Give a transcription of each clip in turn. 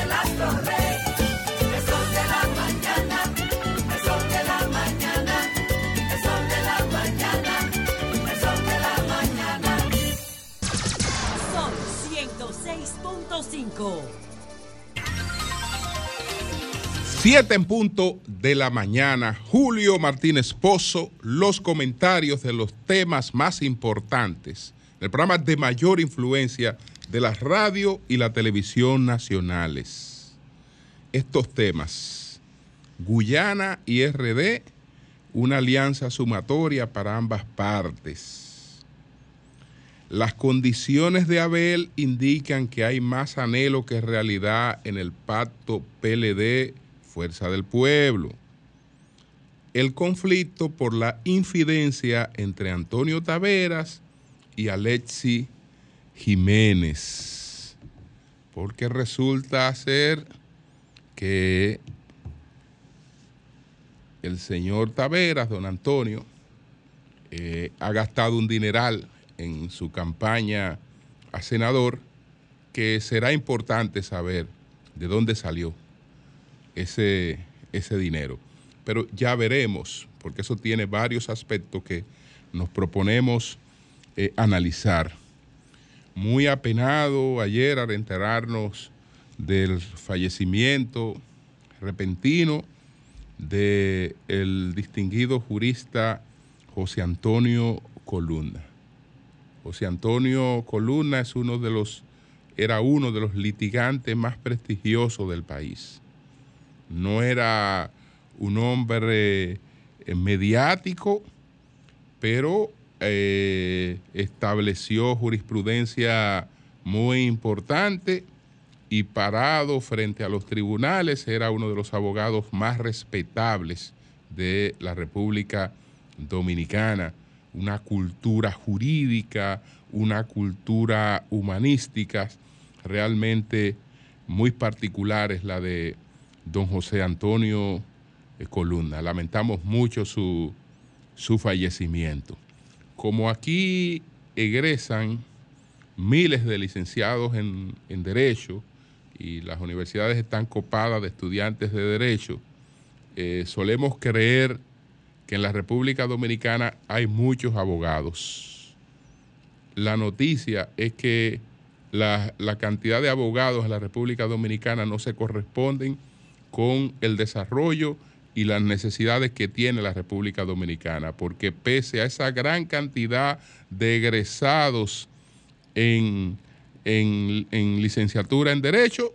del astro rey. El sol de la mañana, el sol de la mañana, el sol de la mañana, el sol de la mañana. Son 106.5. Siete en punto de la mañana. Julio Martínez Pozo, los comentarios de los temas más importantes. El programa de mayor influencia de la radio y la televisión nacionales. Estos temas. Guyana y RD, una alianza sumatoria para ambas partes. Las condiciones de Abel indican que hay más anhelo que realidad en el pacto PLD Fuerza del Pueblo. El conflicto por la infidencia entre Antonio Taveras y Alexi Jiménez. Porque resulta ser que el señor Taveras, don Antonio, eh, ha gastado un dineral en su campaña a senador que será importante saber de dónde salió ese, ese dinero. Pero ya veremos, porque eso tiene varios aspectos que nos proponemos eh, analizar. Muy apenado ayer al enterarnos del fallecimiento repentino del el distinguido jurista José Antonio Columna. José Antonio Columna es uno de los, era uno de los litigantes más prestigiosos del país. No era un hombre eh, mediático, pero eh, estableció jurisprudencia muy importante y parado frente a los tribunales era uno de los abogados más respetables de la República Dominicana, una cultura jurídica, una cultura humanística realmente muy particular es la de don José Antonio eh, Columna. Lamentamos mucho su, su fallecimiento. Como aquí egresan miles de licenciados en, en Derecho y las universidades están copadas de estudiantes de Derecho, eh, solemos creer que en la República Dominicana hay muchos abogados. La noticia es que la, la cantidad de abogados en la República Dominicana no se corresponden con el desarrollo y las necesidades que tiene la República Dominicana, porque pese a esa gran cantidad de egresados en, en, en licenciatura en Derecho,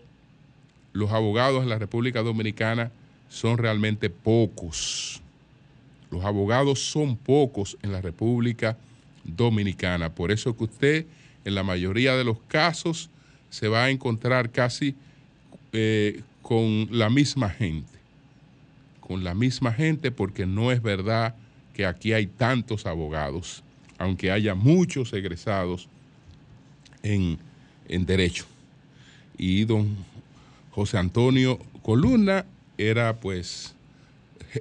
los abogados en la República Dominicana son realmente pocos. Los abogados son pocos en la República Dominicana. Por eso que usted en la mayoría de los casos se va a encontrar casi eh, con la misma gente. Con la misma gente porque no es verdad que aquí hay tantos abogados, aunque haya muchos egresados en, en derecho. Y don José Antonio Columna era pues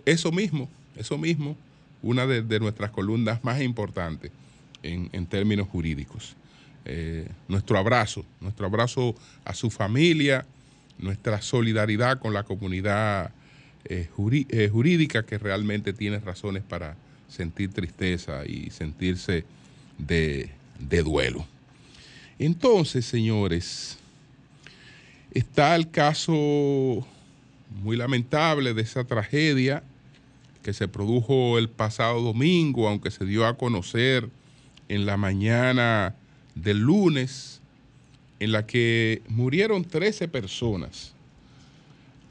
eso mismo, eso mismo, una de, de nuestras columnas más importantes en, en términos jurídicos. Eh, nuestro abrazo, nuestro abrazo a su familia, nuestra solidaridad con la comunidad eh, eh, jurídica que realmente tiene razones para sentir tristeza y sentirse de, de duelo. Entonces, señores, está el caso muy lamentable de esa tragedia que se produjo el pasado domingo, aunque se dio a conocer en la mañana del lunes, en la que murieron 13 personas.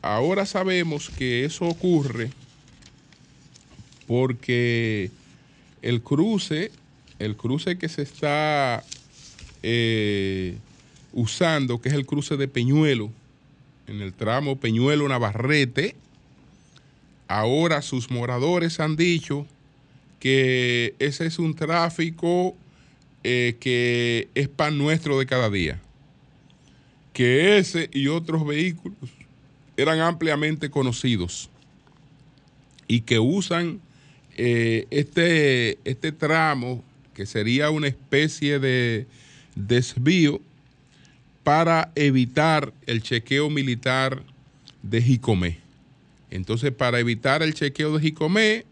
Ahora sabemos que eso ocurre porque el cruce, el cruce que se está eh, usando, que es el cruce de Peñuelo, en el tramo Peñuelo-Navarrete, ahora sus moradores han dicho que ese es un tráfico eh, que es pan nuestro de cada día. Que ese y otros vehículos eran ampliamente conocidos y que usan eh, este, este tramo, que sería una especie de desvío, para evitar el chequeo militar de Jicomé. Entonces, para evitar el chequeo de Jicomé,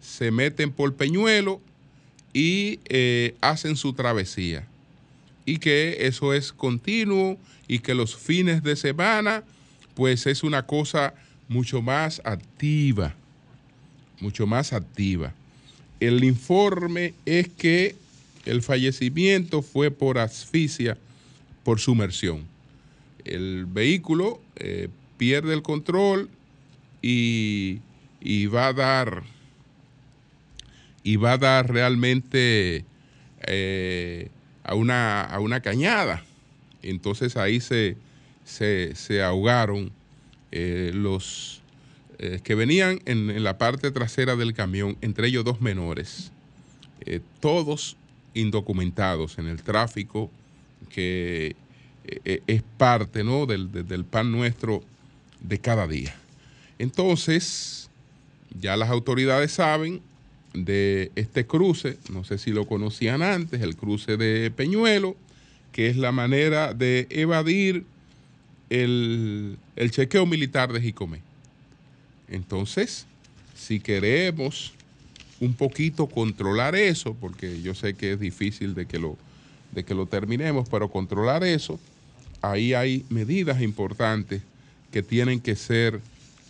se meten por Peñuelo y eh, hacen su travesía. Y que eso es continuo y que los fines de semana, pues es una cosa mucho más activa, mucho más activa. El informe es que el fallecimiento fue por asfixia, por sumersión. El vehículo eh, pierde el control y, y, va a dar y va a dar realmente eh, a, una, a una cañada. Entonces ahí se, se, se ahogaron eh, los eh, que venían en, en, la parte trasera del camión, entre ellos dos menores, eh, todos indocumentados en el tráfico que es parte ¿no? del, del pan nuestro de cada día. Entonces, ya las autoridades saben de este cruce, no sé si lo conocían antes, el cruce de Peñuelo, que es la manera de evadir el, chequeo militar de Jicomé. Entonces, si queremos un poquito controlar eso, porque yo sé que es difícil de que lo, de que lo terminemos, pero controlar eso, ahí hay medidas importantes que tienen que ser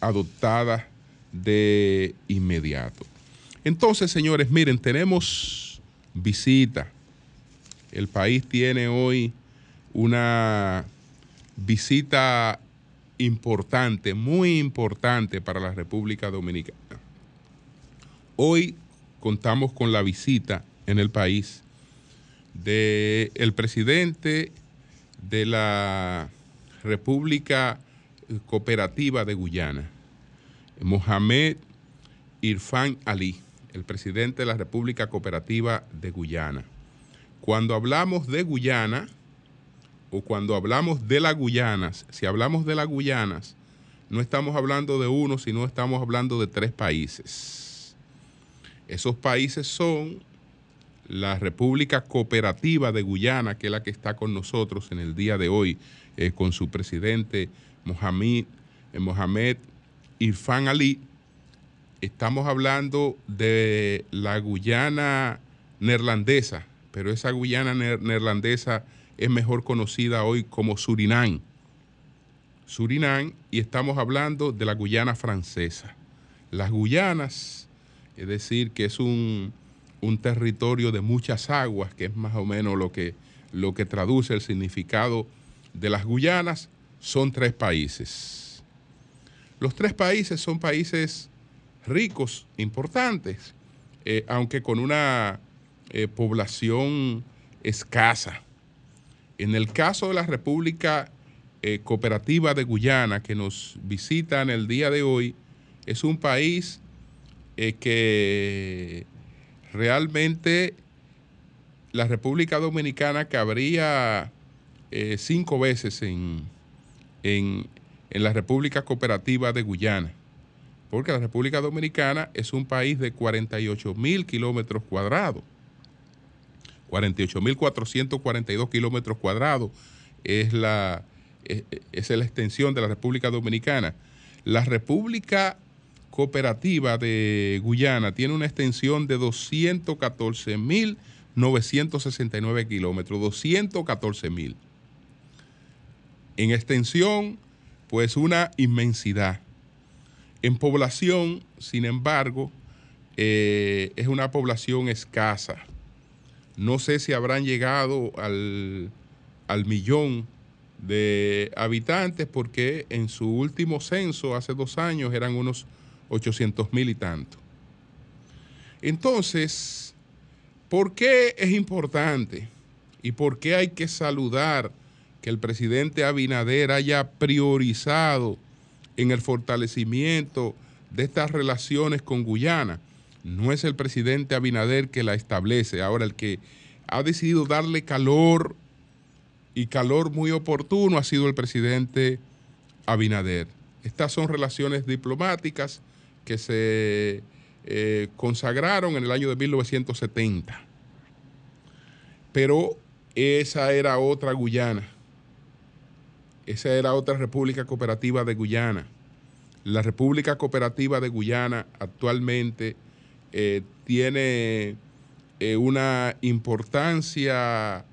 adoptadas de inmediato. Entonces, señores, miren, tenemos visita. El país tiene hoy una visita importante, muy importante para la República Dominicana. Hoy contamos con la visita en el país del el presidente de la República Cooperativa de Guyana, Mohamed Irfan Ali, el presidente de la República Cooperativa de Guyana. Cuando hablamos de Guyana, cuando hablamos de las Guyanas, si hablamos de las Guyanas, no estamos hablando de uno, sino estamos hablando de tres países. Esos países son la República Cooperativa de Guyana, que es la que está con nosotros en el día de hoy, eh, con su presidente Mohamed, eh, Mohamed Irfan Ali. Estamos hablando de la Guyana neerlandesa, pero esa Guyana neerlandesa es mejor conocida hoy como Surinam. Surinam, y estamos hablando de la Guyana francesa. Las Guyanas, es decir, que es un, un territorio de muchas aguas, que es más o menos lo que, lo que traduce el significado de las Guyanas, son tres países. Los tres países son países ricos, importantes, eh, aunque con una eh, población escasa. En el caso de la República eh, Cooperativa de Guyana, que nos visita en el día de hoy, es un país eh, que realmente la República Dominicana cabría eh, cinco veces en, en, en la República Cooperativa de Guyana, porque la República Dominicana es un país de 48 mil kilómetros cuadrados. 48.442 kilómetros cuadrados es la, es, es la extensión de la República Dominicana. La República Cooperativa de Guyana tiene una extensión de 214.969 kilómetros, 214.000. En extensión, pues una inmensidad. En población, sin embargo, eh, es una población escasa. No sé si habrán llegado al, al millón de habitantes porque en su último censo, hace dos años, eran unos 800 mil y tanto. Entonces, ¿por qué es importante y por qué hay que saludar que el presidente Abinader haya priorizado en el fortalecimiento de estas relaciones con Guyana? No es el presidente Abinader que la establece, ahora el que ha decidido darle calor y calor muy oportuno ha sido el presidente Abinader. Estas son relaciones diplomáticas que se eh, consagraron en el año de 1970. Pero esa era otra Guyana. esa era otra república cooperativa de Guyana. La República Cooperativa de Guyana actualmente eh, tiene eh, una importancia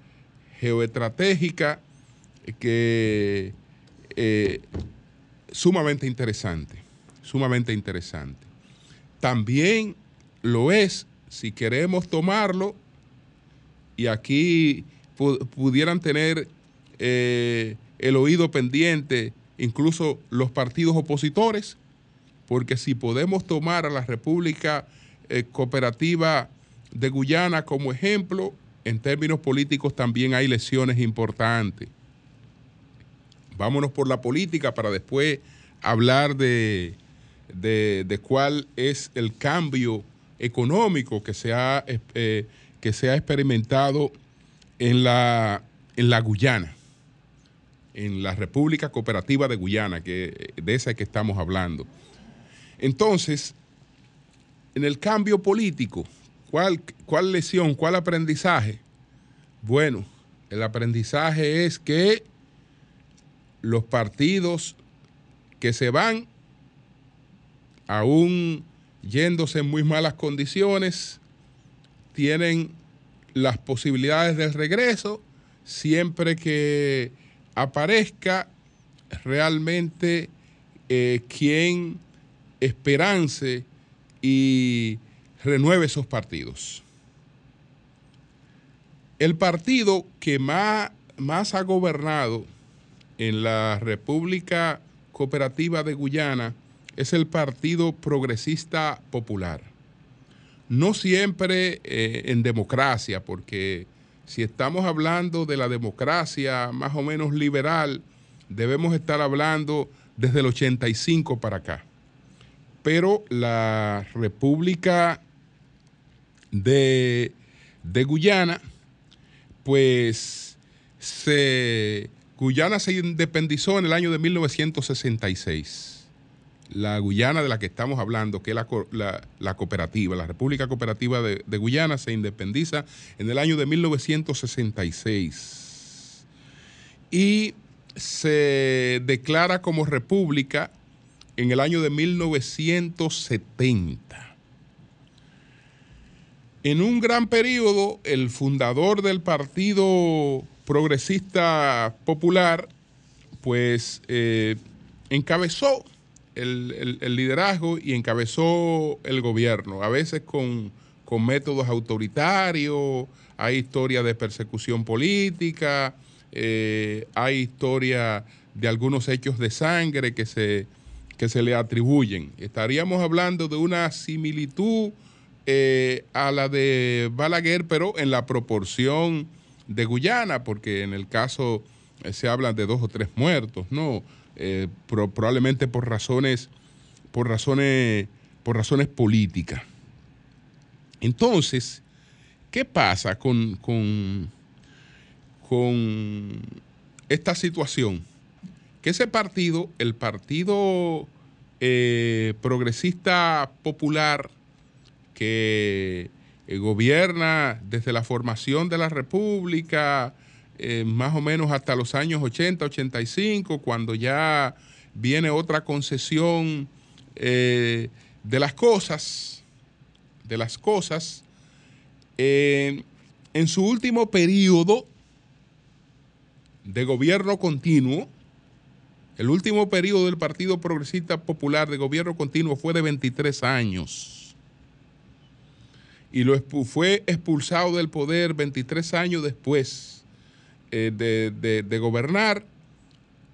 geoestratégica que eh, sumamente interesante, sumamente interesante. También lo es si queremos tomarlo y aquí pu- pudieran tener el oído pendiente incluso los partidos opositores, porque si podemos tomar a la República eh, Cooperativa de Guyana como ejemplo, en términos políticos también hay lesiones importantes. Vámonos por la política para después hablar de, de- de cuál es el cambio económico que se ha, eh, que se ha experimentado en la, en la Guyana, en la República Cooperativa de Guyana, que, de esa que estamos hablando. Entonces, en el cambio político, ¿cuál, cuál lesión, cuál aprendizaje? Bueno, el aprendizaje es que los partidos que se van, aún yéndose en muy malas condiciones, tienen las posibilidades del regreso siempre que aparezca realmente eh, quien esperance y renueve esos partidos. El partido que más, más ha gobernado en la República Cooperativa de Guyana es el Partido Progresista Popular. No siempre eh, en democracia, porque si estamos hablando de la democracia más o menos liberal, debemos estar hablando desde el 85 para acá. Pero la República de, Guyana, pues Guyana se independizó en el año de 1966. La Guyana de la que estamos hablando, que es la, co- la- la cooperativa, la República Cooperativa de Guyana, se independiza en el año de 1966 y se declara como república en el año de 1970. En un gran periodo, el fundador del Partido Progresista Popular, pues eh, encabezó el, liderazgo y encabezó el gobierno, a veces con, con métodos autoritarios, hay historia de persecución política, eh, hay historia de algunos hechos de sangre que se, que se le atribuyen. Estaríamos hablando de una similitud eh, a la de Balaguer, pero en la proporción de Guyana, porque en el caso eh, se habla de dos o tres muertos, ¿no? Eh, pro- probablemente por razones, por razones, por razones políticas. Entonces, ¿qué pasa con, con, con esta situación? Que ese partido, el Partido eh, Progresista Popular, que eh, gobierna desde la formación de la República, eh, más o menos hasta los años 80, 85, cuando ya viene otra concesión de las cosas, de las cosas, en su último periodo de gobierno continuo, el último periodo del Partido Progresista Popular de gobierno continuo fue de 23 años. Y lo fue expulsado del poder 23 años después eh, de, gobernar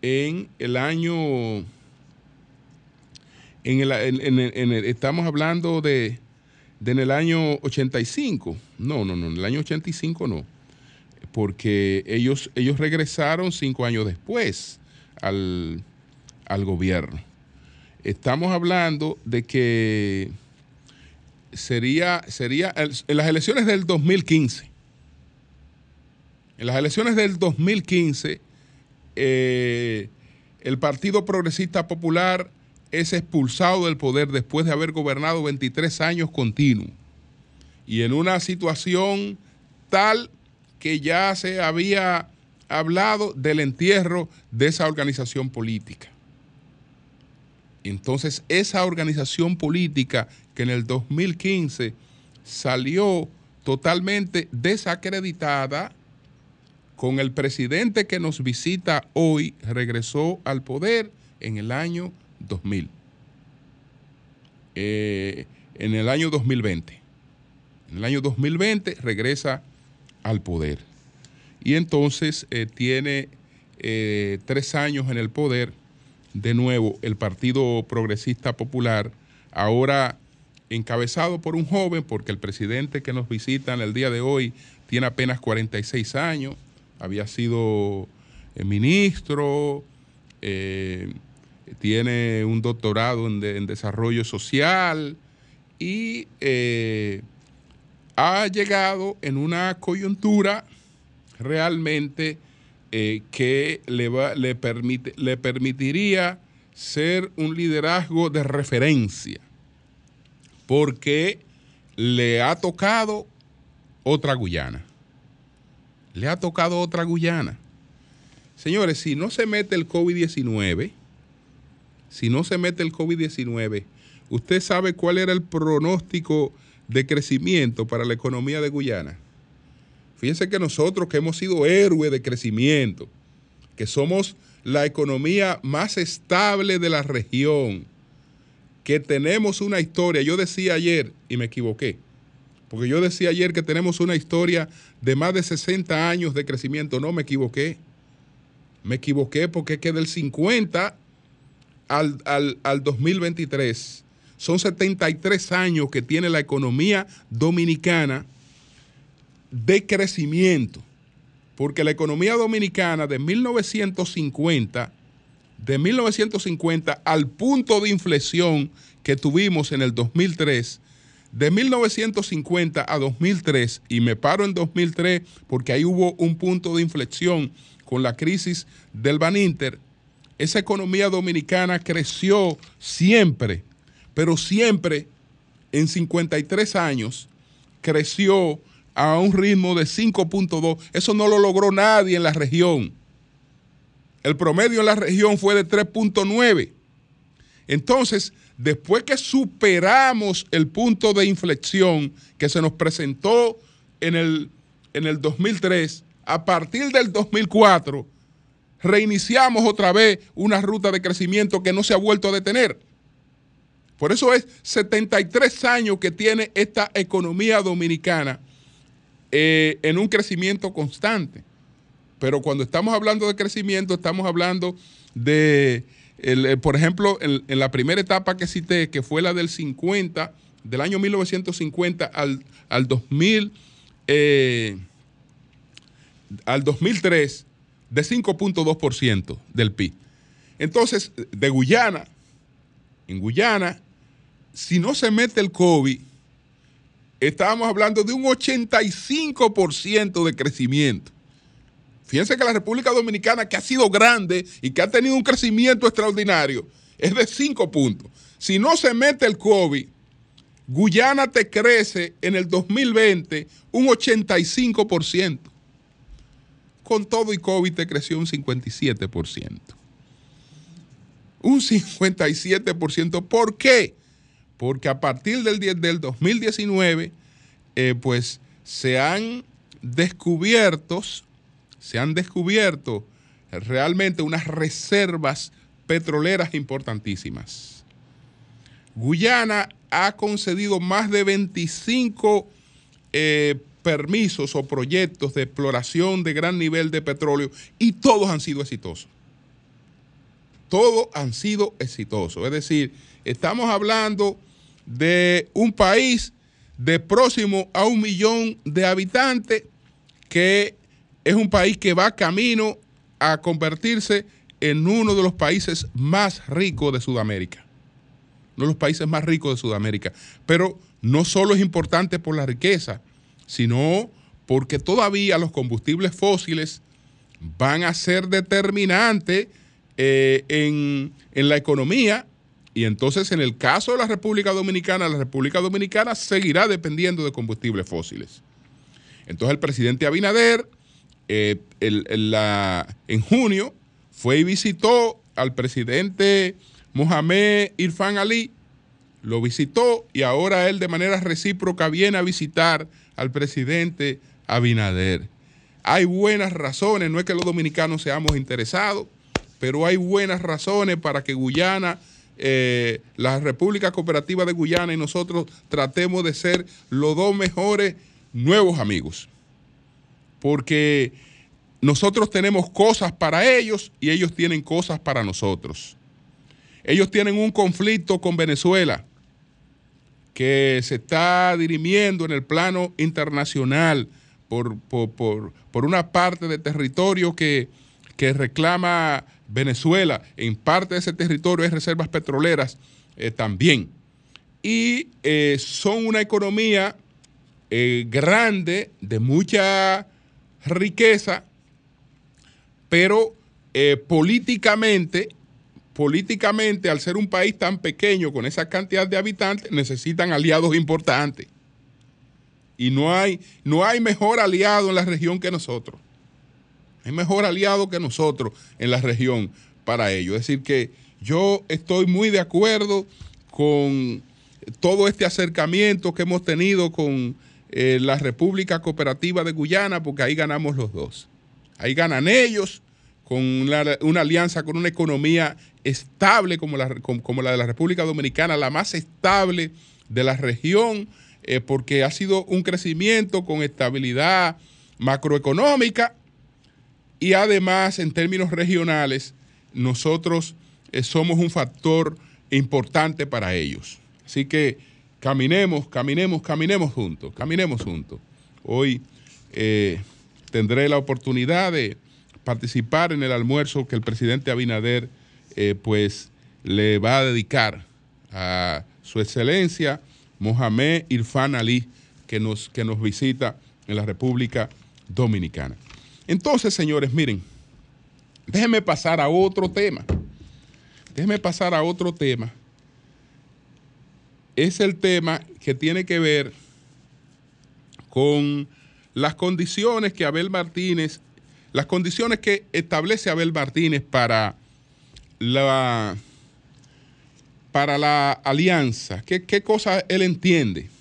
en el año. En el, en- estamos hablando de, de en el año 85. No, no, no, en el año 85 no. Porque ellos, ellos regresaron cinco años después al, al gobierno. Estamos hablando de que sería, sería en las elecciones del 2015. En las elecciones del 2015, eh, el Partido Progresista Popular es expulsado del poder después de haber gobernado 23 años continuos. Y en una situación tal que ya se había hablado del entierro de esa organización política. Entonces, esa organización política que en el 2015 salió totalmente desacreditada, con el presidente que nos visita hoy, regresó al poder en el año 2000. Eh, en el año 2020. En el año 2020 regresa al poder. Y entonces eh, tiene eh, tres años en el poder. De nuevo, el Partido Progresista Popular, ahora encabezado por un joven, porque el presidente que nos visita en el día de hoy tiene apenas 46 años, había sido eh, ministro, tiene un doctorado en, de- en desarrollo social y ha llegado en una coyuntura realmente eh, que le, va- le, permite, le permitiría ser un liderazgo de referencia, porque le ha tocado otra Guyana. Le ha tocado otra Guyana. Señores, si no se mete el COVID-19, si no se mete el COVID-19, ¿usted sabe cuál era el pronóstico de crecimiento para la economía de Guyana? Fíjense que nosotros que hemos sido héroes de crecimiento, que somos la economía más estable de la región, que tenemos una historia, yo decía ayer y me equivoqué, porque yo decía ayer que tenemos una historia de más de 60 años de crecimiento, no me equivoqué, me equivoqué porque es que del 50 al, al, al 2023 son 73 años que tiene la economía dominicana de crecimiento, porque la economía dominicana de 1950, de 1950 al punto de inflexión que tuvimos en el 2003, de 1950 a 2003, y me paro en 2003 porque ahí hubo un punto de inflexión con la crisis del Baninter, esa economía dominicana creció siempre, pero siempre en 53 años creció a un ritmo de 5.2. Eso no lo logró nadie en la región. El promedio en la región fue de 3.9. Entonces, después que superamos el punto de inflexión que se nos presentó en el, en el 2003, a partir del 2004, reiniciamos otra vez una ruta de crecimiento que no se ha vuelto a detener. Por eso es 73 años que tiene esta economía dominicana eh, en un crecimiento constante. Pero cuando estamos hablando de crecimiento, estamos hablando de, eh, por ejemplo, en la primera etapa que cité, que fue la del 50, del año 1950 al, al 2000, eh, al 2003, de 5.2% del PIB. Entonces, de Guyana, en Guyana, si no se mete el COVID, estábamos hablando de un 85% de crecimiento. Fíjense que la República Dominicana, que ha sido grande y que ha tenido un crecimiento extraordinario, es de 5 puntos. Si no se mete el COVID, Guyana te crece en el 2020 un 85%. Con todo y COVID te creció un 57%. Un 57%. ¿Por qué? Porque a partir del, 10 del 2019, eh, pues se han descubierto, se han descubierto realmente unas reservas petroleras importantísimas. Guyana ha concedido más de 25 eh, permisos o proyectos de exploración de gran nivel de petróleo y todos han sido exitosos. Todos han sido exitosos. Es decir, estamos hablando de un país de próximo a un millón de habitantes que es un país que va camino a convertirse en uno de los países más ricos de Sudamérica. Uno de los países más ricos de Sudamérica. Pero no solo es importante por la riqueza, sino porque todavía los combustibles fósiles van a ser determinantes eh, en, en la economía y entonces en el caso de la República Dominicana, la República Dominicana seguirá dependiendo de combustibles fósiles. Entonces el presidente Abinader eh, en junio fue y visitó al presidente Mohamed Irfan Ali, lo visitó y ahora él de manera recíproca viene a visitar al presidente Abinader. Hay buenas razones, no es que los dominicanos seamos interesados, pero hay buenas razones para que Guyana, eh, la República Cooperativa de Guyana y nosotros tratemos de ser los dos mejores nuevos amigos. Porque nosotros tenemos cosas para ellos y ellos tienen cosas para nosotros. Ellos tienen un conflicto con Venezuela que se está dirimiendo en el plano internacional por, por- por- por una parte de territorio que, que reclama Venezuela. En parte de ese territorio hay reservas petroleras eh, también. Y eh, son una economía eh, grande, de mucha riqueza, pero políticamente, políticamente, al ser un país tan pequeño con esa cantidad de habitantes, necesitan aliados importantes. Y no hay, no hay mejor aliado en la región que nosotros. Hay mejor aliado que nosotros en la región para ello. Es decir, que yo estoy muy de acuerdo con todo este acercamiento que hemos tenido con eh, la República Cooperativa de Guyana, porque ahí ganamos los dos. Ahí ganan ellos con una alianza con una economía estable como la, como, como la de la República Dominicana, la más estable de la región, eh, porque ha sido un crecimiento con estabilidad macroeconómica y además en términos regionales nosotros eh, somos un factor importante para ellos. Así que caminemos, caminemos, caminemos juntos, caminemos juntos. Hoy eh, tendré la oportunidad de participar en el almuerzo que el presidente Abinader eh, pues le va a dedicar a su excelencia Mohamed Irfan Ali que nos, que nos visita en la República Dominicana. Entonces, señores, miren, déjenme pasar a otro tema. Déjenme pasar a otro tema. Es el tema que tiene que ver con las condiciones que Abel Martínez, las condiciones que establece Abel Martínez para la, para la alianza. ¿Qué, qué cosa él entiende?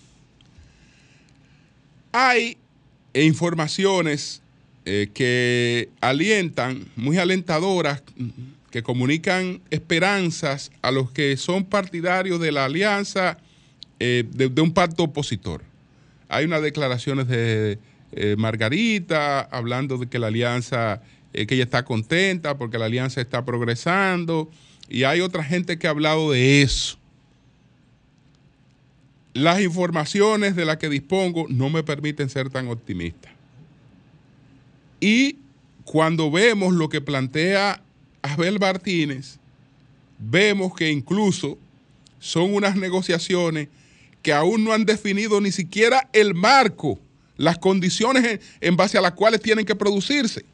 Hay informaciones eh, que alientan, muy alentadoras, que comunican esperanzas a los que son partidarios de la alianza eh, de, un pacto opositor. Hay unas declaraciones de eh, Margarita hablando de que la alianza, que ella está contenta porque la alianza está progresando, y hay otra gente que ha hablado de eso. Las informaciones de las que dispongo no me permiten ser tan optimista. Y cuando vemos lo que plantea Abel Martínez, vemos que incluso son unas negociaciones que aún no han definido ni siquiera el marco, las condiciones en, base a las cuales tienen que producirse.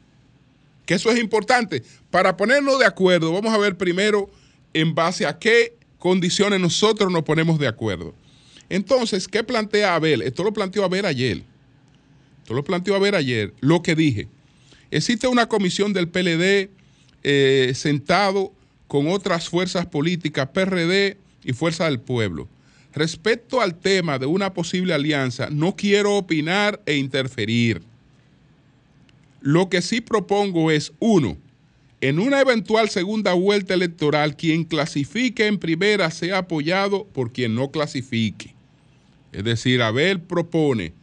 Que eso es importante. Para ponernos de acuerdo, vamos a ver primero en base a qué condiciones nosotros nos ponemos de acuerdo. Entonces, ¿qué plantea Abel? Esto lo planteó Abel ayer. Esto lo planteó Abel ayer. Lo que dije. Existe una comisión del PLD eh, sentado con otras fuerzas políticas, PRD y Fuerza del Pueblo. Respecto al tema de una posible alianza, no quiero opinar e interferir. Lo que sí propongo es, uno, en una eventual segunda vuelta electoral, quien clasifique en primera sea apoyado por quien no clasifique. Es decir, Abel propone,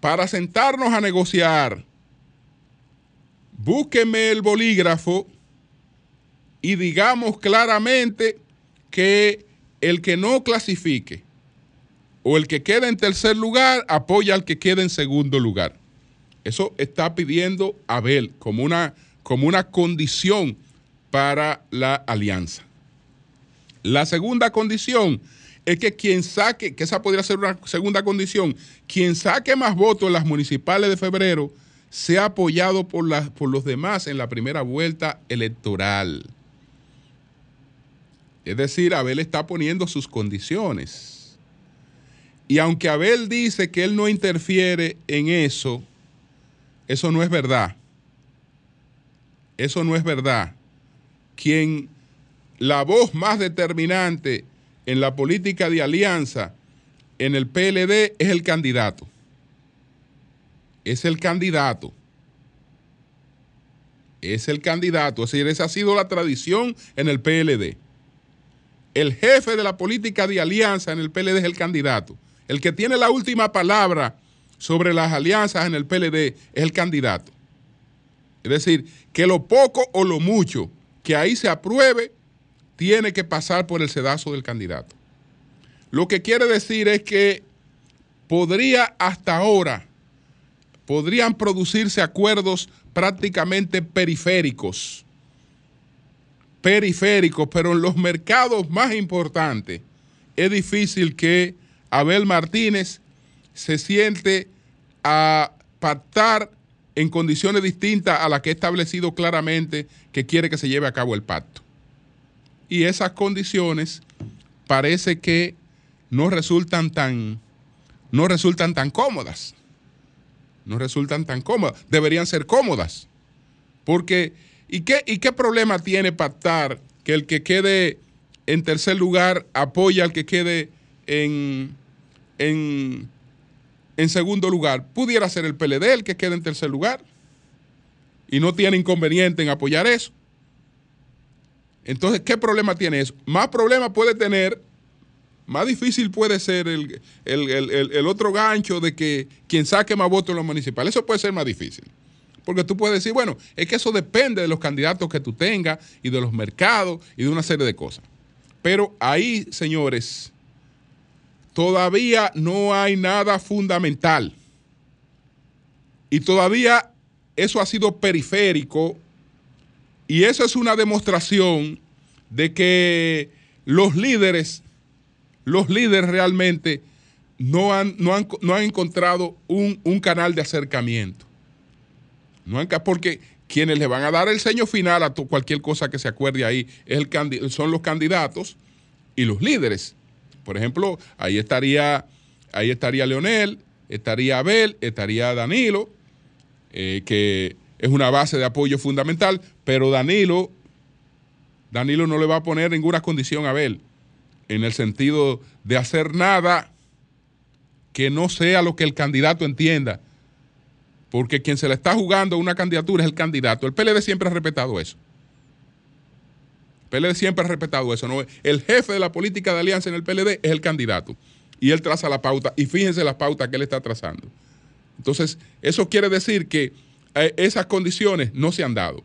para sentarnos a negociar, búsqueme el bolígrafo y digamos claramente que el que no clasifique o el que quede en tercer lugar apoya al que quede en segundo lugar. Eso está pidiendo Abel como una, como una condición para la alianza. La segunda condición es que quien saque, que esa podría ser una segunda condición, quien saque más votos en las municipales de febrero sea apoyado por, por los demás en la primera vuelta electoral. Es decir, Abel está poniendo sus condiciones. Y aunque Abel dice que él no interfiere en eso, eso no es verdad. Eso no es verdad. Quien la voz más determinante en la política de alianza en el PLD es el candidato. Es el candidato. Es el candidato. Es decir, esa ha sido la tradición en el PLD. El jefe de la política de alianza en el PLD es el candidato. El que tiene la última palabra sobre las alianzas en el PLD es el candidato. Es decir, que lo poco o lo mucho que ahí se apruebe tiene que pasar por el sedazo del candidato. Lo que quiere decir es que podría hasta ahora, podrían producirse acuerdos prácticamente periféricos, periféricos, pero en los mercados más importantes es difícil que Abel Martínez se siente a pactar en condiciones distintas a las que ha establecido claramente que quiere que se lleve a cabo el pacto. Y esas condiciones parece que no resultan tan, no resultan tan cómodas. No resultan tan cómodas. Deberían ser cómodas. Porque, ¿y qué, ¿y qué problema tiene pactar que el que quede en tercer lugar apoya al que quede en, en, en segundo lugar? Pudiera ser el PLD el que quede en tercer lugar. Y no tiene inconveniente en apoyar eso. Entonces, ¿qué problema tiene eso? Más problema puede tener más difícil puede ser el, el, el, el, otro gancho de que quien saque más votos en los municipales. Eso puede ser más difícil. Porque tú puedes decir, bueno, es que eso depende de los candidatos que tú tengas y de los mercados y de una serie de cosas. Pero ahí, señores, todavía no hay nada fundamental. Y todavía eso ha sido periférico. Y eso es una demostración de que los líderes los líderes realmente no han, no han, no han encontrado un, un, canal de acercamiento. No porque quienes le van a dar el sello final a cualquier cosa que se acuerde ahí es el, son los candidatos y los líderes. Por ejemplo, ahí estaría, ahí estaría Leonel, estaría Abel, estaría Danilo, eh, que es una base de apoyo fundamental, pero Danilo, Danilo no le va a poner ninguna condición a Abel en el sentido de hacer nada que no sea lo que el candidato entienda. Porque quien se le está jugando una candidatura es el candidato. El PLD siempre ha respetado eso. El PLD siempre ha respetado eso. ¿no? El jefe de la política de alianza en el PLD es el candidato. Y él traza la pauta. Y fíjense las pautas que él está trazando. Entonces, eso quiere decir que eh, esas condiciones no se han dado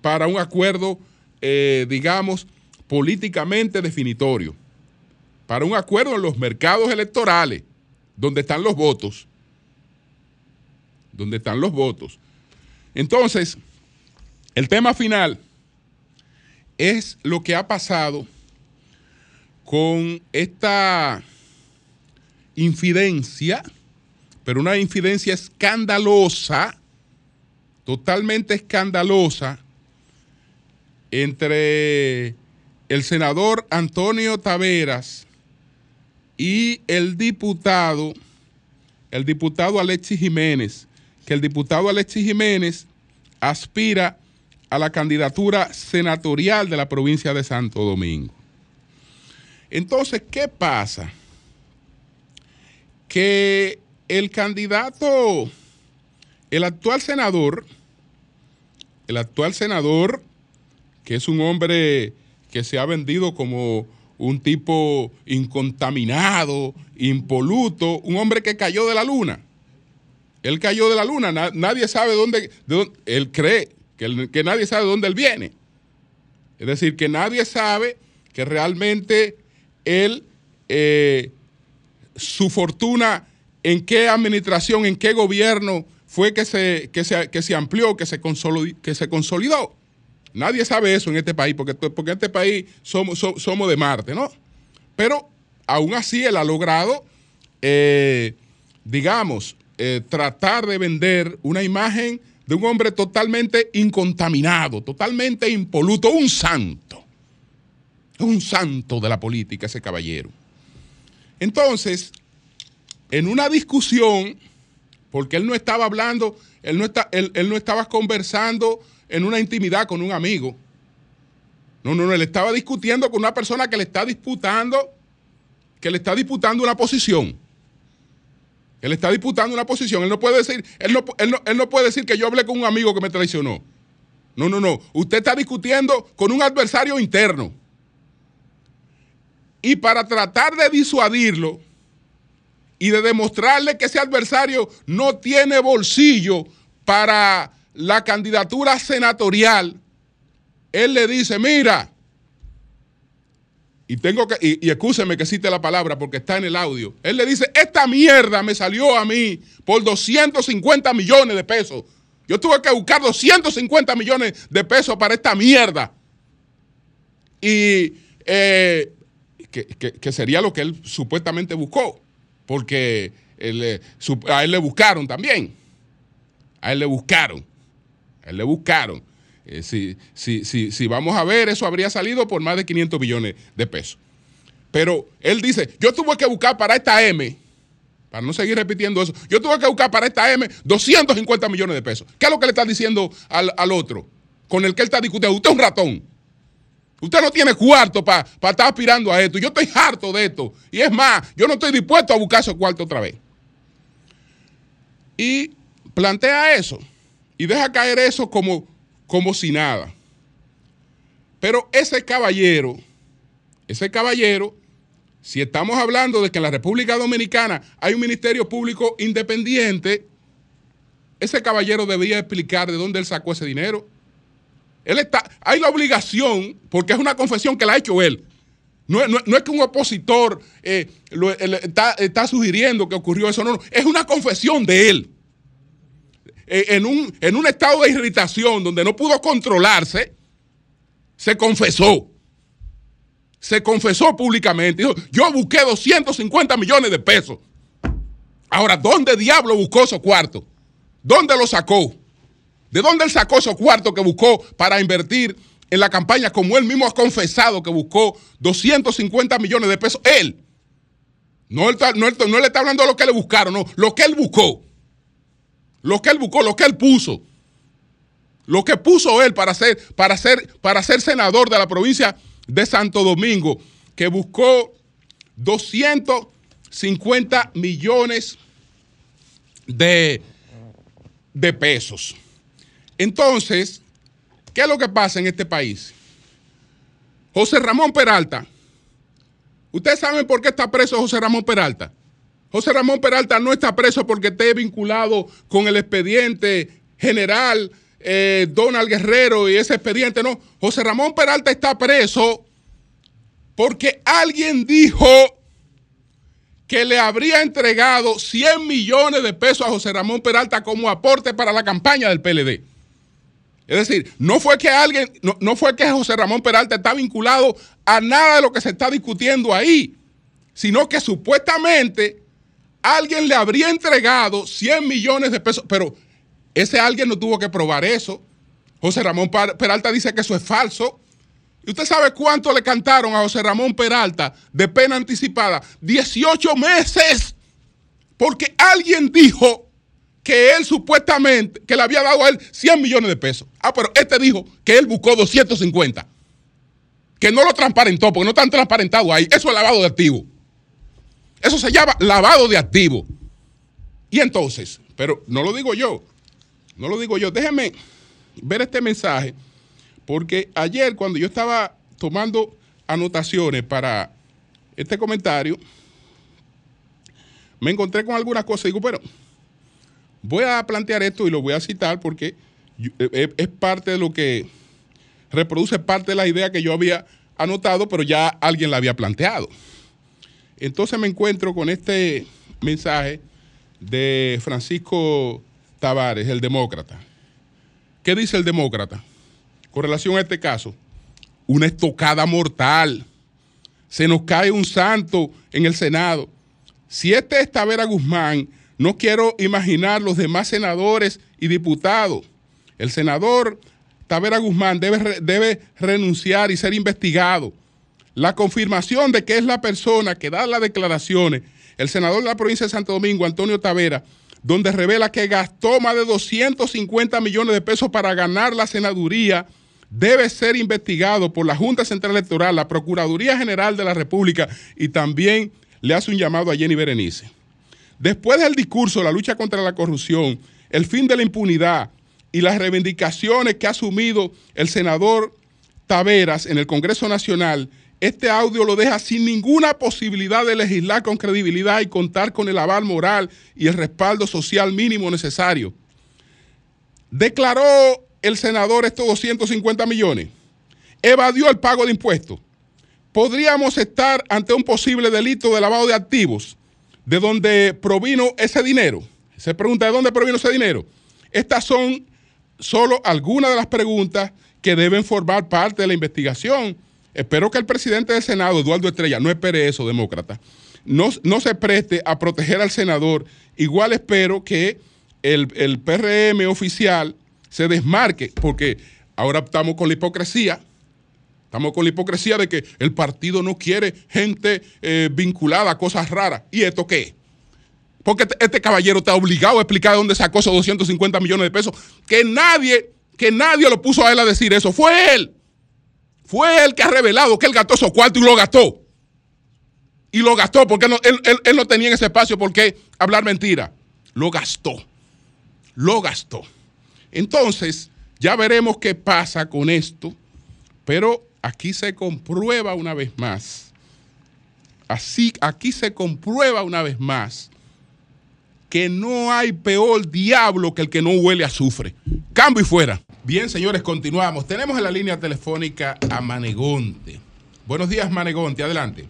para un acuerdo, eh, digamos, políticamente definitorio para un acuerdo en los mercados electorales, donde están los votos. Donde están los votos. Entonces, el tema final es lo que ha pasado con esta infidencia, pero una infidencia escandalosa, totalmente escandalosa, entre el senador Antonio Taveras y el diputado, el diputado Alexis Jiménez, que el diputado Alexis Jiménez aspira a la candidatura senatorial de la provincia de Santo Domingo. Entonces, ¿qué pasa? Que el candidato, el actual senador, el actual senador, que es un hombre que se ha vendido como un tipo incontaminado, impoluto, un hombre que cayó de la luna. Él cayó de la luna, nadie sabe dónde, él cree que, que, nadie sabe dónde él viene. Es decir, que nadie sabe que realmente él, eh, su fortuna, en qué administración, en qué gobierno fue que se, que se, que se amplió, que se, que se consolidó. Nadie sabe eso en este país, porque, porque en este país somos, de Marte, ¿no? Pero aún así él ha logrado, eh, digamos, eh, tratar de vender una imagen de un hombre totalmente incontaminado, totalmente impoluto, un santo. Un santo de la política, ese caballero. Entonces, en una discusión, porque él no estaba hablando, él no, está, él, él no estaba conversando en una intimidad con un amigo. No, no, no, él estaba discutiendo con una persona que le está disputando, que le está disputando una posición. Él está disputando una posición. Él no puede decir, él no, él no, él no puede decir que yo hablé con un amigo que me traicionó. No, no, no. Usted está discutiendo con un adversario interno. Y para tratar de disuadirlo y de demostrarle que ese adversario no tiene bolsillo para la candidatura senatorial, él le dice, mira, y tengo que, y, y que cite la palabra porque está en el audio. Él le dice, esta mierda me salió a mí por 250 millones de pesos. Yo tuve que buscar 250 millones de pesos para esta mierda. Y eh, que, sería lo que él supuestamente buscó, porque él, eh, a él le buscaron también. A él le buscaron. Él le buscaron. Eh, si, si, si, si vamos a ver, eso habría salido por más de 500 millones de pesos. Pero él dice, yo tuve que buscar para esta M, para no seguir repitiendo eso, yo tuve que buscar para esta M 250 millones de pesos. ¿Qué es lo que le está diciendo al, al otro? Con el que él está discutiendo. Usted es un ratón. Usted no tiene cuarto para estar aspirando a esto. Yo estoy harto de esto. Y es más, yo no estoy dispuesto a buscar esos cuartos otra vez. Y plantea eso. Y deja caer eso como, como si nada. Pero ese caballero, ese caballero, si estamos hablando de que en la República Dominicana hay un ministerio público independiente, ese caballero debía explicar de dónde él sacó ese dinero. Él está, hay la obligación, porque es una confesión que la ha hecho él. No, no no es que un opositor eh, él está, está sugiriendo que ocurrió eso, no, no, es una confesión de él. Eh, en, un, en un estado de irritación donde no pudo controlarse, se confesó. Se confesó públicamente. Dijo, yo busqué 250 millones de pesos. Ahora, ¿dónde diablo buscó esos cuartos? ¿Dónde lo sacó? ¿De dónde él sacó esos cuartos que buscó para invertir en la campaña, como él mismo ha confesado que buscó 250 millones de pesos? Él. No, él no, él- no le está hablando de lo que le buscaron, no, lo que él buscó. Lo que él buscó, lo que él puso. Lo que puso él para ser, para ser, para ser senador de la provincia de Santo Domingo, que buscó 250 millones de, de pesos. Entonces, ¿qué es lo que pasa en este país? José Ramón Peralta. ¿Ustedes saben por qué está preso José Ramón Peralta? José Ramón Peralta no está preso porque esté vinculado con el expediente general eh, Donald Guerrero y ese expediente. No, José Ramón Peralta está preso porque alguien dijo que le habría entregado 100 millones de pesos a José Ramón Peralta como aporte para la campaña del PLD. Es decir, no fue que alguien, no, no fue que José Ramón Peralta está vinculado a nada de lo que se está discutiendo ahí, sino que supuestamente alguien le habría entregado 100 millones de pesos, pero ese alguien no tuvo que probar eso. José Ramón Peralta dice que eso es falso. ¿Y usted sabe cuánto le cantaron a José Ramón Peralta de pena anticipada? 18 meses. Porque alguien dijo que él supuestamente, que le había dado a él 100 millones de pesos. Ah, pero este dijo que él buscó 250. Que no lo transparentó, porque no están transparentados ahí. Eso es lavado de activos. Eso se llama lavado de activos. Y entonces, pero no lo digo yo, no lo digo yo. Déjeme ver este mensaje, porque ayer cuando yo estaba tomando anotaciones para este comentario, me encontré con algunas cosas y digo, pero voy a plantear esto y lo voy a citar porque eh, eh, es parte de lo que reproduce parte de la idea que yo había anotado, pero ya alguien la había planteado. Entonces me encuentro con este mensaje de Francisco Tavares, el demócrata. ¿Qué dice el demócrata con relación a este caso? Una estocada mortal. Se nos cae un santo en el Senado. Si este es Tavera Guzmán, no quiero imaginar los demás senadores y diputados. El senador Tavera Guzmán debe, debe renunciar y ser investigado. La confirmación de que es la persona que da las declaraciones, el senador de la provincia de Santo Domingo, Antonio Tavera, donde revela que gastó más de 250 millones de pesos para ganar la senaduría, debe ser investigado por la Junta Central Electoral, la Procuraduría General de la República y también le hace un llamado a Jenny Berenice. Después del discurso la lucha contra la corrupción, el fin de la impunidad y las reivindicaciones que ha asumido el senador Taveras en el Congreso Nacional, este audio lo deja sin ninguna posibilidad de legislar con credibilidad y contar con el aval moral y el respaldo social mínimo necesario. Declaró el senador estos 250 millones, evadió el pago de impuestos. Podríamos estar ante un posible delito de lavado de activos, de dónde provino ese dinero. Se pregunta de dónde provino ese dinero. Estas son solo algunas de las preguntas que deben formar parte de la investigación. Espero que el presidente del Senado, Eduardo Estrella, no espere eso, demócrata, no, no se preste a proteger al senador. Igual espero que el, el PRM oficial se desmarque, porque ahora estamos con la hipocresía. Estamos con la hipocresía de que el partido no quiere gente eh, vinculada a cosas raras. ¿Y esto qué? Porque este, este caballero está obligado a explicar de dónde sacó esos 250 millones de pesos. Que nadie, que nadie lo puso a él a decir eso. Fue él. Fue él que ha revelado que él gastó esos cuartos y lo gastó. Y lo gastó porque él, él, él no tenía en ese espacio por qué hablar mentira. Lo gastó. Lo gastó. Entonces, ya veremos qué pasa con esto, pero aquí se comprueba una vez más, así aquí se comprueba una vez más que no hay peor diablo que el que no huele a azufre. Cambio y fuera. Bien, señores, continuamos. Tenemos en la línea telefónica a Manegonte. Buenos días, Manegonte, adelante.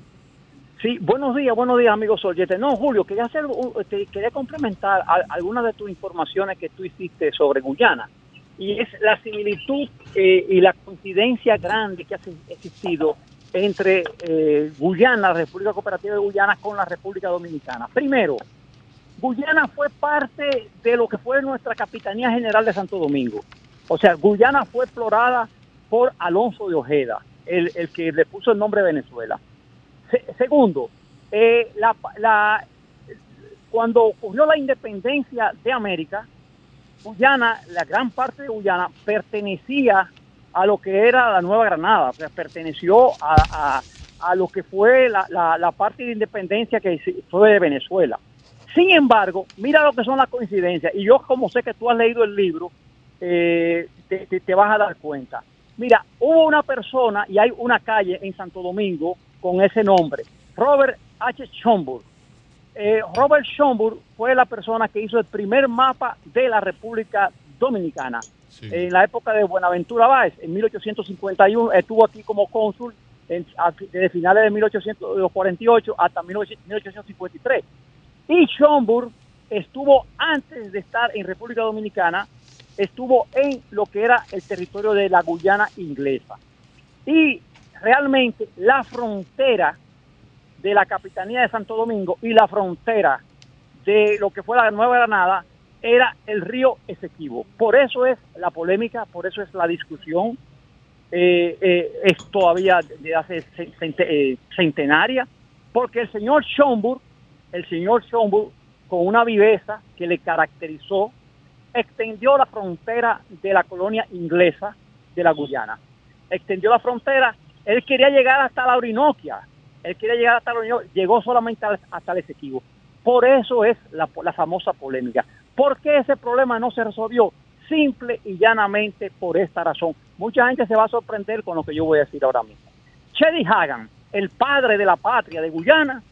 Sí, buenos días, buenos días, amigos oyentes. No, Julio, quería hacer, te, quería complementar algunas de tus informaciones que tú hiciste sobre Guyana. Y es la similitud eh, y la coincidencia grande que ha existido entre eh, Guyana, la República Cooperativa de Guyana, con la República Dominicana. Primero, Guyana fue parte de lo que fue nuestra Capitanía General de Santo Domingo. O sea, Guyana fue explorada por Alonso de Ojeda, el, el que le puso el nombre Venezuela. Se, segundo, eh, cuando ocurrió la independencia de América, Guyana, la gran parte de Guyana pertenecía a lo que era la Nueva Granada, o sea, perteneció a, a, a lo que fue la, la, la, parte de independencia que fue de Venezuela. Sin embargo, mira lo que son las coincidencias, y yo como sé que tú has leído el libro, eh, te, te, te vas a dar cuenta. Mira, hubo una persona y hay una calle en Santo Domingo con ese nombre, Robert H. Schomburg. Eh, Robert Schomburg fue la persona que hizo el primer mapa de la República Dominicana. Sí. En la época de Buenaventura Báez, en 1851, estuvo aquí como cónsul en, desde finales de 1848 hasta 1853. Y Schomburg estuvo antes de estar en República Dominicana, estuvo en lo que era el territorio de la Guyana inglesa. Y realmente la frontera de la Capitanía de Santo Domingo y la frontera de lo que fue la Nueva Granada era el río Esequibo. Por eso es la polémica, por eso es la discusión, eh, eh, es todavía de hace eh, centenaria, porque el señor Schomburg, el señor Schomburg, con una viveza que le caracterizó, extendió la frontera de la colonia inglesa de la Guyana. Extendió la frontera él quería llegar hasta la Orinoquia, él quería llegar hasta la Orinoquia, llegó solamente hasta el Esequibo. Por eso es la, la famosa polémica. ¿Por qué ese problema no se resolvió? Simple y llanamente por esta razón. Mucha gente se va a sorprender con lo que yo voy a decir ahora mismo. Chedi Hagan, el padre de la patria de Guyana,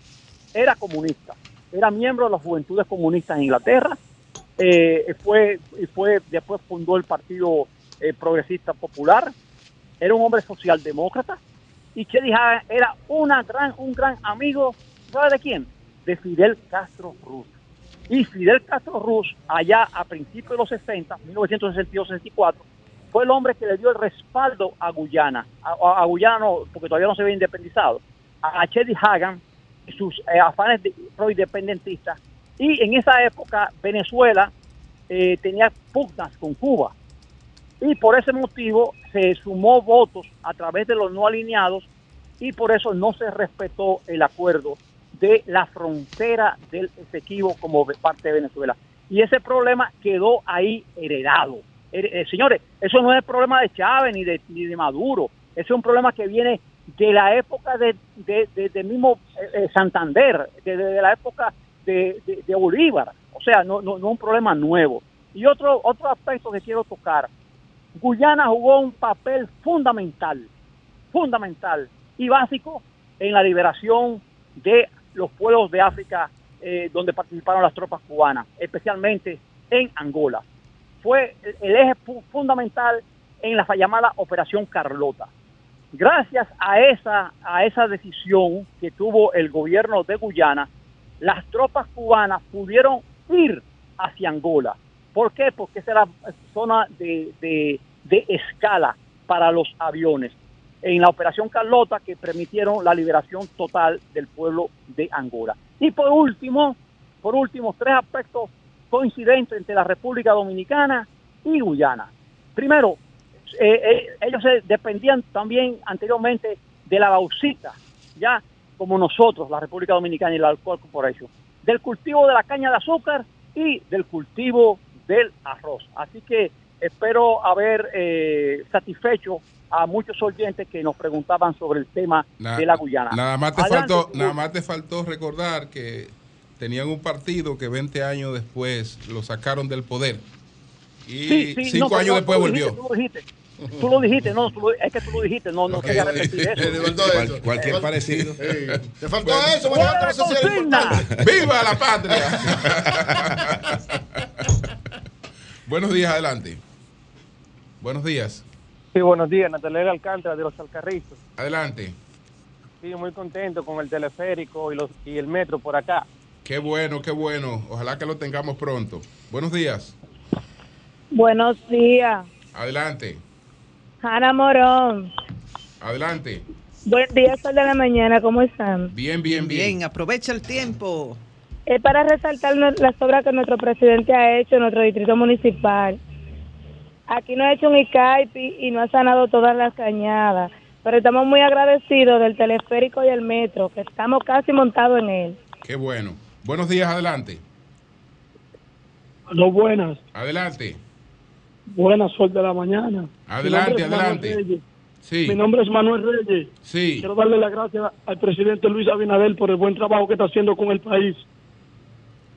era comunista, era miembro de las Juventudes Comunistas en Inglaterra, eh, fue, fue, después fundó el Partido eh, Progresista Popular, era un hombre socialdemócrata y Chedi Hagan era una gran, un gran amigo, ¿sabe de quién? De Fidel Castro Ruz. Y Fidel Castro Ruz, allá a principios de los 60, 1962-64, fue el hombre que le dio el respaldo a Guyana, a, a, Guyana no, porque todavía no se había independizado, a, Chedi Hagan, sus eh, afanes pro-independentistas, y en esa época Venezuela eh, tenía pugnas con Cuba, y por ese motivo se sumó votos a través de los no alineados y por eso no se respetó el acuerdo de la frontera del Esequibo como parte de Venezuela. y ese problema quedó ahí heredado. Her- eh, señores, eso no es el problema de Chávez ni de, ni de Maduro, ese es un problema que viene de la época de, de, de- de mismo eh, eh, Santander, de, de- de la época de, Bolívar, o sea, no, un problema nuevo. Y otro, otro aspecto que quiero tocar, Guyana jugó un papel fundamental, fundamental y básico en la liberación de los pueblos de África eh, donde participaron las tropas cubanas, especialmente en Angola. Fue el, eje fu- fundamental en la llamada Operación Carlota. Gracias a esa, a esa decisión que tuvo el gobierno de Guyana, las tropas cubanas pudieron ir hacia Angola. ¿Por qué? Porque esa era zona de, de- de escala para los aviones. En la operación Carlota que permitieron la liberación total del pueblo de Angola. Y por último, por último, tres aspectos coincidentes entre la República Dominicana y Guyana. Primero, eh, eh, ellos se dependían también anteriormente de la bauxita, ya como nosotros, la República Dominicana y la Alcohol Corporation, del cultivo de la caña de azúcar y del cultivo del arroz. Así que espero haber eh, satisfecho a muchos oyentes que nos preguntaban sobre el tema de la Guyana. Nada más te Adelante, faltó, nada más te faltó recordar que tenían un partido que 20 años después lo sacaron del poder y Sí, sí, cinco no, años después volvió. dijiste, Tú lo dijiste, no, tú lo- es que tú lo dijiste, no, no quería repetir eso. faltó Cual- eso. cualquier parecido. Te faltó Bueno. eso, bueno, Consigna. ¡Viva la patria! Buenos días, adelante. Buenos días, Sí, buenos días, Natalia Alcántara de los Alcarrizos. adelante. Sí, muy contento con el teleférico y, los, y el metro por acá. Qué bueno, qué bueno. Ojalá que lo tengamos pronto. Buenos días, Buenos días, adelante, Ana Morón. adelante. Buen día, sol de la mañana, ¿cómo están? Bien, bien, bien. Bien, aprovecha el tiempo. Es para resaltar las obras que nuestro presidente ha hecho en nuestro distrito municipal. Aquí no ha hecho un ICAIPI y no ha sanado todas las cañadas, pero estamos muy agradecidos del teleférico y el metro, que estamos casi montados en él. Qué bueno. Buenos días, adelante. No, buenas, Adelante, buenas, sol de la mañana. adelante, adelante. Sí, Mi nombre es Manuel Reyes. sí. Quiero darle las gracias al presidente Luis Abinader por el buen trabajo que está haciendo con el país.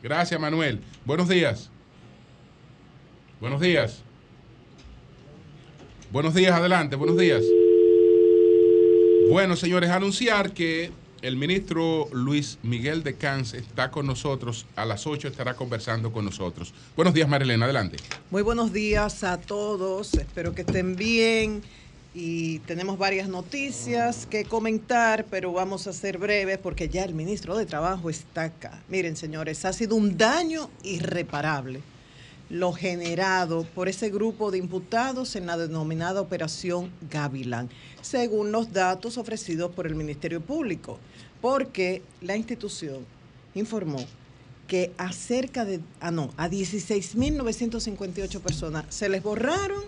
Gracias, Manuel. Buenos días. Buenos días. Buenos días, adelante, buenos días. Bueno, señores, anunciar que el ministro Luis Miguel de Cans está con nosotros. A las 8 estará conversando con nosotros. Buenos días, Marilena, adelante. Muy buenos días a todos. Espero que estén bien. Y tenemos varias noticias que comentar, pero vamos a ser breves porque ya el ministro de Trabajo está acá. Miren, señores, ha sido un daño irreparable lo generado por ese grupo de imputados en la denominada Operación Gavilán, según los datos ofrecidos por el Ministerio Público, porque la institución informó que a cerca de, ah no, a 16.958 personas se les borraron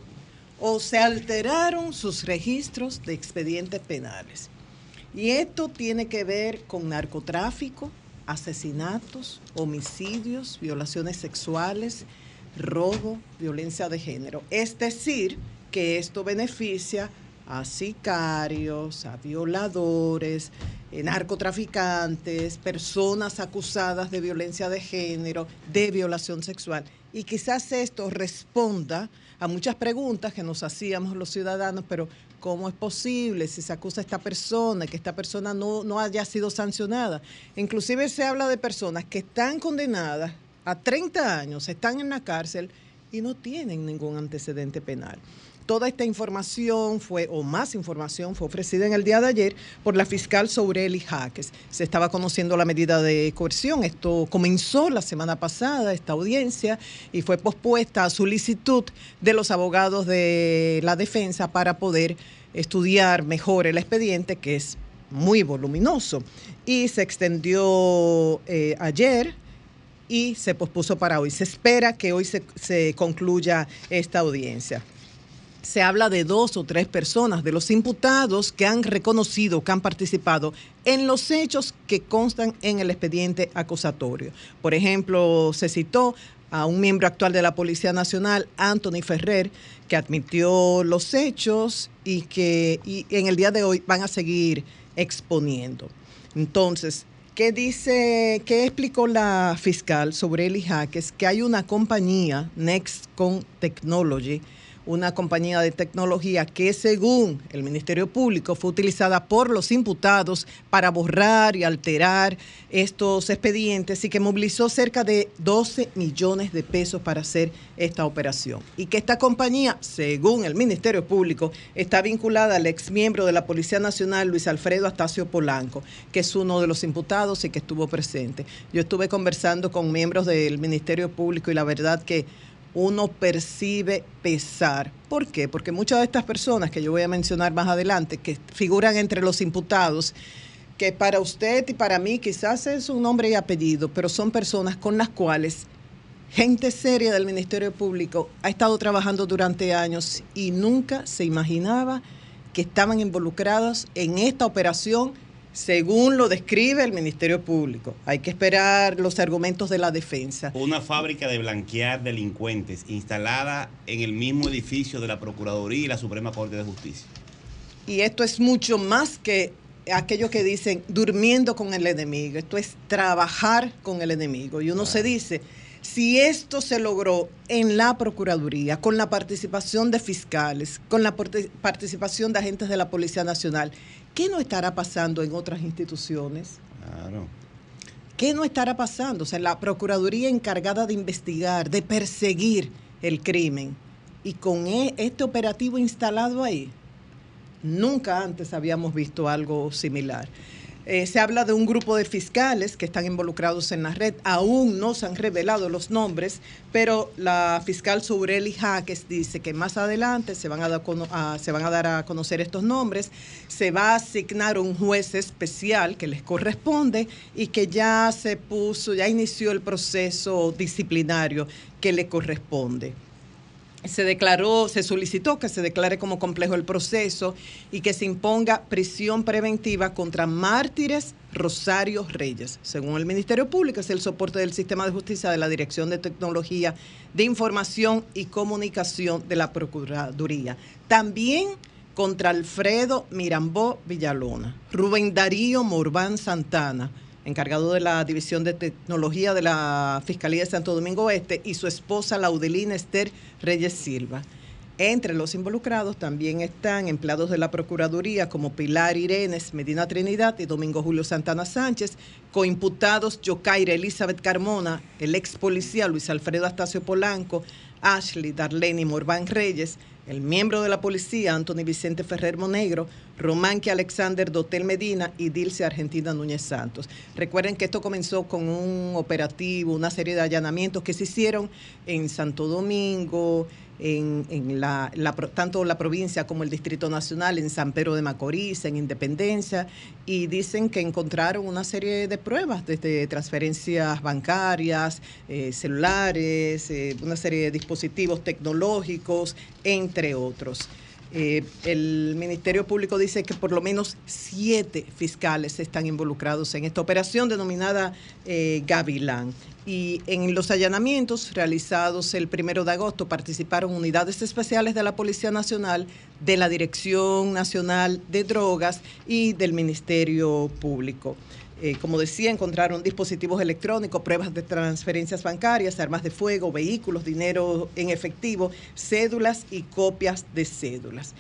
o se alteraron sus registros de expedientes penales. Y esto tiene que ver con narcotráfico, asesinatos, homicidios, violaciones sexuales, robo, violencia de género. Es decir, que esto beneficia a sicarios, a violadores, eh, narcotraficantes, personas acusadas de violencia de género, de violación sexual. Y quizás esto responda a muchas preguntas que nos hacíamos los ciudadanos, pero ¿cómo es posible si se acusa a esta persona, que esta persona no, no haya sido sancionada? Inclusive se habla de personas que están condenadas a 30 años, están en la cárcel y no tienen ningún antecedente penal. Toda esta información fue, o más información, fue ofrecida en el día de ayer por la fiscal Soureli Jaques. Se estaba conociendo la medida de coerción. Esto comenzó la semana pasada, esta audiencia, y fue pospuesta a solicitud de los abogados de la defensa para poder estudiar mejor el expediente, que es muy voluminoso. Y se extendió eh, ayer y se pospuso para hoy. Se espera que hoy se, se concluya esta audiencia se habla de dos o tres personas, de los imputados que han reconocido, que han participado en los hechos que constan en el expediente acusatorio. Por ejemplo, se citó a un miembro actual de la Policía Nacional, Anthony Ferrer, que admitió los hechos y que y en el día de hoy van a seguir exponiendo. Entonces, ¿qué dice, qué explicó la fiscal sobre Eli Jaques? Que hay una compañía, Nextcon Technology, una compañía de tecnología que según el Ministerio Público fue utilizada por los imputados para borrar y alterar estos expedientes y que movilizó cerca de 12 millones de pesos para hacer esta operación. Y que esta compañía, según el Ministerio Público, está vinculada al exmiembro de la Policía Nacional, Luis Alfredo Astacio Polanco, que es uno de los imputados y que estuvo presente. Yo estuve conversando con miembros del Ministerio Público y la verdad que uno percibe pesar. ¿Por qué? Porque muchas de estas personas que yo voy a mencionar más adelante, que figuran entre los imputados, que para usted y para mí quizás es un nombre y apellido, pero son personas con las cuales gente seria del Ministerio Público ha estado trabajando durante años y nunca se imaginaba que estaban involucrados en esta operación según lo describe el Ministerio Público. Hay que esperar los argumentos de la defensa. Una fábrica de blanquear delincuentes instalada en el mismo edificio de la Procuraduría y la Suprema Corte de Justicia. Y esto es mucho más que aquello que dicen durmiendo con el enemigo. Esto es trabajar con el enemigo. Y uno se dice, si esto se logró en la Procuraduría, con la participación de fiscales, con la participación de agentes de la Policía Nacional, ¿qué no estará pasando en otras instituciones? Claro. ¿Qué no estará pasando? O sea, la Procuraduría encargada de investigar, de perseguir el crimen, y con e- este operativo instalado ahí, nunca antes habíamos visto algo similar. Eh, se habla de un grupo de fiscales que están involucrados en la red. Aún no se han revelado los nombres, pero la fiscal Soureli Jaques dice que más adelante se van a, dar, a- se van a dar a conocer estos nombres. Se va a asignar un juez especial que les corresponde y que ya se puso, ya inició el proceso disciplinario que le corresponde se declaró, se solicitó que se declare como complejo el proceso y que se imponga prisión preventiva contra mártires Rosario Reyes. Según el Ministerio Público, es el soporte del sistema de justicia de la Dirección de Tecnología de Información y Comunicación de la Procuraduría. También contra Alfredo Mirambó Villalona, Rubén Darío Morbán Santana, encargado de la División de Tecnología de la Fiscalía de Santo Domingo Este, y su esposa Laudelina Esther Reyes Silva. Entre los involucrados también están empleados de la Procuraduría como Pilar Irenes Medina Trinidad y Domingo Julio Santana Sánchez, coimputados Yocaira Elizabeth Carmona, el ex policía Luis Alfredo Astacio Polanco, Ashley Darlene Morván Reyes, el miembro de la policía Anthony Vicente Ferrer Monegro, Románque Alexander Dotel Medina y Dilce Argentina Núñez Santos. Recuerden que esto comenzó con un operativo, una serie de allanamientos que se hicieron en Santo Domingo, en, en la, la tanto la provincia como el Distrito Nacional, en San Pedro de Macorís, en Independencia, y dicen que encontraron una serie de pruebas, desde transferencias bancarias, eh, celulares, eh, una serie de dispositivos tecnológicos, entre otros. Eh, el Ministerio Público dice que por lo menos siete fiscales están involucrados en esta operación denominada eh, Gavilán. Y en los allanamientos realizados el primero de agosto participaron unidades especiales de la Policía Nacional, de la Dirección Nacional de Drogas y del Ministerio Público. Eh, como decía, encontraron dispositivos electrónicos, pruebas de transferencias bancarias, armas de fuego, vehículos, dinero en efectivo, cédulas y copias de cédulas.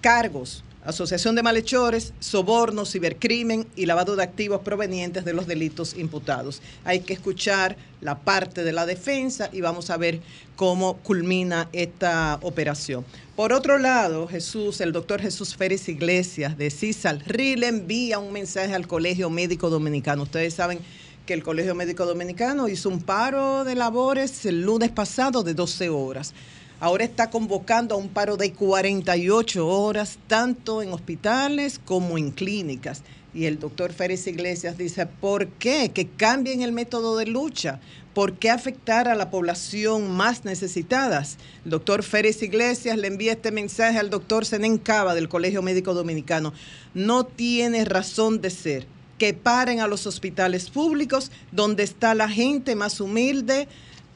Cargos, asociación de malhechores, soborno, cibercrimen y lavado de activos provenientes de los delitos imputados. Hay que escuchar la parte de la defensa y vamos a ver cómo culmina esta operación. Por otro lado, Jesús, el doctor Jesús Férez Iglesias de CISAL, RI le envía un mensaje al Colegio Médico Dominicano. Ustedes saben que el Colegio Médico Dominicano hizo un paro de labores el lunes pasado de 12 horas. Ahora está convocando a un paro de 48 horas, tanto en hospitales como en clínicas. Y el doctor Férez Iglesias dice, ¿por qué? Que cambien el método de lucha. ¿Por qué afectar a la población más necesitadas? El doctor Férez Iglesias le envía este mensaje al doctor Zenén Cava del Colegio Médico Dominicano. No tiene razón de ser que paren a los hospitales públicos donde está la gente más humilde,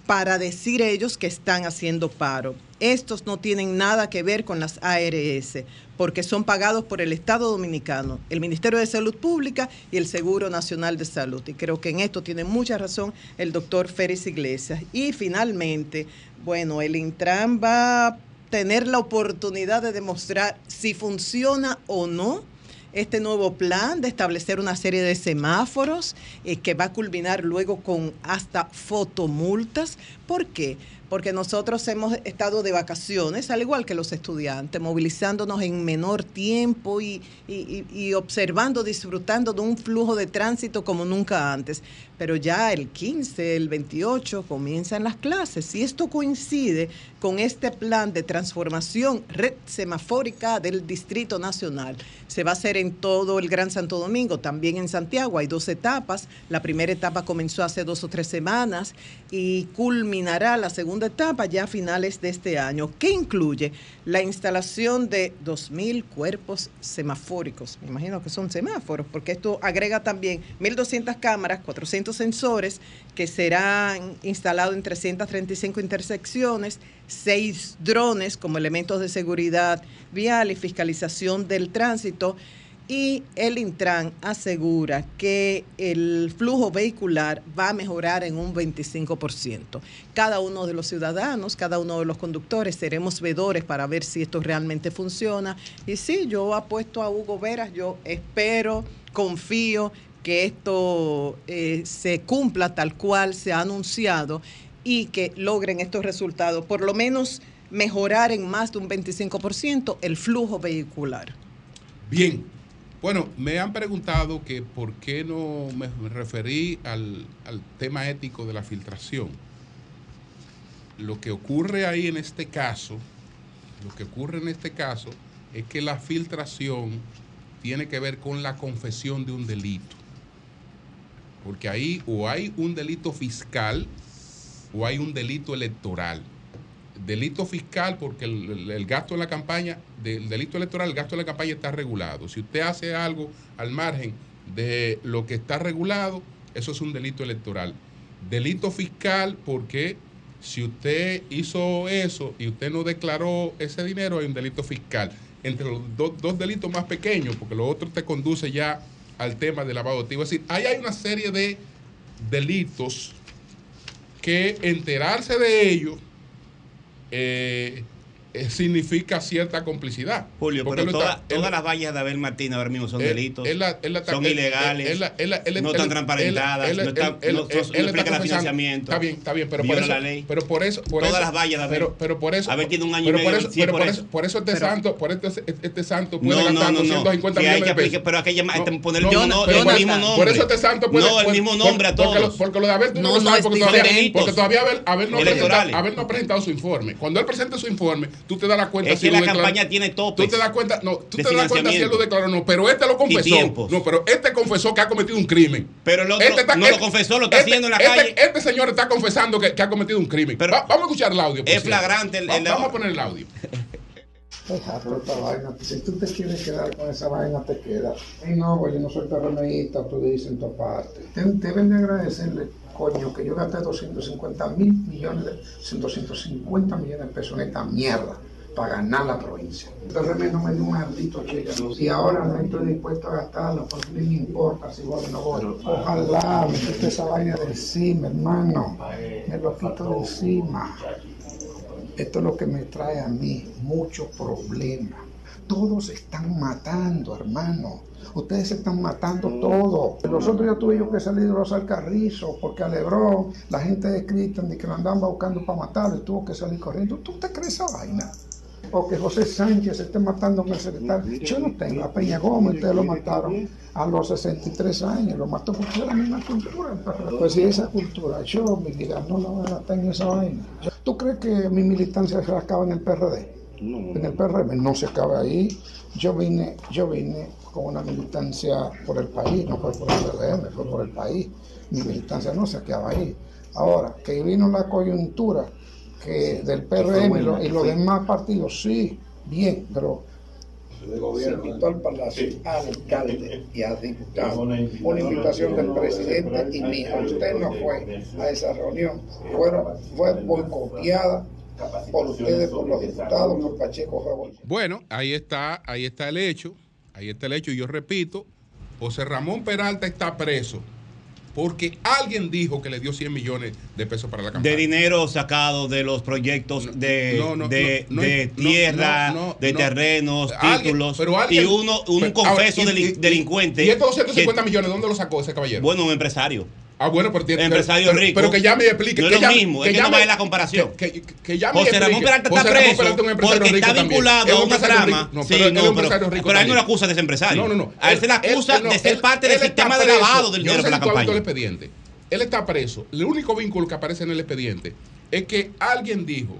para decir ellos que están haciendo paro. Estos no tienen nada que ver con las ARS, porque son pagados por el Estado Dominicano, el Ministerio de Salud Pública y el Seguro Nacional de Salud. Y creo que en esto tiene mucha razón el doctor Félix Iglesias. Y finalmente, bueno, el Intran va a tener la oportunidad de demostrar si funciona o no este nuevo plan de establecer una serie de semáforos eh, que va a culminar luego con hasta fotomultas. ¿Por qué? Porque nosotros hemos estado de vacaciones, al igual que los estudiantes, movilizándonos en menor tiempo y, observando, disfrutando de un flujo de tránsito como nunca antes. Pero ya el 15, el 28 comienzan las clases y esto coincide con este plan de transformación red semafórica del Distrito Nacional. Se va a hacer en todo el Gran Santo Domingo, también en Santiago. Hay dos etapas. La primera etapa comenzó hace dos o tres semanas y culminará la segunda etapa ya a finales de este año, que incluye la instalación de 2.000 cuerpos semafóricos. Me imagino que son semáforos, porque esto agrega también 1.200 cámaras, 400 sensores que serán instalados en 335 intersecciones, seis drones como elementos de seguridad vial y fiscalización del tránsito. Y el Intran asegura que el flujo vehicular va a mejorar en un 25%. Cada uno de los ciudadanos, cada uno de los conductores seremos vedores para ver si esto realmente funciona. Y sí, yo apuesto a Hugo Veras, yo espero, confío que esto eh, se cumpla tal cual se ha anunciado y que logren estos resultados, por lo menos mejorar en más de un 25% el flujo vehicular. Bien. Bueno, me han preguntado que por qué no me referí al, al tema ético de la filtración. Lo que ocurre ahí en este caso, lo que ocurre en este caso es que la filtración tiene que ver con la confesión de un delito. Porque ahí o hay un delito fiscal o hay un delito electoral. Delito fiscal porque el, gasto en la campaña, del delito electoral, el gasto en la campaña está regulado. Si usted hace algo al margen de lo que está regulado, eso es un delito electoral. Delito fiscal porque si usted hizo eso y usted no declaró ese dinero, hay un delito fiscal. Entre los do- dos delitos más pequeños, porque lo otro te conduce ya al tema de lavado de activos. Es decir, ahí hay una serie de delitos que enterarse de ellos eh, significa cierta complicidad. Julio, Porque pero toda- está- todas él- las vallas de Abel Martínez ahora mismo son él- delitos, él son él- ilegales, él- él- él- él- no están él- transparentadas, él- no, están, él- él- no, no- él- no él está explican el financiamiento. Está bien, está bien, pero por eso, la ley. pero por eso, por Todas eso- las vallas de Abel. pero, pero por eso, Abel tiene un año y pero medio por eso, sí, pero por eso. eso, por eso este Pero- santo, por este, este, este santo puede No, no, gastar no, no. 250 Que hay millones de pesos. pero aquella No, poner el no, mismo no- nombre. Por eso este santo puede No, el mismo nombre a todos. Porque lo de Abel tú no, No, lo no sabes porque todavía, no. Abel no ha presentado su informe. Cuando él presente su informe, tú te das cuenta Es que lo la declaró. campaña tiene topes Tú te das cuenta, no, tú te das cuenta si él lo declaró no, pero este lo confesó. No, pero este confesó que ha cometido un crimen. Pero el otro no lo confesó, lo está haciendo en la este- calle. Este señor está confesando que, que ha cometido un crimen. Va- vamos a escuchar el audio. Es cierto. flagrante el- Va- el- vamos a poner el audio. Esta vaina. Si tú te quieres quedar con esa vaina, te quedas. Y no, pues yo no soy terrenista, tú dices en tu parte. Deben de agradecerle, coño, que yo gasté 250 mil millones, de, 250 millones de pesos en esta mierda para ganar la provincia. Entonces no me dio un maldito cheque. Y ahora no estoy dispuesto a gastarlo, porque no me importa si voy o no voy. Ojalá me quite esa vaina de encima, hermano. Me lo quito de encima. Esto es lo que me trae a mí muchos problemas. Todos están matando, hermano. Ustedes se están matando todos. Los otros ya tuve yo que salir de los alcarrizos porque a Lebrón la gente de Cristian de que lo andaban buscando para matarlo y tuvo que salir corriendo. ¿Tú te crees esa vaina? O que José Sánchez se esté matando con el secretario. Yo no tengo. A Peña Gómez ustedes lo mataron a los 63 años. Lo mató porque era la misma cultura. Pues si esa cultura, yo, mi vida, no la a en esa vaina. ¿Tú crees que mi militancia se acaba en el PRD? No, en el PRM no se acaba ahí. Yo vine, yo vine con una militancia por el país, no fue por el PRM, fue por el país. Mi militancia no se acaba ahí. Ahora, que vino la coyuntura que del PRM y, y los demás partidos, sí, bien, pero de gobierno, se invitó al palacio alcalde y a diputados. Una, invitación del presidente y mía. Usted no fue a esa reunión. Fueron, fue boicoteada por ustedes, por los señor Pacheco, favor. Bueno, ahí está, ahí está el hecho, ahí está el hecho, y yo repito, José Ramón Peralta está preso porque alguien dijo que le dio 100 millones de pesos para la campaña. De dinero sacado de los proyectos de, de, tierra, de terrenos, títulos. Y uno, un confeso y, delincuente. ¿Y estos 250 millones dónde los sacó ese caballero? Bueno, un empresario. Ah, bueno, pero tiene empresario pero, rico. Pero, que ya me explique. No es que lo ya, mismo, que es que ya no me, vale la comparación. Que, que, que ya me José Ramón Peralta está preso porque está vinculado a una trama. Pero, no, pero, pero él no lo acusa de ser empresario. No, no, no. A él, se le acusa de ser parte del sistema de lavado del dinero de la campaña. El expediente. Él está preso. El único vínculo que aparece en el expediente es que alguien dijo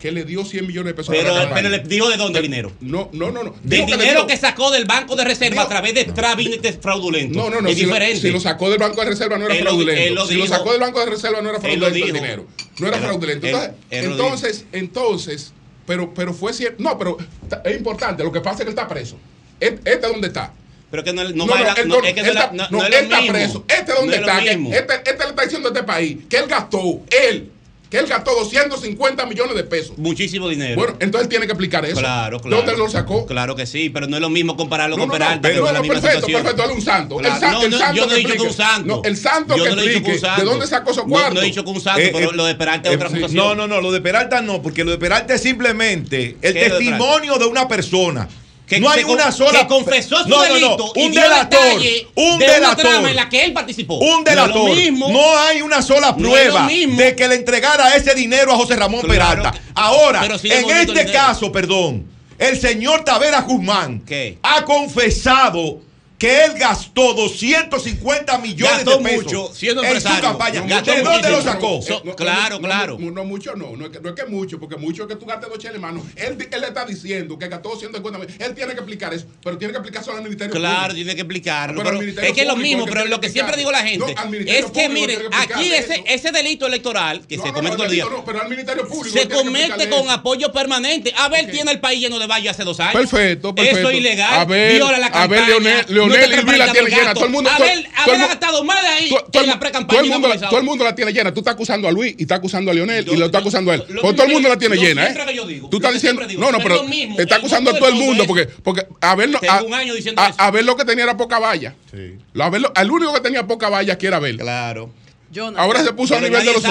que le dio 100 millones de pesos. Pero, a la pero le dijo de dónde el dinero. No, no, no. no. Del dinero que, sacó del Banco de Reserva a través de trámites fraudulentos. No, no, no. Si. Lo, sacó del Banco de Reserva no era fraudulento. Si lo sacó del Banco de Reserva no era fraudulento el dinero. No era fraudulento. Entonces, entonces, pero, pero fue cierto. No, pero es importante. Lo que pasa es que él está preso. Este es donde está. Pero que no, no, no, no no, es que no, no, es lo está mismo. preso. Este es donde está. este, este le está diciendo a este país que él gastó. Él que él gastó 250 millones de pesos. Muchísimo dinero. Bueno, entonces tiene que explicar eso. Claro, claro. ¿Dónde lo sacó? Claro que sí, pero no es lo mismo compararlo con no, Peralta. No, pero la misma perfecto, perfecto, él es un santo. El, santo, el santo yo no he dicho que un santo. el santo yo que explique, un santo. ¿de dónde sacó esos cuartos? No, he dicho que un santo, eh, pero eh, lo de Peralta es eh, otra situación. No, no, no, lo de Peralta no, porque lo de Peralta es simplemente el testimonio de una persona. Que no hay una sola. Que confesó su no, delito. No, no. Un delator. Un de delator. Trama en la que él participó. Un delator. No, mismo, no hay una sola prueba de que le entregara ese dinero a José Ramón Peralta. Ahora, en este caso, perdón, el señor Tavera Guzmán ha confesado que él gastó 250 millones mucho, siendo en. No, ¿De dónde lo sacó? Claro, claro. No, mucho, no. No es, que, no es que mucho, porque mucho es que tú gastes dos cheles, hermano. Él, él está diciendo que gastó 250 millones. Él tiene que explicar eso, pero tiene que explicar solo al Ministerio claro, Público. Claro, tiene que explicarlo. Pero es que es lo mismo, pero lo que siempre digo la gente es que, miren, aquí ese, ese delito electoral que se comete el día, pero al Ministerio Público se comete con apoyo permanente. Abel okay. tiene el país lleno de vallas hace dos años. Perfecto. Eso es ilegal. Abel, viola la campaña. Abel Leonel, Leonel Leonel Irving la tiene llena. Todo el mundo. Gastado más de ahí en la pre-campaña. Todo el mundo la tiene llena. Tú estás acusando a Luis y estás acusando a Leonel y lo estás acusando a él. Todo el mundo la tiene llena, ¿eh? Tú estás diciendo. No, no, pero está acusando a todo el mundo porque Abel lo que tenía era poca valla. Al único que tenía poca valla que era Abel. Claro. Jonathan, Ahora se puso a nivel de los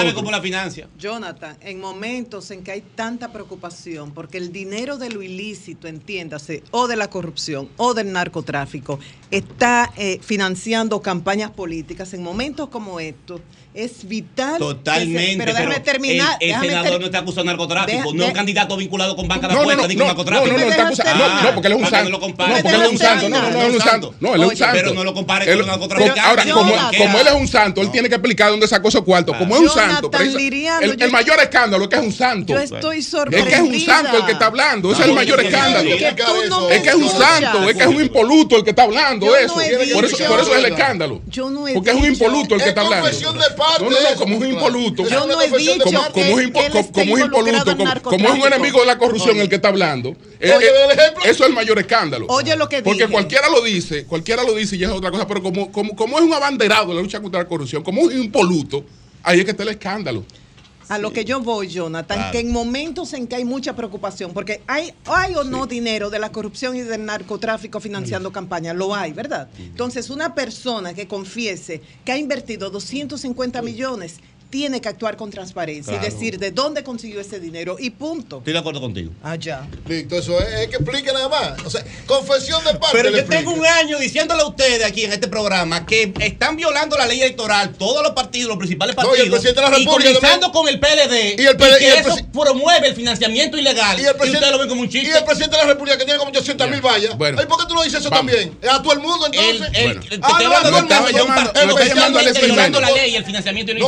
Jonathan, en momentos en que hay tanta preocupación porque el dinero de lo ilícito, entiéndase, o de la corrupción o del narcotráfico, está eh, financiando campañas políticas, en momentos como estos, es vital. Totalmente. Se, pero déjame pero terminar. El, el senador ter... no está acusado de narcotráfico. No es un candidato vinculado con banca de no, apuestas no, no, ni con narcotráfico. No, no, no, está ah, no, porque él es un santo. No, porque él es un santo. No, no, él es un santo. No, él es un santo. Pero no lo compare con narcotraficante. Ahora, como él es un santo, él tiene que explicar dónde sacó esos cuartos. Como es un santo. El mayor escándalo es que es un santo. Yo estoy sorprendida. Es que es un santo el que está hablando. Ese es el mayor escándalo. Es que es un santo. Es que es un impoluto el que está hablando. Eso. Por eso es el escándalo. Porque es un impoluto el que está hablando. No, no, no, como es impoluto. Como, que, impoluto, como, es un enemigo de la corrupción el que está hablando. Eh, eh, eso es el mayor escándalo. Porque cualquiera lo dice, cualquiera lo dice y es otra cosa, pero como, como, como es un abanderado de la lucha contra la corrupción, como es impoluto, ahí es que está el escándalo a lo que yo voy, Jonathan, que en momentos en que hay mucha preocupación, porque hay, hay o no dinero de la corrupción y del narcotráfico financiando mm. campañas, lo hay, ¿verdad? Mm. Entonces, una persona que confiese que ha invertido 250 millones tiene que actuar con transparencia y decir de dónde consiguió ese dinero y punto. Estoy de acuerdo contigo. Ah, ya. Listo, eso es, que explique nada más. O sea, confesión de parte. Pero yo tengo un año diciéndole a ustedes aquí en este programa que están violando la ley electoral todos los partidos, los principales partidos. No, y de la República. Y comenzando con el PLD. Y el PLD. Y que y promueve el financiamiento ilegal. Y, el presidente, lo ven como un chiste. Y el presidente de la República que tiene como 800 mil vallas. ¿Y por qué tú no dices eso vamos. también? ¿A todo el mundo entonces? El, el, bueno.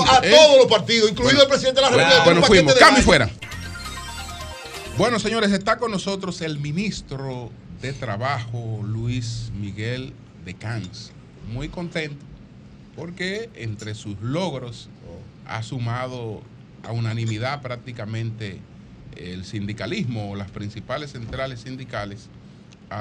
A todos los partidos, incluido el presidente de la República. Bueno, fuimos. Cambio fuera. Bueno, señores, está con nosotros el ministro de Trabajo, Luis Miguel de Cans. Muy contento porque entre sus logros ha sumado a unanimidad prácticamente el sindicalismo o las principales centrales sindicales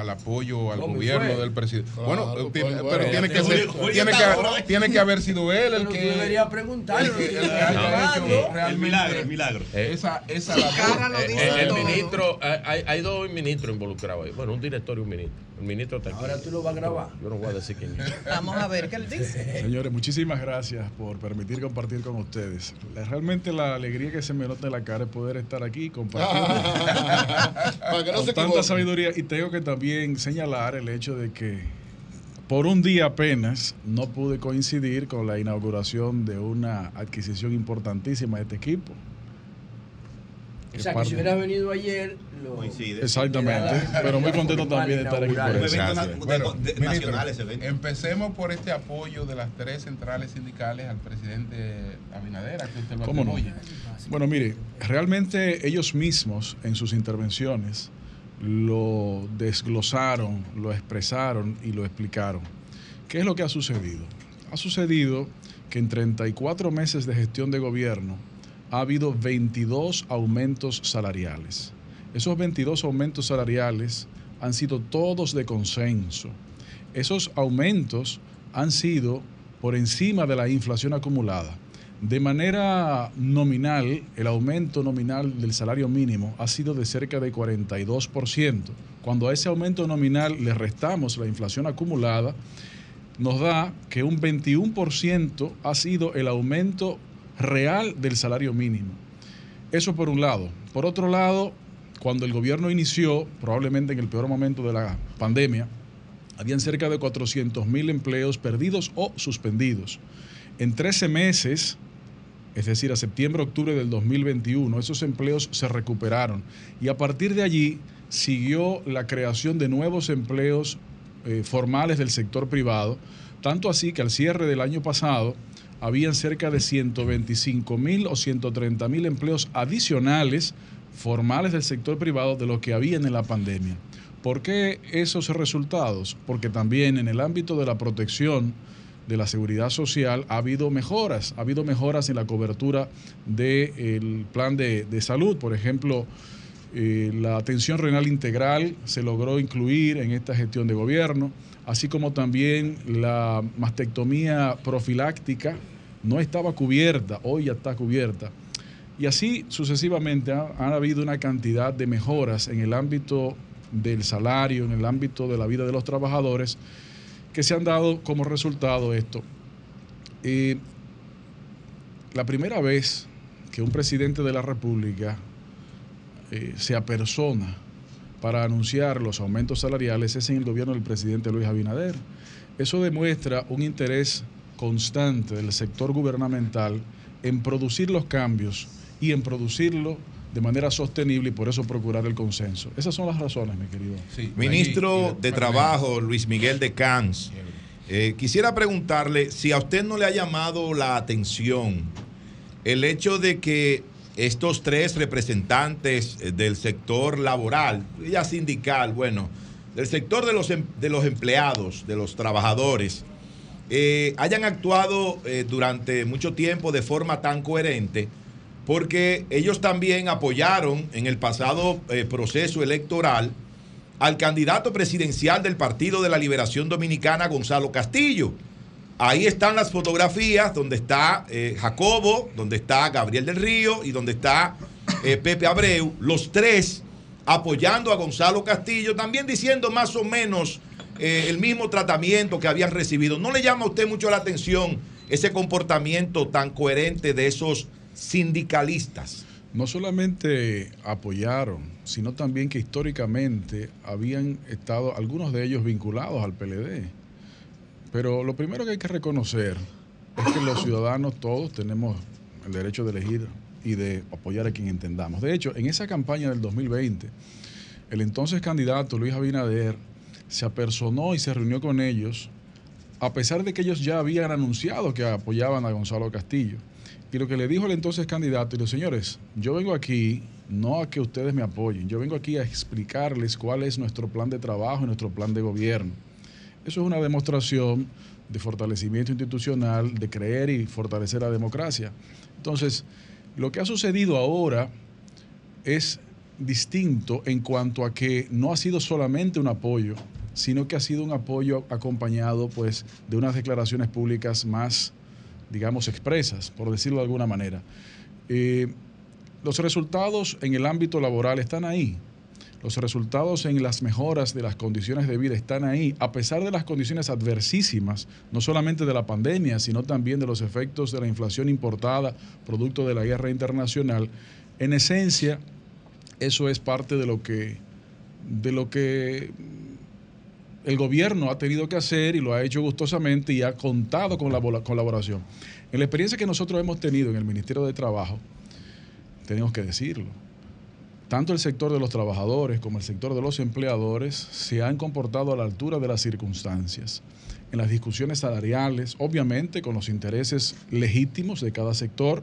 al apoyo al ¿Cómo gobierno del presidente. Claro, bueno, pues, tiene- bueno, pero tiene que, ser- Julio tiene, que, tiene que haber sido él el Pero tú que. deberías preguntarle, el que- el que no, haya no, hecho no. realmente El milagro, el milagro. Esa, esa cara lo labor. dice Eh, el ministro, hay, hay- hay dos ministros involucrados ahí. Bueno, un director y un ministro. El ministro está aquí. Ahora tú lo vas a grabar. Yo no voy a decir quién es. Vamos a ver qué él dice. Señores, muchísimas gracias por permitir compartir con ustedes. La- Realmente la alegría que se me nota en la cara es poder estar aquí compartiendo Para que no con se tanta sabiduría. Y tengo que también señalar el hecho de que por un día apenas no pude coincidir con la inauguración de una adquisición importantísima de este equipo. O sea, que si hubieras venido ayer, lo Coincide. Exactamente, pero muy contento también de estar aquí por eso. Bueno, ministro. Empecemos por este apoyo de las tres centrales sindicales al presidente Abinader, a que usted lo ¿Cómo no? Bueno, mire, realmente ellos mismos en sus intervenciones lo desglosaron, lo expresaron y lo explicaron. ¿Qué es lo que ha sucedido? Ha sucedido que en 34 meses de gestión de gobierno ha habido 22 aumentos salariales. Esos 22 aumentos salariales han sido todos de consenso. Esos aumentos han sido por encima de la inflación acumulada. De manera nominal, el aumento nominal del salario mínimo ha sido de cerca de 42%. Cuando a ese aumento nominal le restamos la inflación acumulada, nos da que un 21% ha sido el aumento real del salario mínimo. Eso por un lado. Por otro lado, cuando el gobierno inició, probablemente en el peor momento de la pandemia, habían cerca de 400 mil empleos perdidos o suspendidos. En 13 meses, es decir, a septiembre-octubre del 2021, esos empleos se recuperaron y a partir de allí siguió la creación de nuevos empleos eh, formales del sector privado, tanto así que al cierre del año pasado habían cerca de 125 mil o 130 mil empleos adicionales formales del sector privado de lo que habían en la pandemia. ¿Por qué esos resultados? Porque también en el ámbito de la protección de la seguridad social ha habido mejoras, ha habido mejoras en la cobertura del plan de, de salud. Por ejemplo, eh, la atención renal integral se logró incluir en esta gestión de gobierno, así como también la mastectomía profiláctica no estaba cubierta, hoy ya está cubierta. Y así sucesivamente ha, ha habido una cantidad de mejoras en el ámbito del salario, en el ámbito de la vida de los trabajadores, que se han dado como resultado esto. Eh, la primera vez que un presidente de la República eh, se apersona para anunciar los aumentos salariales es en el gobierno del presidente Luis Abinader. Eso demuestra un interés constante del sector gubernamental en producir los cambios y en producirlo de manera sostenible y por eso procurar el consenso. Esas son las razones, mi querido. Ministro de Trabajo, Luis Miguel de Cans. eh, quisiera preguntarle si a usted no le ha llamado la atención el hecho de que estos tres representantes eh, del sector laboral, ya sindical, bueno, del sector de los, em- de los empleados, de los trabajadores, eh, hayan actuado eh, durante mucho tiempo de forma tan coherente, porque ellos también apoyaron en el pasado eh, proceso electoral al candidato presidencial del Partido de la Liberación Dominicana, Gonzalo Castillo. Ahí están las fotografías donde está eh, Jacobo, donde está Gabriel del Río y donde está eh, Pepe Abreu, los tres apoyando a Gonzalo Castillo, también diciendo más o menos el mismo tratamiento que habían recibido. ¿No le llama a usted mucho la atención ese comportamiento tan coherente de esos sindicalistas? No solamente apoyaron, sino también que históricamente habían estado algunos de ellos vinculados al PLD. Pero lo primero que hay que reconocer es que los ciudadanos todos tenemos el derecho de elegir y de apoyar a quien entendamos. De hecho, en esa campaña del 2020, el entonces candidato Luis Abinader se apersonó y se reunió con ellos, a pesar de que ellos ya habían anunciado que apoyaban a Gonzalo Castillo. Y lo que le dijo el entonces candidato, y los señores, yo vengo aquí no a que ustedes me apoyen, yo vengo aquí a explicarles cuál es nuestro plan de trabajo y nuestro plan de gobierno. Eso es una demostración de fortalecimiento institucional, de creer y fortalecer la democracia. Entonces, lo que ha sucedido ahora es distinto en cuanto a que no ha sido solamente un apoyo, sino que ha sido un apoyo acompañado pues de unas declaraciones públicas más, digamos, expresas, por decirlo de alguna manera. Eh, los resultados en el ámbito laboral están ahí. Los resultados en las mejoras de las condiciones de vida están ahí, a pesar de las condiciones adversísimas, no solamente de la pandemia, sino también de los efectos de la inflación importada, producto de la guerra internacional. En esencia, eso es parte de lo que, de lo que el gobierno ha tenido que hacer y lo ha hecho gustosamente y ha contado con la colaboración. En la experiencia que nosotros hemos tenido en el Ministerio de Trabajo, tenemos que decirlo, tanto el sector de los trabajadores como el sector de los empleadores se han comportado a la altura de las circunstancias. En las discusiones salariales, obviamente con los intereses legítimos de cada sector,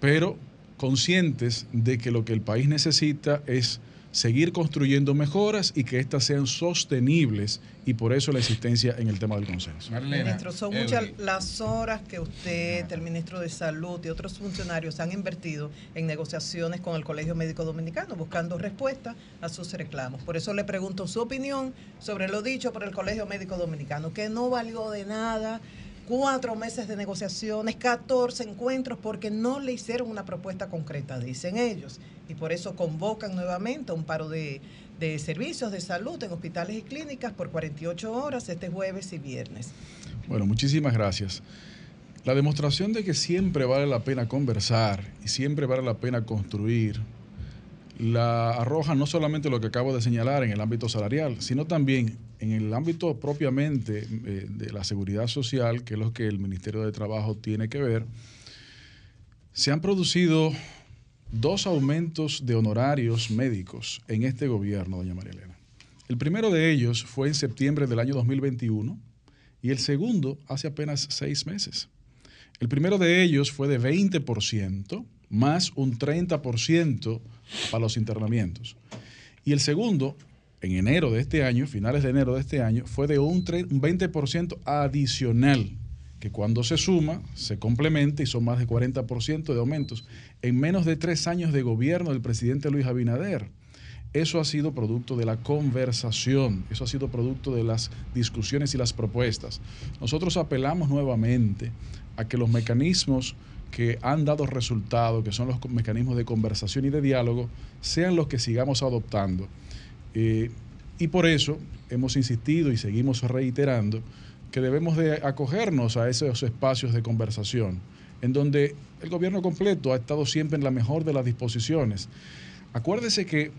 pero conscientes de que lo que el país necesita es seguir construyendo mejoras y que éstas sean sostenibles y por eso la existencia en el tema del consenso. Ministro, son muchas las horas que usted, el ministro de Salud y otros funcionarios han invertido en negociaciones con el Colegio Médico Dominicano, buscando respuestas a sus reclamos. Por eso le pregunto su opinión sobre lo dicho por el Colegio Médico Dominicano, que no valió de nada cuatro meses de negociaciones, 14 encuentros, porque no le hicieron una propuesta concreta, dicen ellos. Y por eso convocan nuevamente un paro de, de servicios de salud en hospitales y clínicas por 48 horas este jueves y viernes. Bueno, muchísimas gracias. La demostración de que siempre vale la pena conversar y siempre vale la pena construir, la arroja no solamente lo que acabo de señalar en el ámbito salarial, sino también en el ámbito propiamente eh, de la seguridad social, que es lo que el Ministerio de Trabajo tiene que ver. Se han producido dos aumentos de honorarios médicos en este gobierno, doña María Elena. El primero de ellos fue en septiembre del año 2021 y el segundo hace apenas seis meses. El primero de ellos fue de 20% más un 30% para los internamientos. Y el segundo, en enero de este año, finales de enero de este año, fue de un, tre- un 20% adicional, que cuando se suma, se complementa y son más de 40% de aumentos en menos de tres años de gobierno del presidente Luis Abinader. Eso ha sido producto de la conversación, eso ha sido producto de las discusiones y las propuestas. Nosotros apelamos nuevamente a que los mecanismos que han dado resultado, que son los mecanismos de conversación y de diálogo, sean los que sigamos adoptando. Eh, y por eso hemos insistido y seguimos reiterando que debemos de acogernos a esos espacios de conversación, en donde el gobierno completo ha estado siempre en la mejor de las disposiciones. Acuérdese que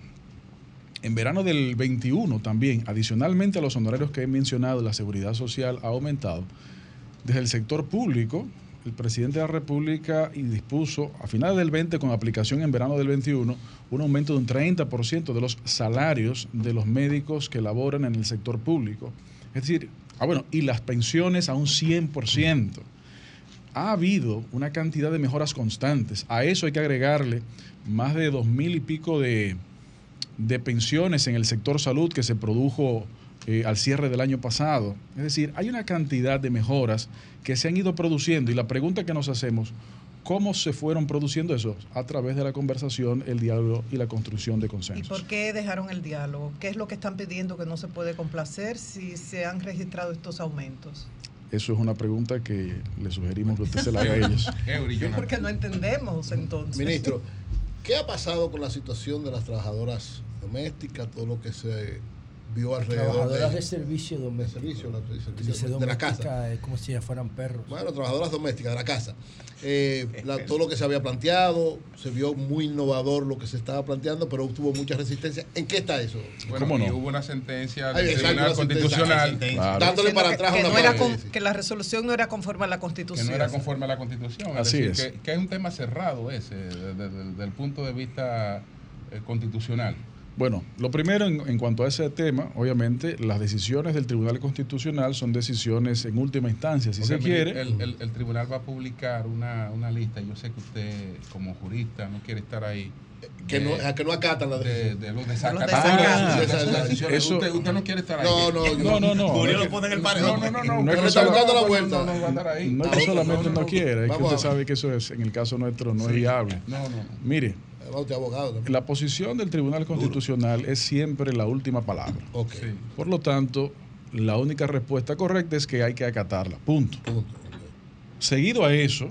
en verano del 21 también, adicionalmente a los honorarios que he mencionado, la seguridad social ha aumentado. Desde el sector público, el presidente de la República dispuso a finales del 20, con aplicación en verano del 21, un aumento de un 30% de los salarios de los médicos que laboran en el sector público. Es decir, ah, bueno, y las pensiones a un 100%. Ha habido una cantidad de mejoras constantes. A eso hay que agregarle más de dos mil y pico de, de pensiones en el sector salud que se produjo eh, al cierre del año pasado. Es decir, hay una cantidad de mejoras que se han ido produciendo y la pregunta que nos hacemos, ¿cómo se fueron produciendo eso? A través de la conversación, el diálogo y la construcción de ¿Y consensos. por qué dejaron el diálogo? ¿Qué es lo que están pidiendo que no se puede complacer si se han registrado estos aumentos? Eso es una pregunta que le sugerimos que usted se la haga a ellos. Porque no entendemos entonces. Ministro, ¿qué ha pasado con la situación de las trabajadoras domésticas, todo lo que se vio alrededor Trabajadoras de, de servicio doméstico. servicio, la- de servicio de la casa? es como si ya fueran perros. Bueno, trabajadoras domésticas de la casa. Eh, la- todo lo que se había planteado, se vio muy innovador lo que se estaba planteando, pero tuvo mucha resistencia. ¿En qué está eso? Bueno, y hubo una sentencia Ay, del Tribunal una sentencia. Constitucional Claro. Dándole para que- atrás que, una no era con- que la resolución no era conforme a la que Constitución. no era conforme a la Constitución. Así decir, es. Que, que es un tema cerrado ese, desde, desde- desde el punto de vista eh, constitucional. Bueno, lo primero en, en cuanto a ese tema, obviamente, las decisiones del Tribunal Constitucional son decisiones en última instancia, si se quiere. El, el- el tribunal va a publicar una, una lista. Yo sé que usted, como jurista, no quiere estar ahí. Que no- a que no acatan la de, decisión. de los De los desacatados. de Eso- decisiones. eso- usted, usted no quiere estar ahí. No, no, No, no, no. Julio No, lo pone en el No, paredón. no, no, no. No no está dando la no, vuelta. No, no, ahí. No es que solamente no, quiere, es que usted sabe que eso es, en el caso nuestro, no es viable. No, no. Mire, usted abogado también. La posición del Tribunal Constitucional es siempre la última palabra. Por lo tanto, la única respuesta correcta es que hay que acatarla. Punto. Seguido a eso,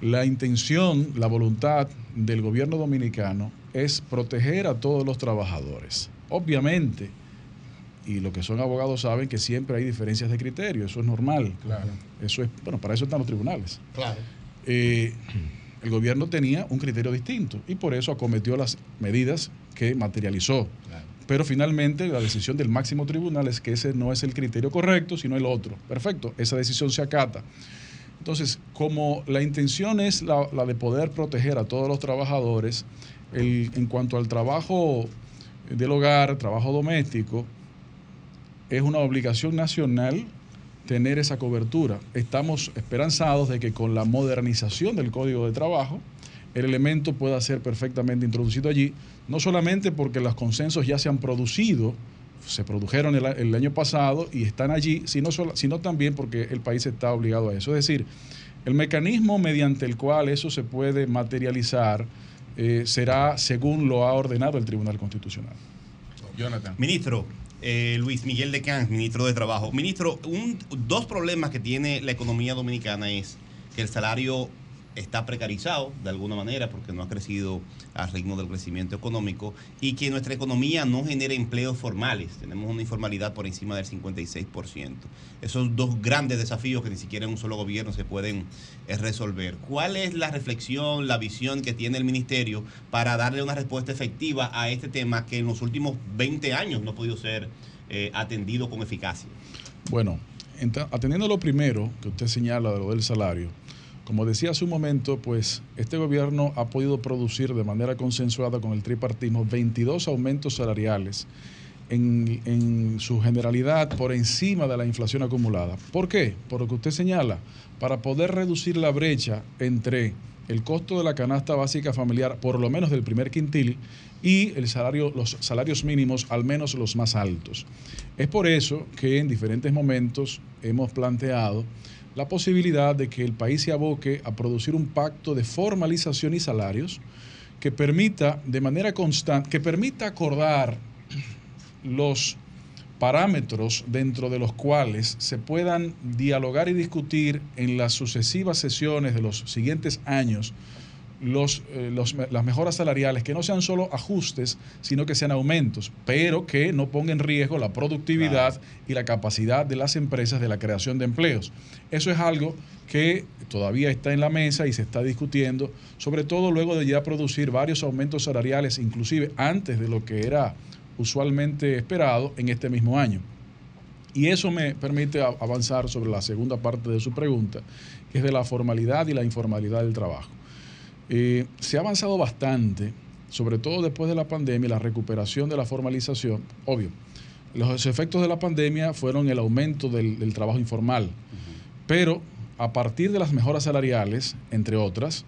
la intención, la voluntad del gobierno dominicano es proteger a todos los trabajadores. Obviamente, y los que son abogados saben que siempre hay diferencias de criterio, eso es normal. Claro. Eso es, bueno, para eso están los tribunales. Claro. Eh, el gobierno tenía un criterio distinto y por eso acometió las medidas que materializó. Pero finalmente la decisión del máximo tribunal es que ese no es el criterio correcto, sino el otro. Perfecto, esa decisión se acata. Entonces, como la intención es la, la de poder proteger a todos los trabajadores, el- en cuanto al trabajo del hogar, trabajo doméstico, es una obligación nacional tener esa cobertura. Estamos esperanzados de que con la modernización del Código de Trabajo, el elemento pueda ser perfectamente introducido allí, no solamente porque los consensos ya se han producido, se produjeron el, año pasado y están allí, sino, sino también porque el país está obligado a eso. Es decir, el mecanismo mediante el cual eso se puede materializar eh, será según lo ha ordenado el Tribunal Constitucional. Jonathan. Ministro, eh, Luis Miguel de Camps, ministro de Trabajo. Ministro, un- dos problemas que tiene la economía dominicana es que el salario está precarizado de alguna manera porque no ha crecido al ritmo del crecimiento económico y que nuestra economía no genera empleos formales. Tenemos una informalidad por encima del 56%. Esos dos grandes desafíos que ni siquiera en un solo gobierno se pueden eh, resolver. ¿Cuál es la reflexión, la visión que tiene el ministerio para darle una respuesta efectiva a este tema que en los últimos 20 años no ha podido ser eh, atendido con eficacia? Bueno, atendiendo lo primero que usted señala de lo del salario, como decía hace un momento, pues este gobierno ha podido producir de manera consensuada con el tripartismo 22 aumentos salariales en, su generalidad por encima de la inflación acumulada. ¿Por qué? Por lo que usted señala, para poder reducir la brecha entre el costo de la canasta básica familiar, por lo menos del primer quintil, y el salario, los salarios mínimos, al menos los más altos. Es por eso que en diferentes momentos hemos planteado la posibilidad de que el país se aboque a producir un pacto de formalización y salarios que permita de manera constante, que permita acordar los parámetros dentro de los cuales se puedan dialogar y discutir en las sucesivas sesiones de los siguientes años los, eh, los las mejoras salariales, que no sean solo ajustes, sino que sean aumentos, pero que no pongan en riesgo la productividad y la capacidad de las empresas de la creación de empleos. Eso es algo que todavía está en la mesa y se está discutiendo, sobre todo luego de ya producir varios aumentos salariales, inclusive antes de lo que era usualmente esperado en este mismo año. Y eso me permite avanzar sobre la segunda parte de su pregunta, que es de la formalidad y la informalidad del trabajo. Eh, se ha avanzado bastante, sobre todo después de la pandemia, la recuperación de la formalización. Obvio, los efectos de la pandemia fueron el aumento del, del trabajo informal, pero a partir de las mejoras salariales, entre otras,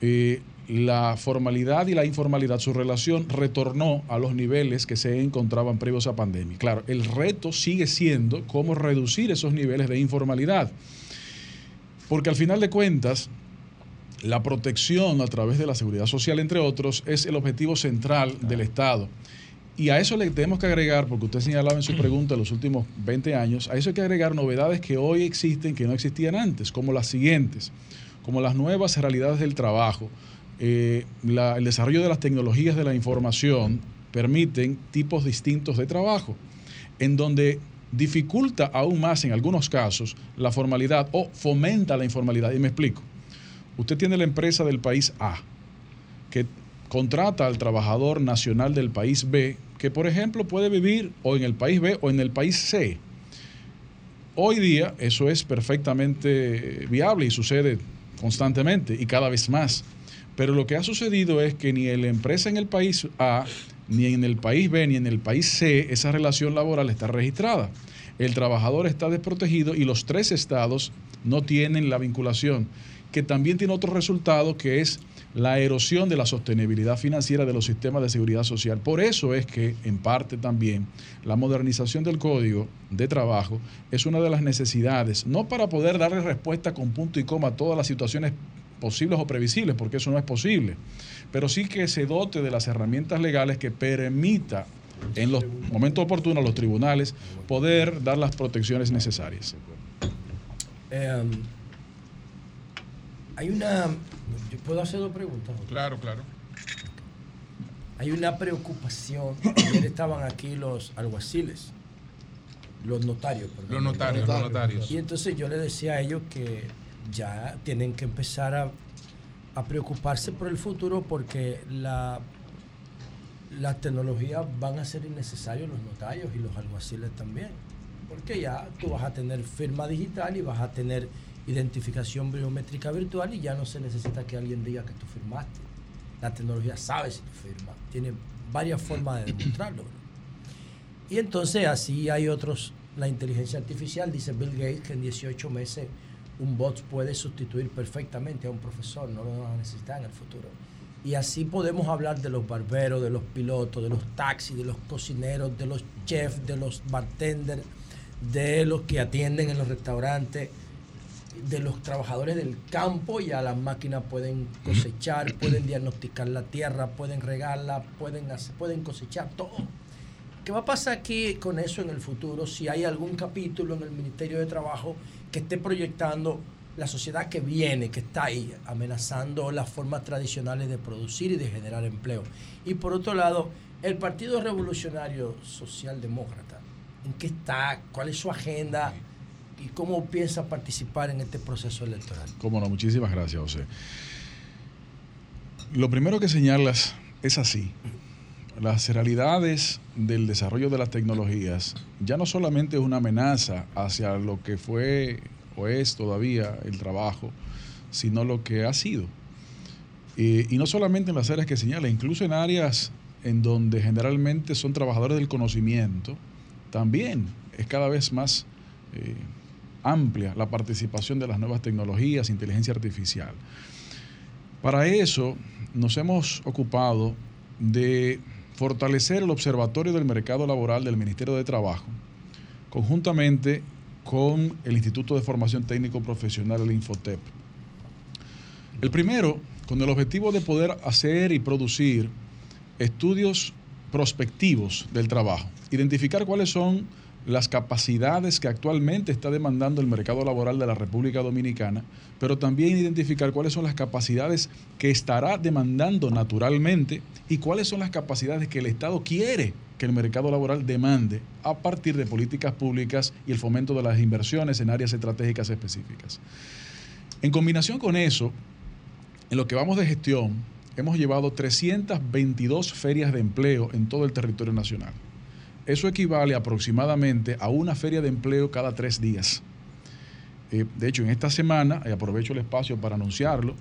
eh, la formalidad y la informalidad, su relación retornó a los niveles que se encontraban previos a pandemia. Claro, el reto sigue siendo cómo reducir esos niveles de informalidad. Porque al final de cuentas, la protección a través de la seguridad social, entre otros, es el objetivo central del Estado. Y a eso le tenemos que agregar, porque usted señalaba en su pregunta los últimos 20 años, a eso hay que agregar novedades que hoy existen, que no existían antes, como las siguientes, como las nuevas realidades del trabajo, eh, la- el desarrollo de las tecnologías de la información permiten tipos distintos de trabajo, en donde dificulta aún más en algunos casos la formalidad o fomenta la informalidad. Y me explico. Usted tiene la empresa del país A, que contrata al trabajador nacional del país B, que por ejemplo puede vivir o en el país B o en el país C. Hoy día eso es perfectamente viable y sucede constantemente y cada vez más. Pero lo que ha sucedido es que ni la empresa en el país A, ni en el país B, ni en el país C, esa relación laboral está registrada. El trabajador está desprotegido y los tres estados no tienen la vinculación, que también tiene otro resultado que es la erosión de la sostenibilidad financiera de los sistemas de seguridad social. Por eso es que, en parte también, la modernización del código de trabajo es una de las necesidades, no para poder darle respuesta con punto y coma a todas las situaciones posibles o previsibles, porque eso no es posible, pero sí que se dote de las herramientas legales que permita en los momentos oportunos a los tribunales poder dar las protecciones necesarias. Eh, hay una. ¿Yo puedo hacer dos preguntas? Claro, claro. Hay una preocupación. Ayer estaban aquí los alguaciles, los notarios. perdón. Los notarios, los notarios. Y entonces yo le decía a ellos que ya tienen que empezar a, a preocuparse por el futuro porque la, las tecnologías van a ser innecesarios los notarios y los alguaciles también. Porque ya tú vas a tener firma digital y vas a tener identificación biométrica virtual y ya no se necesita que alguien diga que tú firmaste. La tecnología sabe si tú firmas. Tiene varias formas de demostrarlo. Y entonces así hay otros, la inteligencia artificial, dice Bill Gates, que en 18 meses un bot puede sustituir perfectamente a un profesor, no lo van a necesitar en el futuro. Y así podemos hablar de los barberos, de los pilotos, de los taxis, de los cocineros, de los chefs, de los bartenders, de los que atienden en los restaurantes, de los trabajadores del campo. Ya las máquinas pueden cosechar, pueden diagnosticar la tierra, pueden regarla, pueden, hacer- pueden cosechar todo. ¿Qué va a pasar aquí con eso en el futuro si hay algún capítulo en el Ministerio de Trabajo que esté proyectando la sociedad que viene, que está ahí, amenazando las formas tradicionales de producir y de generar empleo? Y por otro lado, el Partido Revolucionario Socialdemócrata, ¿en qué está? ¿Cuál es su agenda? ¿Y cómo piensa participar en este proceso electoral? Cómo no, muchísimas gracias, José. Lo primero que señalas es así. Las realidades del desarrollo de las tecnologías ya no solamente es una amenaza hacia lo que fue o es todavía el trabajo, sino lo que ha sido. Eh, y no solamente en las áreas que señala, incluso en áreas en donde generalmente son trabajadores del conocimiento, también es cada vez más eh, amplia la participación de las nuevas tecnologías, inteligencia artificial. Para eso nos hemos ocupado de fortalecer el Observatorio del Mercado Laboral del Ministerio de Trabajo, conjuntamente con el Instituto de Formación Técnico Profesional, el Infotep. El primero, con el objetivo de poder hacer y producir estudios prospectivos del trabajo, identificar cuáles son las capacidades que actualmente está demandando el mercado laboral de la República Dominicana, pero también identificar cuáles son las capacidades que estará demandando naturalmente y cuáles son las capacidades que el Estado quiere que el mercado laboral demande a partir de políticas públicas y el fomento de las inversiones en áreas estratégicas específicas. En combinación con eso, en lo que vamos de gestión, hemos llevado 322 ferias de empleo en todo el territorio nacional. Eso equivale aproximadamente a una feria de empleo cada tres días. Eh, de hecho, en esta semana, y aprovecho el espacio para anunciarlo,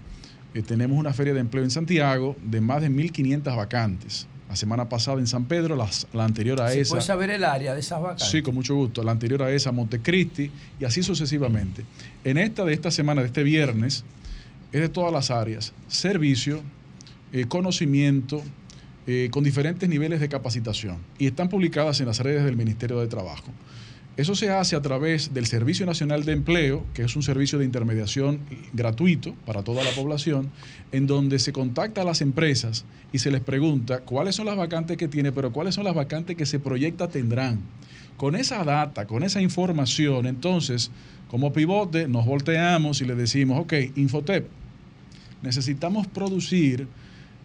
eh, tenemos una feria de empleo en Santiago de más de 1.500 vacantes. La semana pasada en San Pedro, las- la anterior a ¿Se esa. puede saber el área de esas vacantes? Sí, con mucho gusto. La anterior a esa, Montecristi, y así sucesivamente. En esta de esta semana, de este viernes, es de todas las áreas. Servicio, eh, conocimiento, eh, con diferentes niveles de capacitación. Y están publicadas en las redes del Ministerio de Trabajo. Eso se hace a través del Servicio Nacional de Empleo, que es un servicio de intermediación gratuito para toda la población, en donde se contacta a las empresas y se les pregunta cuáles son las vacantes que tiene, pero cuáles son las vacantes que se proyecta tendrán. Con esa data, con esa información, entonces, como pivote, nos volteamos y le decimos, ok, Infotep, necesitamos producir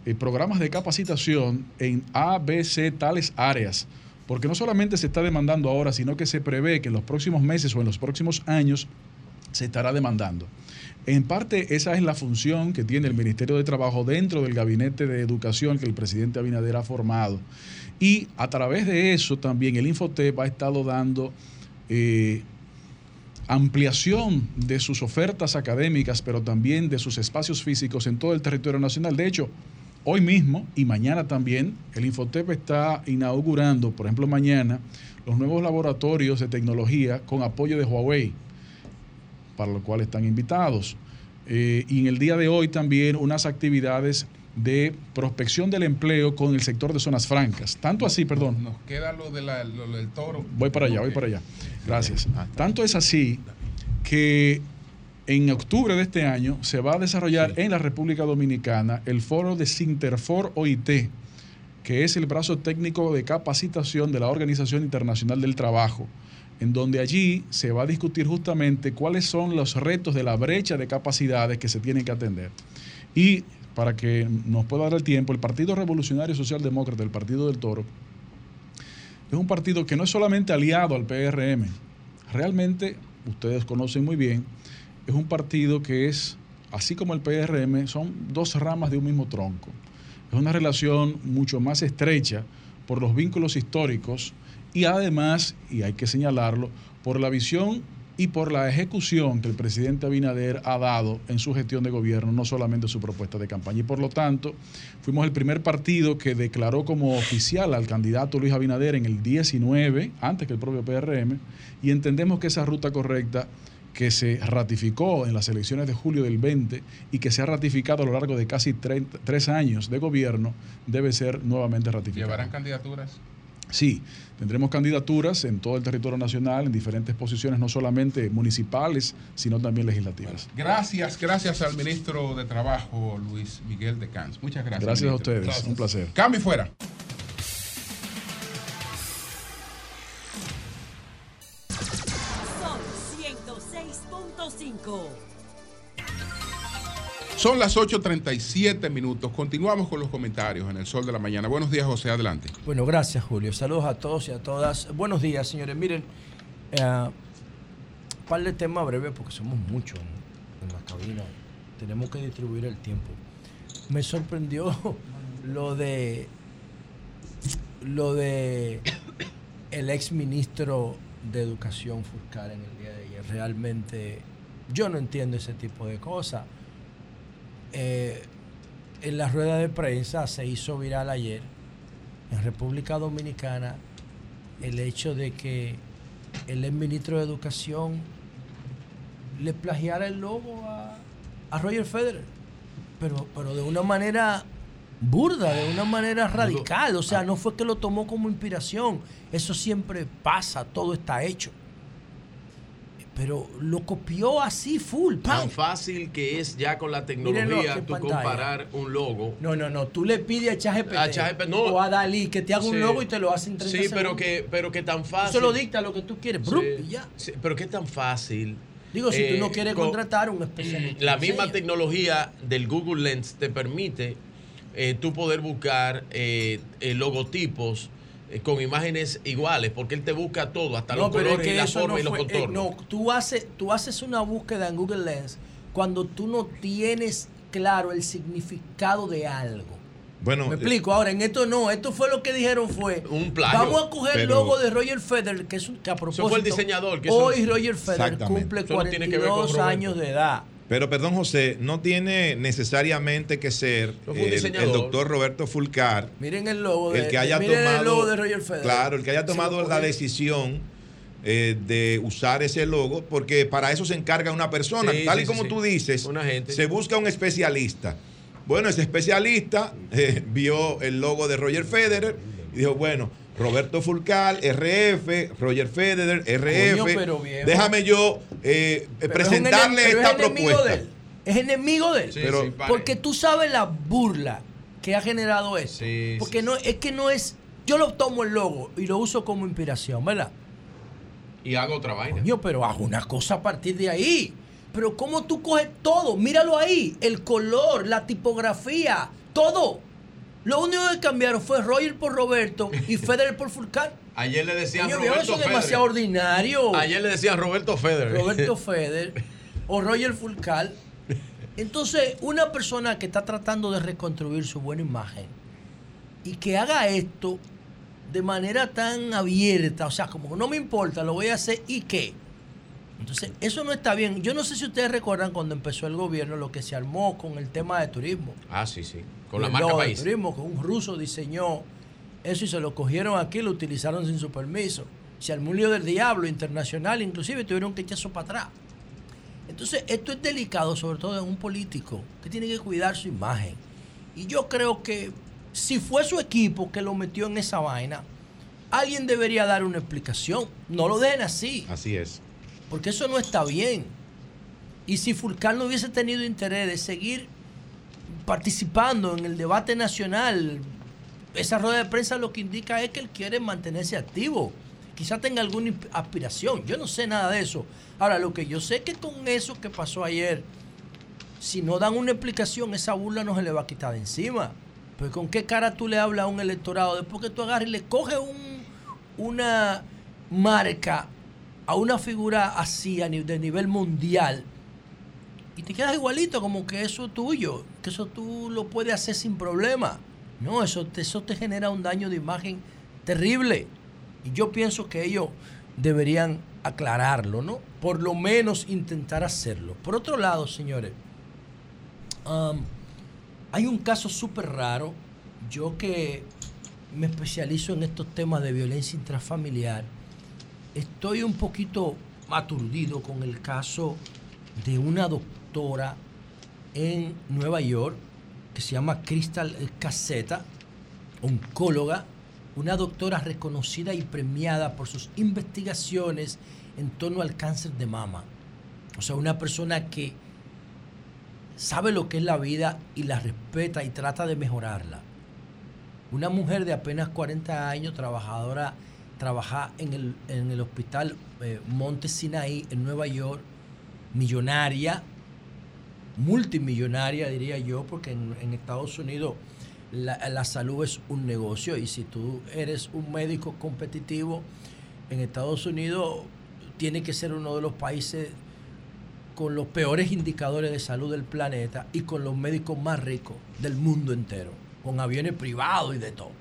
eh, programas de capacitación en A, B, C, tales áreas. Porque no solamente se está demandando ahora, sino que se prevé que en los próximos meses o en los próximos años se estará demandando. En parte esa es la función que tiene el Ministerio de Trabajo dentro del gabinete de educación que el presidente Abinader ha formado. Y a través de eso también el Infotep ha estado dando eh, ampliación de sus ofertas académicas, pero también de sus espacios físicos en todo el territorio nacional. De hecho, hoy mismo y mañana también, el Infotep está inaugurando, por ejemplo, mañana, los nuevos laboratorios de tecnología con apoyo de Huawei, para lo cual están invitados. Eh, y en el día de hoy también unas actividades de prospección del empleo con el sector de zonas francas. Tanto así, perdón. Nos queda lo, de la- lo del toro. Voy para allá, voy para allá. Gracias. Tanto es así que en octubre de este año se va a desarrollar en la República Dominicana el foro de Sinterfor OIT, que es el brazo técnico de capacitación de la Organización Internacional del Trabajo, en donde allí se va a discutir justamente cuáles son los retos de la brecha de capacidades que se tienen que atender. Y para que nos pueda dar el tiempo, el Partido Revolucionario Socialdemócrata, el Partido del Toro, es un partido que no es solamente aliado al PRM, realmente, ustedes conocen muy bien, es un partido que es, así como el PRM, son dos ramas de un mismo tronco. Es una relación mucho más estrecha por los vínculos históricos y además, y hay que señalarlo, por la visión y por la ejecución que el presidente Abinader ha dado en su gestión de gobierno, no solamente su propuesta de campaña. Y por lo tanto, fuimos el primer partido que declaró como oficial al candidato Luis Abinader en el 19, antes que el propio PRM, y entendemos que esa ruta correcta que se ratificó en las elecciones de julio del 20 y que se ha ratificado a lo largo de casi 30 tres años de gobierno, debe ser nuevamente ratificada. ¿Llevarán candidaturas? Sí, tendremos candidaturas en todo el territorio nacional, en diferentes posiciones, no solamente municipales, sino también legislativas. Gracias, gracias al ministro de Trabajo, Luis Miguel de Cans. Muchas gracias. Gracias a ustedes, un placer. Cambio fuera. 106.5. Son las 8.37 minutos. Continuamos con los comentarios en el sol de la mañana. Buenos días, José. Adelante. Bueno, gracias Julio. Saludos a todos y a todas. Buenos días, señores. Miren, eh, par de temas breves porque somos muchos en, en la cabina. Tenemos que distribuir el tiempo. Me sorprendió lo de lo de el ex ministro de Educación Furcar en el día de ayer. Realmente yo no entiendo ese tipo de cosas. Eh, en la rueda de prensa se hizo viral ayer en República Dominicana el hecho de que el ex ministro de Educación le plagiara el logo a, a Roger Federer, pero, pero de una manera burda, de una manera radical. O sea, no fue que lo tomó como inspiración. Eso siempre pasa, todo está hecho. Pero lo copió así full. ¡pam! Tan fácil que es ya con la tecnología tú pantalla. comparar un logo. No, no, no. Tú le pides a ChatGPT no. o a Dalí que te haga un logo y te lo hace en 30 Sí, pero segundos. que, pero que tan fácil. Tú se lo dicta lo que tú quieres. Sí, y ya. sí, pero que tan fácil. Digo, si tú Eh, no quieres con- contratar un especialista. La misma tecnología del Google Lens te permite eh, tú poder buscar eh, eh, logotipos eh, con imágenes iguales, porque él te busca todo, hasta los es colores y la eso forma no y los fue- eh, contornos. no, tú haces, tú haces una búsqueda en Google Lens cuando tú no tienes claro el significado de algo. Bueno, Me explico. Ahora, en esto no. Esto fue lo que dijeron fue. Un plagio. Vamos a coger el logo de Roger Federer, que, es un, que a propósito. fue el diseñador que eso- Hoy Roger Federer cumple Eso no tiene que ver con 42 Roberto. años de edad. Pero perdón, José, no tiene necesariamente que ser el, doctor Roberto Fulcar Miren el logo de, el que haya miren tomado el logo de Roger Federer. claro el que haya tomado la decisión eh, de usar ese logo porque para eso se encarga una persona. Sí, tal sí, y como sí, tú dices Una gente. se busca un especialista. Bueno ese especialista eh, vio el logo de Roger Federer dijo bueno Roberto Fulcar, RF, Roger Federer, RF. Coño, pero viejo. Déjame yo eh, presentarle es pero esta es propuesta. de él. Es enemigo de él. Sí, Pero- sí. Porque tú sabes la burla que ha generado eso. Sí, Porque no es que no es. Yo lo tomo el logo y lo uso como inspiración, ¿verdad? Y hago otra vaina. Coño, pero hago una cosa a partir de ahí. Pero cómo tú coges todo, míralo ahí, el color, la tipografía, todo. Lo único que cambiaron fue Roger por Roberto y Federer por Fulcar. Ayer le decían viejo, Roberto eso es demasiado ordinario. Ayer le decían Roberto Federer. Roberto Federer o Roger Fulcal. Entonces, una persona que está tratando de reconstruir su buena imagen y que haga esto de manera tan abierta, o sea, como no me importa, lo voy a hacer y qué. Entonces, eso no está bien. Yo no sé si ustedes recuerdan cuando empezó el gobierno lo que se armó con el tema de turismo. Ah, sí, sí. Con la El marca país. turismo, que un ruso diseñó eso y se lo cogieron aquí lo utilizaron sin su permiso. Se armó un lío del diablo internacional, inclusive tuvieron que echarse para atrás. Entonces, esto es delicado, sobre todo en un político que tiene que cuidar su imagen. Y yo creo que si fue su equipo que lo metió en esa vaina, alguien debería dar una explicación. No lo dejen así, Así es. porque eso no está bien. Y si Fulcar no hubiese tenido interés de seguir participando en el debate nacional, esa rueda de prensa lo que indica es que él quiere mantenerse activo. Quizá tenga alguna aspiración. Yo no sé nada de eso. Ahora, lo que yo sé es que con eso que pasó ayer, si no dan una explicación, esa burla no se le va a quitar de encima. Pues con qué cara tú le hablas a un electorado después que tú agarras y le coges un, una marca a una figura así a ni- de nivel mundial y te quedas igualito como que eso es tuyo, que eso tú lo puedes hacer sin problema. No, eso te, eso te genera un daño de imagen terrible. Y yo pienso que ellos deberían aclararlo, ¿no? Por lo menos intentar hacerlo. Por otro lado, señores, um, hay un caso súper raro. Yo que me especializo en estos temas de violencia intrafamiliar, estoy un poquito aturdido con el caso de una doctora en Nueva York que se llama Crystal Caseta, oncóloga, una doctora reconocida y premiada por sus investigaciones en torno al cáncer de mama. O sea, una persona que sabe lo que es la vida y la respeta y trata de mejorarla. Una mujer de apenas 40 años, trabajadora, trabaja en el, en el hospital eh, Monte Sinaí en Nueva York, millonaria, multimillonaria diría yo, porque en, Estados Unidos la, la salud es un negocio y si tú eres un médico competitivo en Estados Unidos, tiene que ser uno de los países con los peores indicadores de salud del planeta y con los médicos más ricos del mundo entero, con aviones privados y de todo.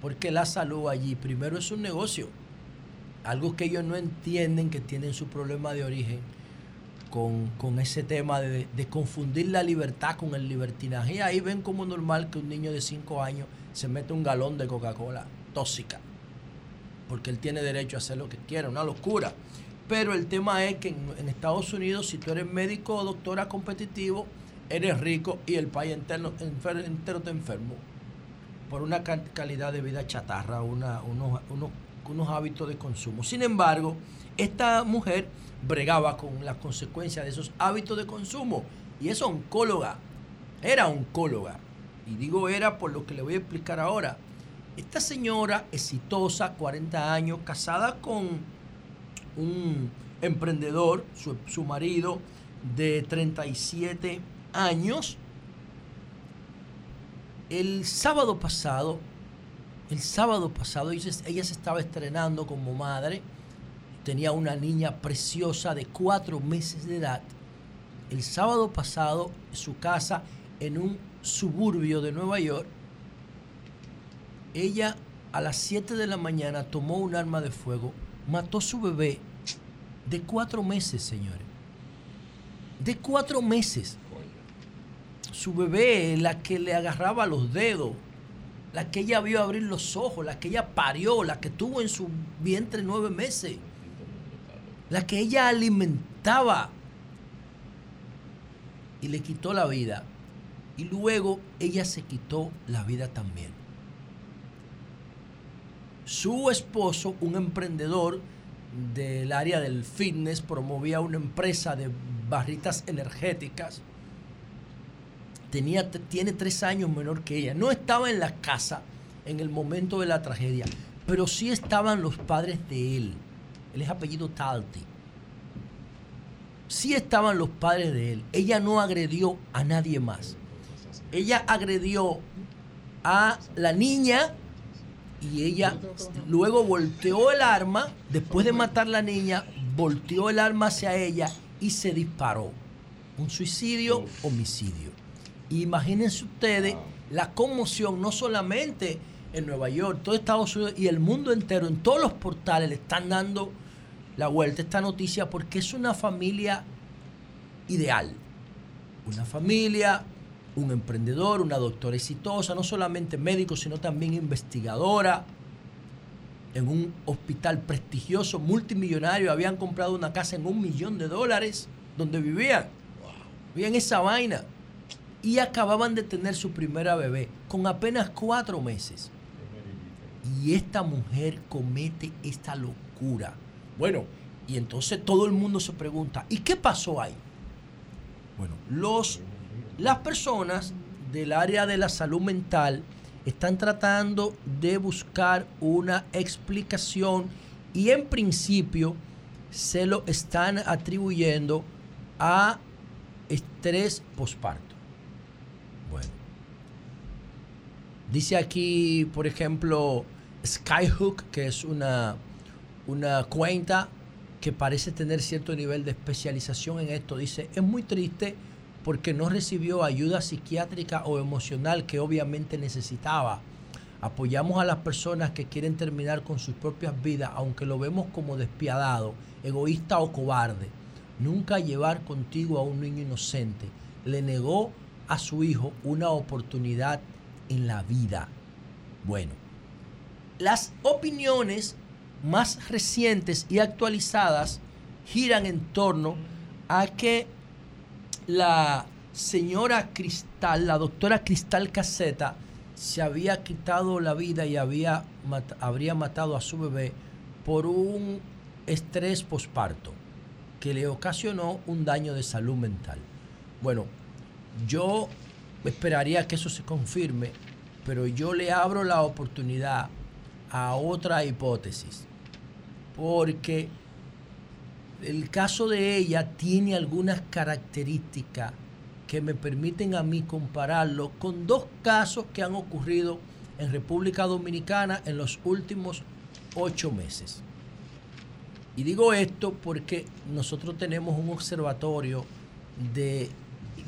Porque la salud allí primero es un negocio, algo que ellos no entienden que tienen su problema de origen con, con ese tema de, confundir la libertad con el libertinaje. Y ahí ven como normal que un niño de 5 años se mete un galón de Coca-Cola tóxica, porque él tiene derecho a hacer lo que quiera, una locura. Pero el tema es que en, Estados Unidos, si tú eres médico o doctora competitivo, eres rico y el país entero, entero te enfermo por una ca- calidad de vida chatarra, unos, unos- unos hábitos de consumo. Sin embargo, esta mujer bregaba con las consecuencias de esos hábitos de consumo y es oncóloga, era oncóloga. Y digo era por lo que le voy a explicar ahora. Esta señora exitosa, 40 años, casada con un emprendedor, su, su marido de 37 años, el sábado pasado, el sábado pasado, ella se- ella se estaba estrenando como madre, tenía una niña preciosa de cuatro meses de edad. El sábado pasado, en su casa, en un suburbio de Nueva York, ella a las 7 de la mañana tomó un arma de fuego, mató a su bebé de cuatro meses, señores. De cuatro meses. Su bebé, la que le agarraba los dedos, la que ella vio abrir los ojos, la que ella parió, la que tuvo en su vientre nueve meses, la que ella alimentaba y le quitó la vida. Y luego ella se quitó la vida también. Su esposo, un emprendedor del área del fitness, promovía una empresa de barritas energéticas. Tenía, tiene tres años menor que ella. No estaba en la casa en el momento de la tragedia, pero sí estaban los padres de él. Él es apellido Talti. Sí estaban los padres de él. Ella no agredió a nadie más. Ella agredió a la niña y ella luego volteó el arma, después de matar a la niña, volteó el arma hacia ella y se disparó. Un suicidio, homicidio. Imagínense ustedes la conmoción, no solamente en Nueva York, todo Estados Unidos y el mundo entero, en todos los portales le están dando la vuelta a esta noticia porque es una familia ideal. Una familia, un emprendedor, una doctora exitosa, no solamente médico, sino también investigadora, en un hospital prestigioso, multimillonario, habían comprado una casa en un millón de dólares donde vivían. Vivían esa vaina. Y acababan de tener su primera bebé con apenas cuatro meses. Y esta mujer comete esta locura. Bueno, y entonces todo el mundo se pregunta, ¿y qué pasó ahí? Bueno, los, las personas del área de la salud mental están tratando de buscar una explicación y en principio se lo están atribuyendo a estrés posparto. Bueno. Dice aquí, por ejemplo, Skyhook, que es una, una cuenta que parece tener cierto nivel de especialización en esto. Dice, es muy triste porque no recibió ayuda psiquiátrica o emocional que obviamente necesitaba. Apoyamos a las personas que quieren terminar con sus propias vidas, aunque lo vemos como despiadado, egoísta o cobarde. Nunca llevar contigo a un niño inocente. Le negó a su hijo una oportunidad en la vida. Bueno, las opiniones más recientes y actualizadas giran en torno a que la señora Cristal, la doctora Cristal Caseta, se había quitado la vida y había, habría matado a su bebé por un estrés posparto que le ocasionó un daño de salud mental. Bueno, yo esperaría que eso se confirme, pero yo le abro la oportunidad a otra hipótesis, porque el caso de ella tiene algunas características que me permiten a mí compararlo con dos casos que han ocurrido en República Dominicana en los últimos ocho meses. Y digo esto porque nosotros tenemos un observatorio de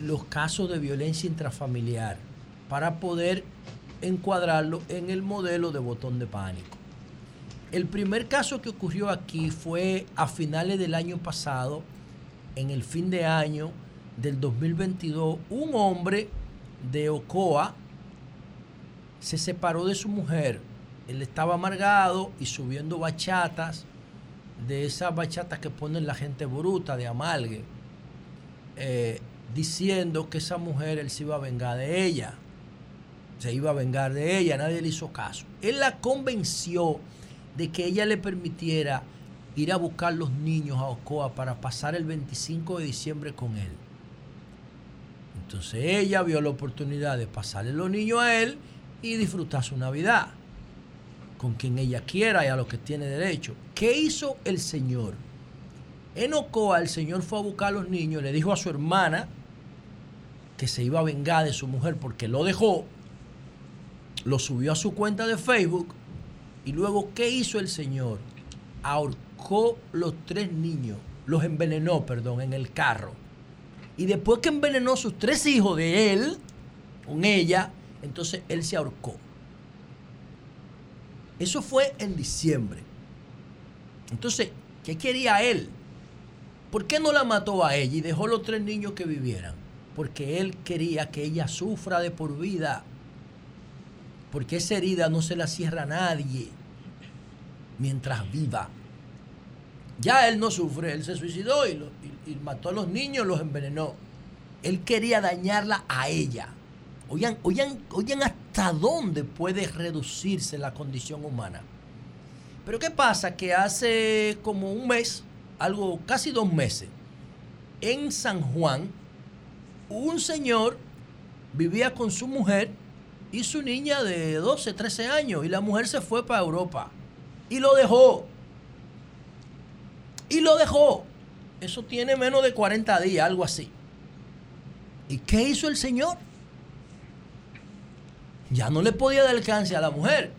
los casos de violencia intrafamiliar para poder encuadrarlo en el modelo de botón de pánico. El primer caso que ocurrió aquí fue a finales del año pasado, en el fin de año del 2022, un hombre de Ocoa se separó de su mujer. Él estaba amargado y subiendo bachatas, de esas bachatas que ponen la gente bruta de amalgue, eh, diciendo que esa mujer él se iba a vengar de ella. Se iba a vengar de ella, nadie le hizo caso. Él la convenció de que ella le permitiera ir a buscar los niños a Ocoa para pasar el 25 de diciembre con él. Entonces ella vio la oportunidad de pasarle los niños a él y disfrutar su Navidad con quien ella quiera y a lo que tiene derecho. ¿Qué hizo el Señor? En Ocoa el Señor fue a buscar a los niños, le dijo a su hermana que se iba a vengar de su mujer porque lo dejó, lo subió a su cuenta de Facebook y luego ¿qué hizo el Señor? Ahorcó los tres niños, los envenenó, perdón, en el carro. Y después que envenenó a sus tres hijos de él, con ella, entonces él se ahorcó. Eso fue en diciembre. Entonces, ¿qué quería él? ¿Por qué no la mató a ella y dejó los tres niños que vivieran? Porque él quería que ella sufra de por vida. Porque esa herida no se la cierra a nadie mientras viva. Ya él no sufre, él se suicidó y, y mató a los niños, los envenenó. Él quería dañarla a ella. Oigan, oigan, oigan hasta dónde puede reducirse la condición humana. Pero ¿qué pasa? Que hace como un mes, algo casi dos meses, en San Juan, un señor vivía con su mujer y su niña de 12, 13 años y la mujer se fue para Europa y lo dejó. Y lo dejó. Eso tiene menos de 40 días, algo así. ¿Y qué hizo el señor? Ya no le podía dar alcance a la mujer,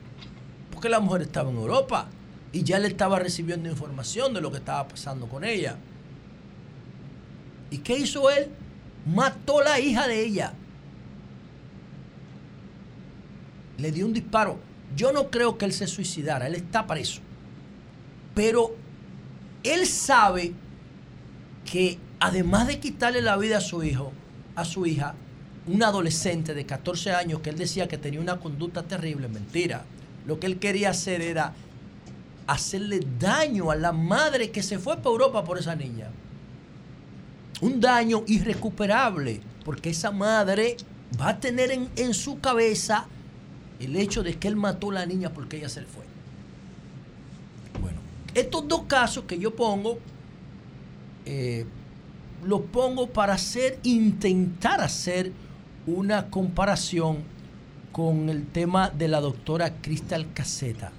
porque la mujer estaba en Europa y ya le estaba recibiendo información de lo que estaba pasando con ella. ¿Y qué hizo él? Mató la hija de ella. Le dio un disparo. Yo no creo que él se suicidara, él está preso. Pero él sabe que además de quitarle la vida a su hijo, a su hija, una adolescente de 14 años que él decía que tenía una conducta terrible, mentira. Lo que él quería hacer era hacerle daño a la madre que se fue para Europa por esa niña. Un daño irrecuperable, porque esa madre va a tener en, en su cabeza el hecho de que él mató a la niña porque ella se le fue. Bueno, estos dos casos que yo pongo, eh, lo pongo para hacer, intentar hacer una comparación con el tema de la doctora Cristal Caseta.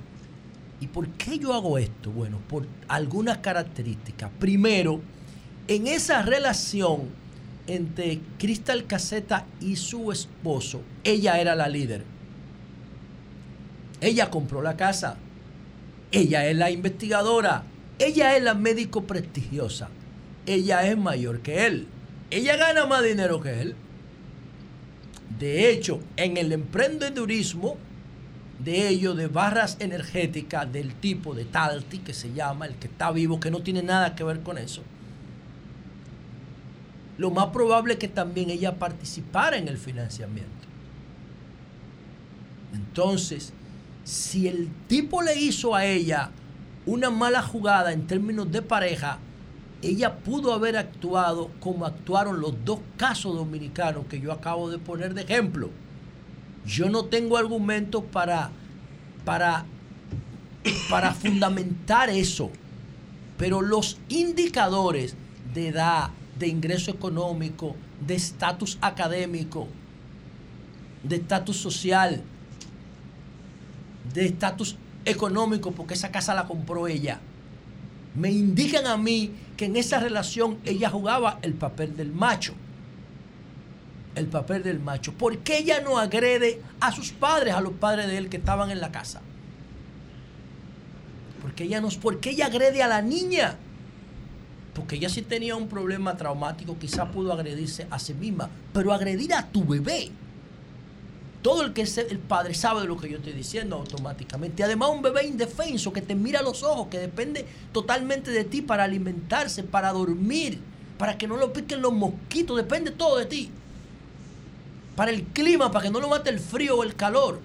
¿Y por qué yo hago esto? Bueno, por algunas características. Primero, en esa relación entre Cristal Caseta y su esposo, ella era la líder. Ella compró la casa. Ella es la investigadora. Ella es la médico prestigiosa. Ella es mayor que él. Ella gana más dinero que él. De hecho, en el emprendedurismo de ellos, de barras energéticas del tipo de Talti, que se llama, el que está vivo, que no tiene nada que ver con eso, lo más probable es que también ella participara en el financiamiento. Entonces, si el tipo le hizo a ella una mala jugada en términos de pareja, ella pudo haber actuado como actuaron los dos casos dominicanos que yo acabo de poner de ejemplo. Yo no tengo argumentos para, para, para fundamentar eso, pero los indicadores de edad, de ingreso económico, de estatus académico, de estatus social, de estatus económico, porque esa casa la compró ella, me indican a mí que en esa relación ella jugaba el papel del macho. El papel del macho. ¿Por qué ella no agrede a sus padres, a los padres de él que estaban en la casa? Porque ella no, ¿por qué ella agrede a la niña? Porque ella sí tenía un problema traumático, quizá pudo agredirse a sí misma, pero agredir a tu bebé. Todo el que es el padre sabe de lo que yo estoy diciendo automáticamente. Además un bebé indefenso que te mira a los ojos, que depende totalmente de ti para alimentarse, para dormir, para que no lo piquen los mosquitos, depende todo de ti. Para el clima, para que no lo mate el frío o el calor.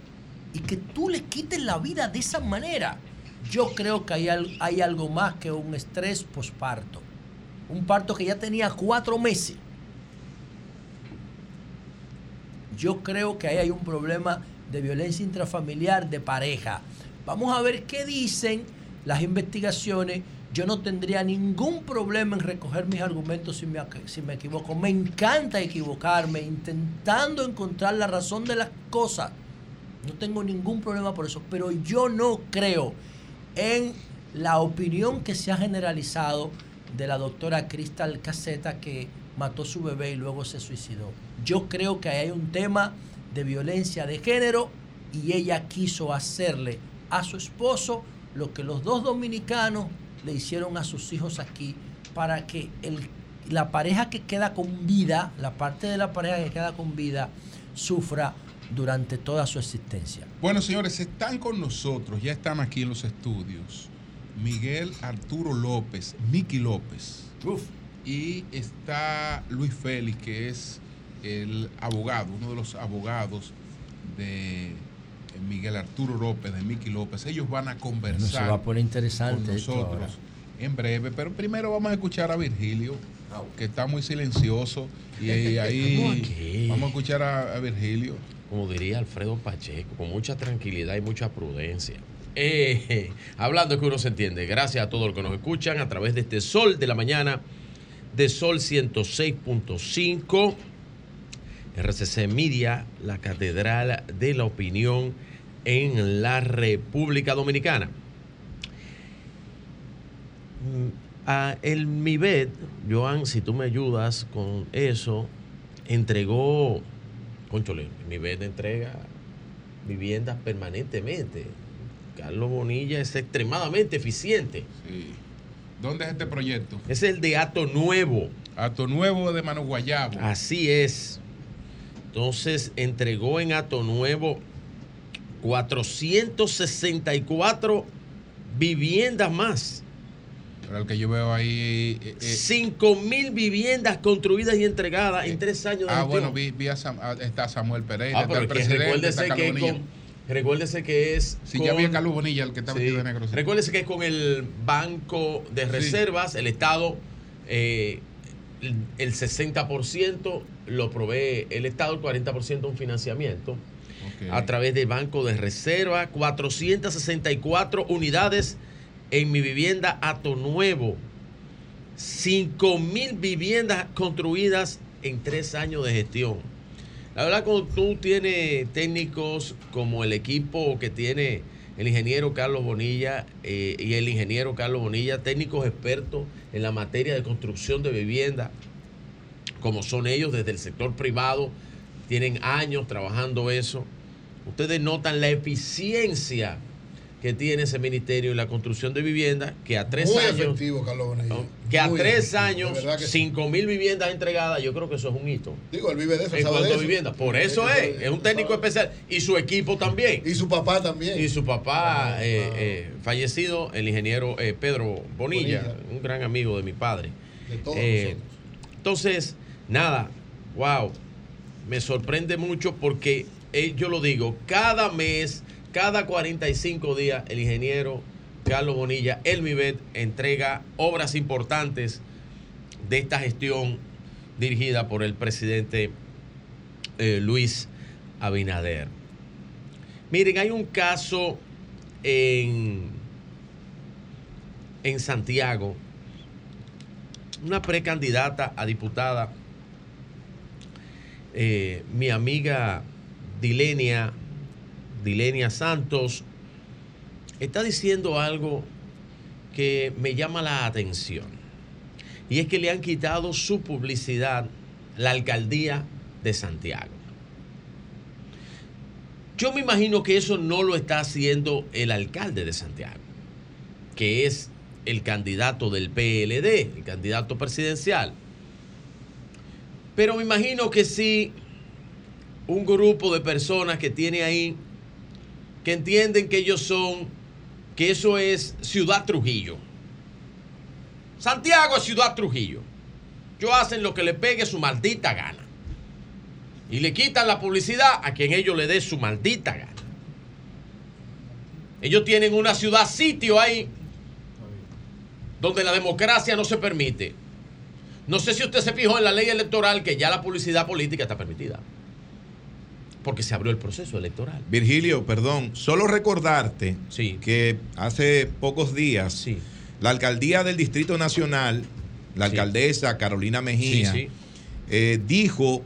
Y que tú le quites la vida de esa manera. Yo creo que hay, hay algo más que un estrés posparto. Un parto que ya tenía cuatro meses. Yo creo que ahí hay un problema de violencia intrafamiliar de pareja. Vamos a ver qué dicen las investigaciones. Yo no tendría ningún problema en recoger mis argumentos si me, si me equivoco. Me encanta equivocarme, intentando encontrar la razón de las cosas. No tengo ningún problema por eso. Pero yo no creo en la opinión que se ha generalizado de la doctora Cristal Caseta que mató su bebé y luego se suicidó. Yo creo que hay un tema de violencia de género y ella quiso hacerle a su esposo lo que los dos dominicanos le hicieron a sus hijos aquí para que el- la pareja que queda con vida, la parte de la pareja que queda con vida, sufra durante toda su existencia. Bueno, señores, están con nosotros, ya están aquí en los estudios, Miguel Arturo López, Miki López. Y está Luis Félix, que es el abogado, uno de los abogados de Miguel Arturo López, de Miki López. Ellos van a Bueno, conversar se va a poner interesante con nosotros en breve, pero primero vamos a escuchar a Virgilio, que está muy silencioso. Y ahí, vamos a escuchar a, a Virgilio. Como diría Alfredo Pacheco, con mucha tranquilidad y mucha prudencia. Eh, hablando que uno se entiende. Gracias a todos los que nos escuchan a través de este Sol de la Mañana, de Sol 106.5, RCC Media, la Catedral de la Opinión en la República Dominicana. Mm, a el MIBED, Joan, si tú me ayudas con eso, entregó, conchole, el MIBED entrega viviendas permanentemente. Carlos Bonilla es extremadamente eficiente. ¿Dónde es este proyecto? Es el de Ato Nuevo. Ato Nuevo de Mano Guayabo. Así es. Entonces entregó en Ato Nuevo 464 viviendas más. Pero el que yo veo ahí. eh, eh, 5 mil viviendas construidas y entregadas en tres años de ah, gestión. bueno, vi, vi a Sam- a- está Samuel Pereira, Ah, está el presidente, recuérdese está que con- Recuérdese que es. Sí, ya vi a Carlos Bonilla, el que está vestido de negro, sí. Recuérdese que es con el Banco de Reservas, el Estado, eh, el- el 60% lo provee el Estado, el 40% un financiamiento. A través del Banco de Reserva, 464 unidades en mi vivienda Ato Nuevo. 5 mil viviendas construidas en tres años de gestión. La verdad, cuando tú tienes técnicos como el equipo que tiene el ingeniero Carlos Bonilla eh, y el ingeniero Carlos Bonilla, técnicos expertos en la materia de construcción de vivienda, como son ellos desde el sector privado, tienen años trabajando eso. Ustedes notan la eficiencia que tiene ese ministerio en la construcción de vivienda, que a tres Muy años, efectivo, Carlos que a Muy tres efectivo, años, cinco mil viviendas entregadas, yo creo que eso es un hito. Digo, él vive de eso, En sabe cuanto de a eso. vivienda. Por eso Él- es, es un técnico especial. Y su equipo también. Y su papá también. Y su papá, eh, eh, fallecido, el ingeniero eh, Pedro Bonilla, Bonilla. un gran amigo de mi padre. De todos Eh, entonces, nada, wow, me sorprende mucho porque eh, yo lo digo, cada mes, cada 45 días, el ingeniero Carlos Bonilla, el MIBET, entrega obras importantes de esta gestión dirigida por el presidente eh, Luis Abinader. Miren, hay un caso en, en Santiago, una precandidata a diputada, eh, mi amiga Dilenia, Dilenia Santos, está diciendo algo que me llama la atención. Y es que le han quitado su publicidad la alcaldía de Santiago. Yo me imagino que eso no lo está haciendo el alcalde de Santiago, que es el candidato del PLD, el candidato presidencial. Pero me imagino que sí, un grupo de personas que tiene ahí, que entienden que ellos son, que eso es Ciudad Trujillo. Santiago es Ciudad Trujillo. Ellos hacen lo que le pegue su maldita gana. Y le quitan la publicidad a quien ellos le dé su maldita gana. Ellos tienen una ciudad sitio ahí donde la democracia no se permite. No sé si usted se fijó en la ley electoral que ya la publicidad política está permitida. Porque se abrió el proceso electoral. Virgilio, perdón, solo recordarte que hace pocos días la alcaldía del Distrito Nacional, la alcaldesa Carolina Mejía, eh, dijo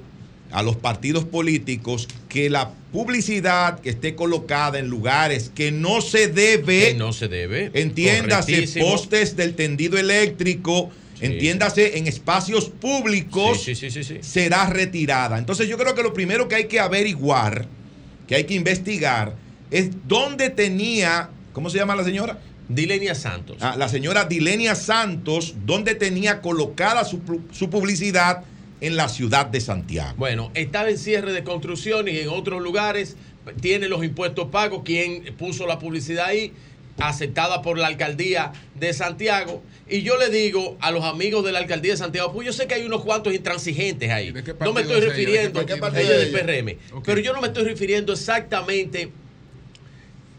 a los partidos políticos que la publicidad que esté colocada en lugares que no se debe, Que no se debe. entiéndase, postes del tendido eléctrico, entiéndase en espacios públicos, Sí, sí, será retirada. Entonces yo creo que lo primero que hay que averiguar, que hay que investigar, es dónde tenía, ¿cómo se llama la señora? Dilenia Santos. Ah, la señora Dilenia Santos, dónde tenía colocada su, su publicidad en la ciudad de Santiago. Bueno, estaba en cierre de construcción y en otros lugares tiene los impuestos pagos. Quien puso la publicidad ahí, aceptada por la alcaldía de Santiago. Y yo le digo a los amigos de la alcaldía de Santiago, pues yo sé que hay unos cuantos intransigentes ahí. No me estoy refiriendo ¿De qué a ellos del? PRM. Pero yo no me estoy refiriendo exactamente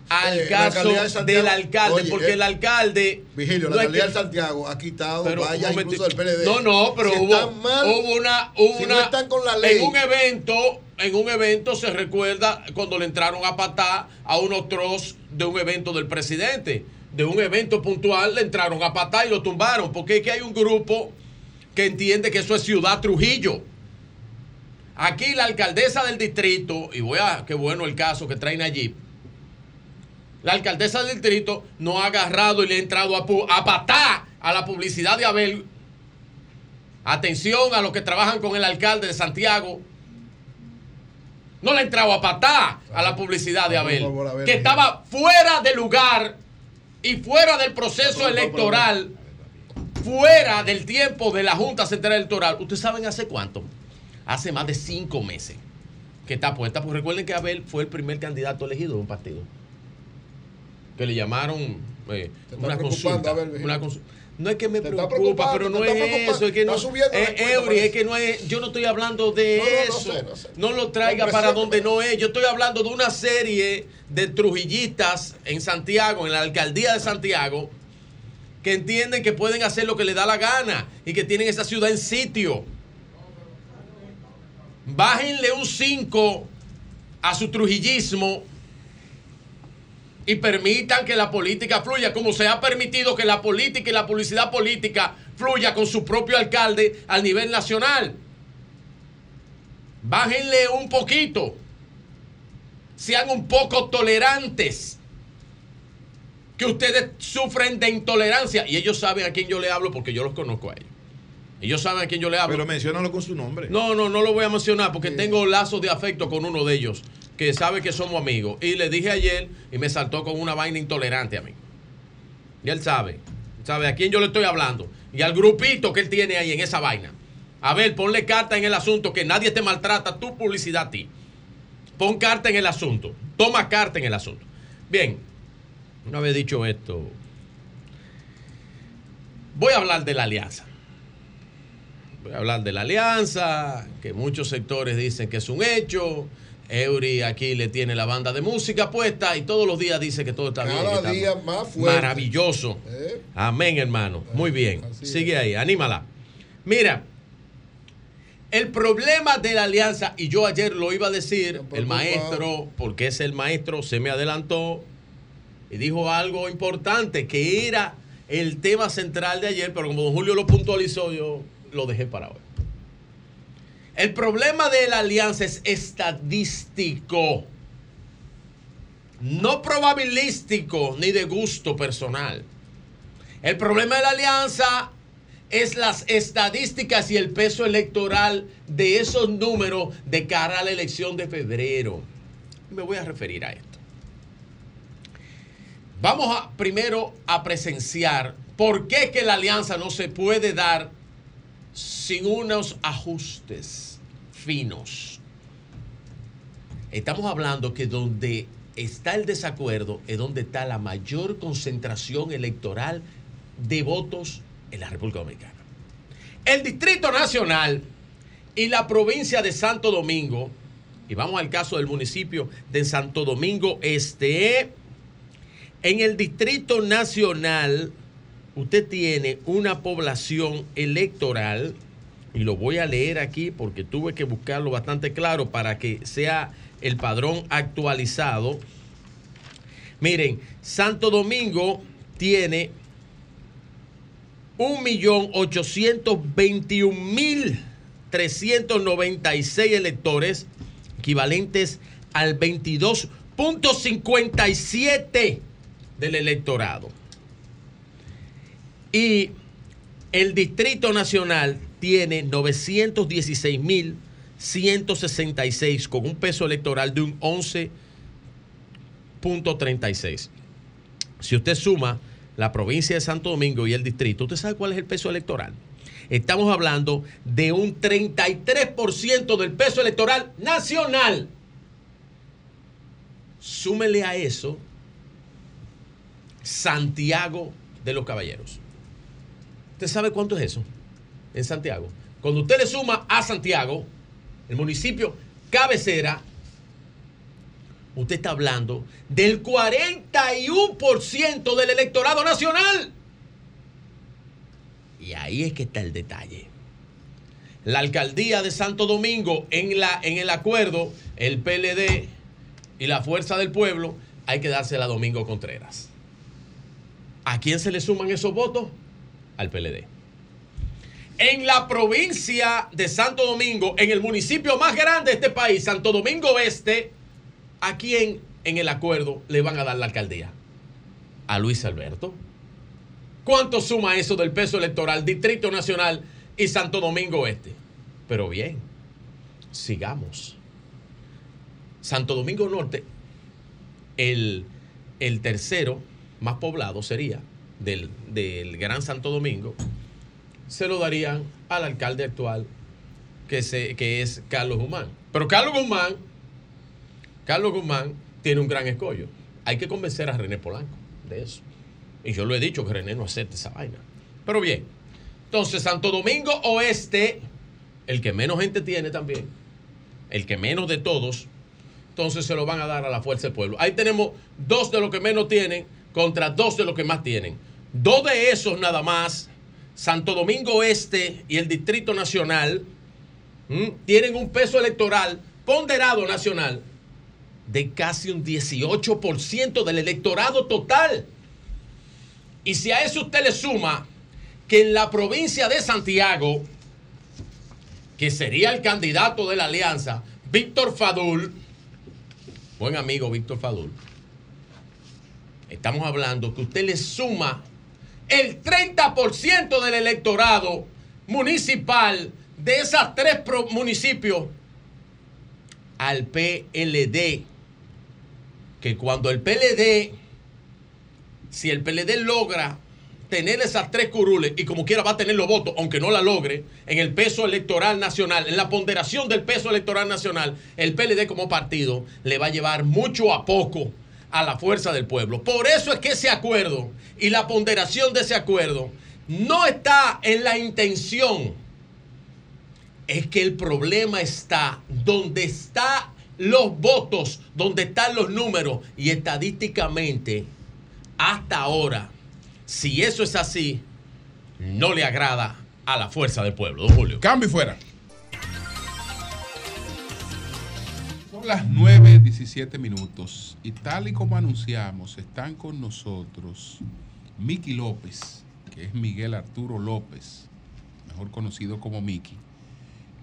al Eh, caso alcaldía de Santiago- del alcalde, Oye, porque eh, el alcalde. Vigilio, no la alcaldía de Santiago ha quitado Pero, vallas incluso del PLD. No, no, pero Si hubo, están mal, hubo una, hubo si una- no están con la ley. En un evento, en un evento se recuerda cuando le entraron a patar a unos trozos de un evento del presidente. De un evento puntual le entraron a patar y lo tumbaron. Porque es que hay un grupo que entiende que eso es Ciudad Trujillo. Aquí la alcaldesa del distrito, y voy a, qué bueno el caso que traen allí. La alcaldesa del distrito no ha agarrado y le ha entrado a, a patar a la publicidad de Abel. Atención a los que trabajan con el alcalde de Santiago. No le ha entrado a patar a la publicidad de Abel. Que estaba fuera de lugar y fuera del proceso electoral. Fuera del tiempo de la Junta Central Electoral. ¿Ustedes saben hace cuánto? Hace más de cinco meses que está puesta. Pues recuerden que Abel fue el primer candidato elegido de un partido. Que le llamaron eh, una consulta. Abel, una consu- no es que me preocupa, pero no es eso. Es que no, encuesta, Eury, parece. es que no es, yo no estoy hablando de eso. no lo traiga para donde no es. Yo estoy hablando de una serie de trujillistas en Santiago, en la alcaldía de Santiago, que entienden que pueden hacer lo que les da la gana y que tienen esa ciudad en sitio. Bájenle un 5 a su trujillismo y permitan que la política fluya, como se ha permitido que la política y la publicidad política fluya con su propio alcalde al nivel nacional. Bájenle un poquito. Sean un poco tolerantes. Que ustedes sufren de intolerancia. Y ellos saben a quién yo le hablo porque yo los conozco a ellos. Ellos saben a quién yo le hablo. Pero menciónalo con su nombre. No, no, no lo voy a mencionar porque tengo lazos de afecto con uno de ellos que sabe que somos amigos. Y le dije ayer y me saltó con una vaina intolerante a mí. Y él sabe, sabe a quién yo le estoy hablando. Y al grupito que él tiene ahí en esa vaina. A ver, ponle carta en el asunto que nadie te maltrata, tu publicidad a ti. Pon carta en el asunto. Toma carta en el asunto. Bien, una vez dicho esto, voy a hablar de la alianza. Voy a hablar de la alianza, que muchos sectores dicen que es un hecho. Eury aquí le tiene la banda de música puesta y todos los días dice que todo está bien. Cada día más fuerte. Maravilloso. ¿Eh? Amén, hermano. Muy bien. Sigue ahí, anímala. Mira, el problema de la alianza, y yo ayer lo iba a decir, el maestro, porque es el maestro, se me adelantó y dijo algo importante, que era el tema central de ayer, pero como don Julio lo puntualizó, yo lo dejé para hoy. El problema de la alianza es estadístico, no probabilístico ni de gusto personal. El problema de la alianza es las estadísticas y el peso electoral de esos números de cara a la elección de febrero. Me voy a referir a esto. Vamos a, primero a presenciar por qué que la alianza no se puede dar sin unos ajustes finos. Estamos hablando que donde está el desacuerdo es donde está la mayor concentración electoral de votos en la República Dominicana. El Distrito Nacional y la provincia de Santo Domingo, y vamos al caso del municipio de Santo Domingo Este, en el Distrito Nacional usted tiene una población electoral, y lo voy a leer aquí porque tuve que buscarlo bastante claro para que sea el padrón actualizado. Miren, Santo Domingo tiene 1.821.396 electores, equivalentes al 22.57 del electorado. Y el Distrito Nacional tiene 916.166 con un peso electoral de un 11.36. Si usted suma la provincia de Santo Domingo y el distrito, ¿usted sabe cuál es el peso electoral? Estamos hablando de un 33% del peso electoral nacional. Súmele a eso Santiago de los Caballeros. ¿Usted sabe cuánto es eso en Santiago? Cuando usted le suma a Santiago, el municipio cabecera, usted está hablando del 41% del electorado nacional. Y ahí es que está el detalle. La alcaldía de Santo Domingo, en, la, en el acuerdo, el PLD y la Fuerza del Pueblo, hay que dársela a Domingo Contreras. ¿A quién se le suman esos votos? Al PLD. En la provincia de Santo Domingo, en el municipio más grande de este país, Santo Domingo Oeste, ¿a quién en el acuerdo le van a dar la alcaldía? A Luis Alberto. ¿Cuánto suma eso del peso electoral, Distrito Nacional y Santo Domingo Oeste? Pero bien, sigamos. Santo Domingo Norte, el, el tercero más poblado sería del, del Gran Santo Domingo, se lo darían al alcalde actual, que, se, que es Carlos Guzmán. Pero Carlos Guzmán, Carlos Guzmán tiene un gran escollo. Hay que convencer a René Polanco de eso. Y yo lo he dicho que René no acepte esa vaina. Pero bien, entonces Santo Domingo Oeste, el que menos gente tiene también, el que menos de todos, entonces se lo van a dar a la fuerza del pueblo. Ahí tenemos dos de los que menos tienen contra dos de los que más tienen. Dos de esos nada más, Santo Domingo Oeste y el Distrito Nacional, tienen un peso electoral ponderado nacional de casi un 18% del electorado total. Y si a eso usted le suma que en la provincia de Santiago, que sería el candidato de la alianza, Víctor Fadul, buen amigo Víctor Fadul, estamos hablando que usted le suma el 30% del electorado municipal de esas tres municipios al PLD. Que cuando el PLD, si el PLD logra tener esas tres curules y como quiera va a tener los votos, aunque no la logre, en el peso electoral nacional, en la ponderación del peso electoral nacional, el PLD como partido le va a llevar mucho a poco a la fuerza del pueblo. Por eso es que ese acuerdo y la ponderación de ese acuerdo no está en la intención. Es que el problema está donde están los votos, donde están los números y estadísticamente hasta ahora, si eso es así, no le agrada a la fuerza del pueblo, don Julio. Cambio y fuera. Son las 9.17 minutos y tal y como anunciamos, están con nosotros Miki López, que es Miguel Arturo López, mejor conocido como Miki,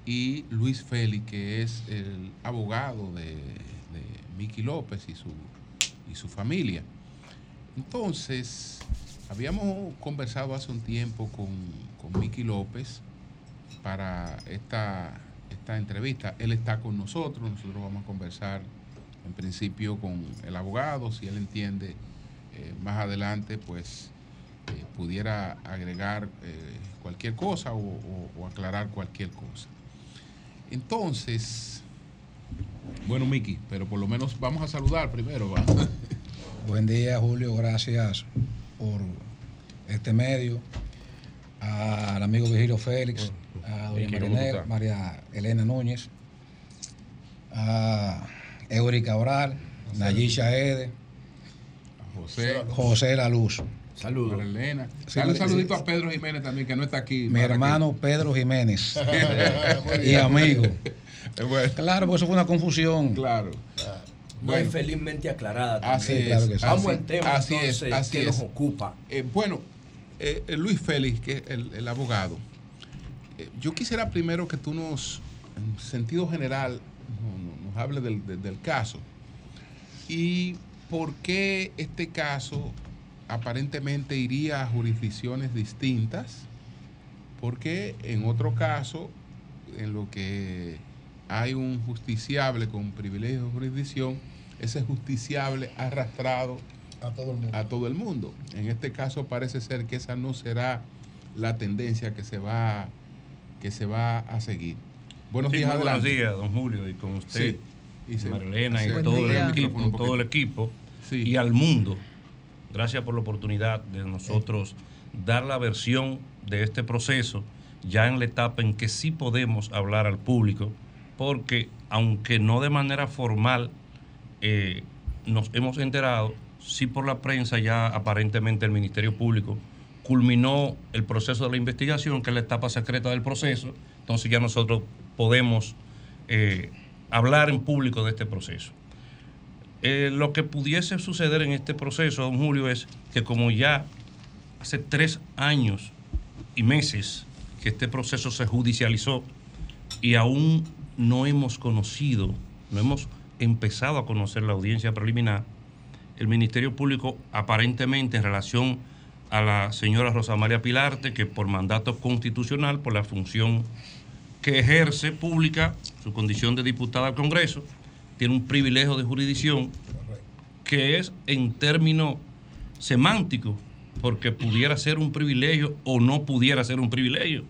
y Luis Félix, que es el abogado de, de Miki López y su, y su familia. Entonces, habíamos conversado hace un tiempo con, con Miki López para esta, esta entrevista. Él está con nosotros, nosotros vamos a conversar en principio con el abogado, si él entiende eh, más adelante, pues eh, pudiera agregar eh, cualquier cosa o, o- o aclarar cualquier cosa. Entonces, bueno, Miki, pero por lo menos vamos a saludar primero. ¿va? Buen día, Julio. Gracias por este medio. Al amigo Virgilio Félix, a doña Vicky, ¿cómo Marinela- tú estás? María Elena Núñez, a Eury Cabral, Nayisha Ede, José. José La Luz. Saludos. Elena. Sí, Dale un sí, saludito sí. a Pedro Jiménez también, que no está aquí. Mi que- hermano Pedro Jiménez y amigo. Bueno. Claro, porque eso fue una confusión. Claro. Muy felizmente aclarada también. Así es. claro que sí. Vamos así- al tema así es, entonces así que es. nos ocupa. Eh, bueno, eh, eh, Luis Félix, que es el, el abogado, yo quisiera primero que tú nos, en sentido general, no- no- nos hable del, del- del caso y por qué este caso aparentemente iría a jurisdicciones distintas, porque en otro caso, en lo que hay un justiciable con privilegio de jurisdicción, ese justiciable ha arrastrado A todo el mundo. a todo el mundo. En este caso parece ser que esa no será la tendencia que se va, que se va a seguir. Buenos Sí, días, buenos adelante. días, don Julio, y con usted, Sí. Y se- Marilena, y Buen todo el, equipo, Micrófono un todo el poquito. equipo, Sí. y al mundo. Gracias por la oportunidad de nosotros dar la versión de este proceso, ya en la etapa en que sí podemos hablar al público, porque aunque no de manera formal eh, nos hemos enterado, sí por la prensa ya aparentemente el Ministerio Público culminó el proceso de la investigación, que es la etapa secreta del proceso, entonces ya nosotros podemos eh, hablar en público de este proceso. Eh, lo que pudiese suceder en este proceso, don Julio, es que como ya hace tres años y meses que este proceso se judicializó y aún no hemos conocido, no hemos empezado a conocer la audiencia preliminar, el Ministerio Público aparentemente en relación a la señora Rosa María Pilarte, que por mandato constitucional, por la función que ejerce pública, su condición de diputada al Congreso, tiene un privilegio de jurisdicción que es en términos semánticos, porque pudiera ser un privilegio o no pudiera ser un privilegio.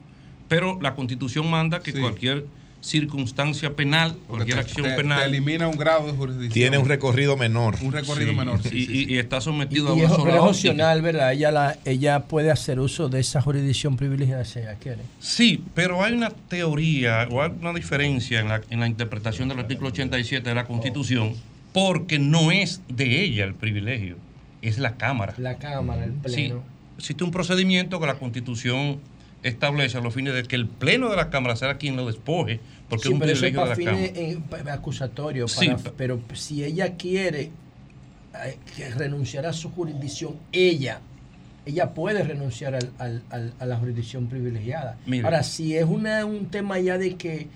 Pero la Constitución manda que cualquier circunstancia penal, cualquier te- acción te- te penal. elimina un grado de jurisdicción. Tiene un recorrido menor. Un recorrido Sí, menor. sí, y, sí, y- y está sometido a una sola pero es opcional, ¿verdad? Ella, la, ella puede hacer uso de esa jurisdicción privilegiada si ella quiere. Sí, pero hay una teoría o hay una diferencia en la, en la interpretación del artículo 87 de la Constitución porque no es de ella el privilegio, es la Cámara. La Cámara, el Sí, Pleno. existe un procedimiento que la Constitución establece a los fines de que el Pleno de la Cámara será quien lo despoje, porque Sí, es un privilegio de la Cámara. fines acusatorios. Sí, para- pa- pero si ella quiere eh, que renunciar a su jurisdicción, ella, ella puede renunciar al- al- al- a la jurisdicción privilegiada. Ahora, si es una, un tema ya de que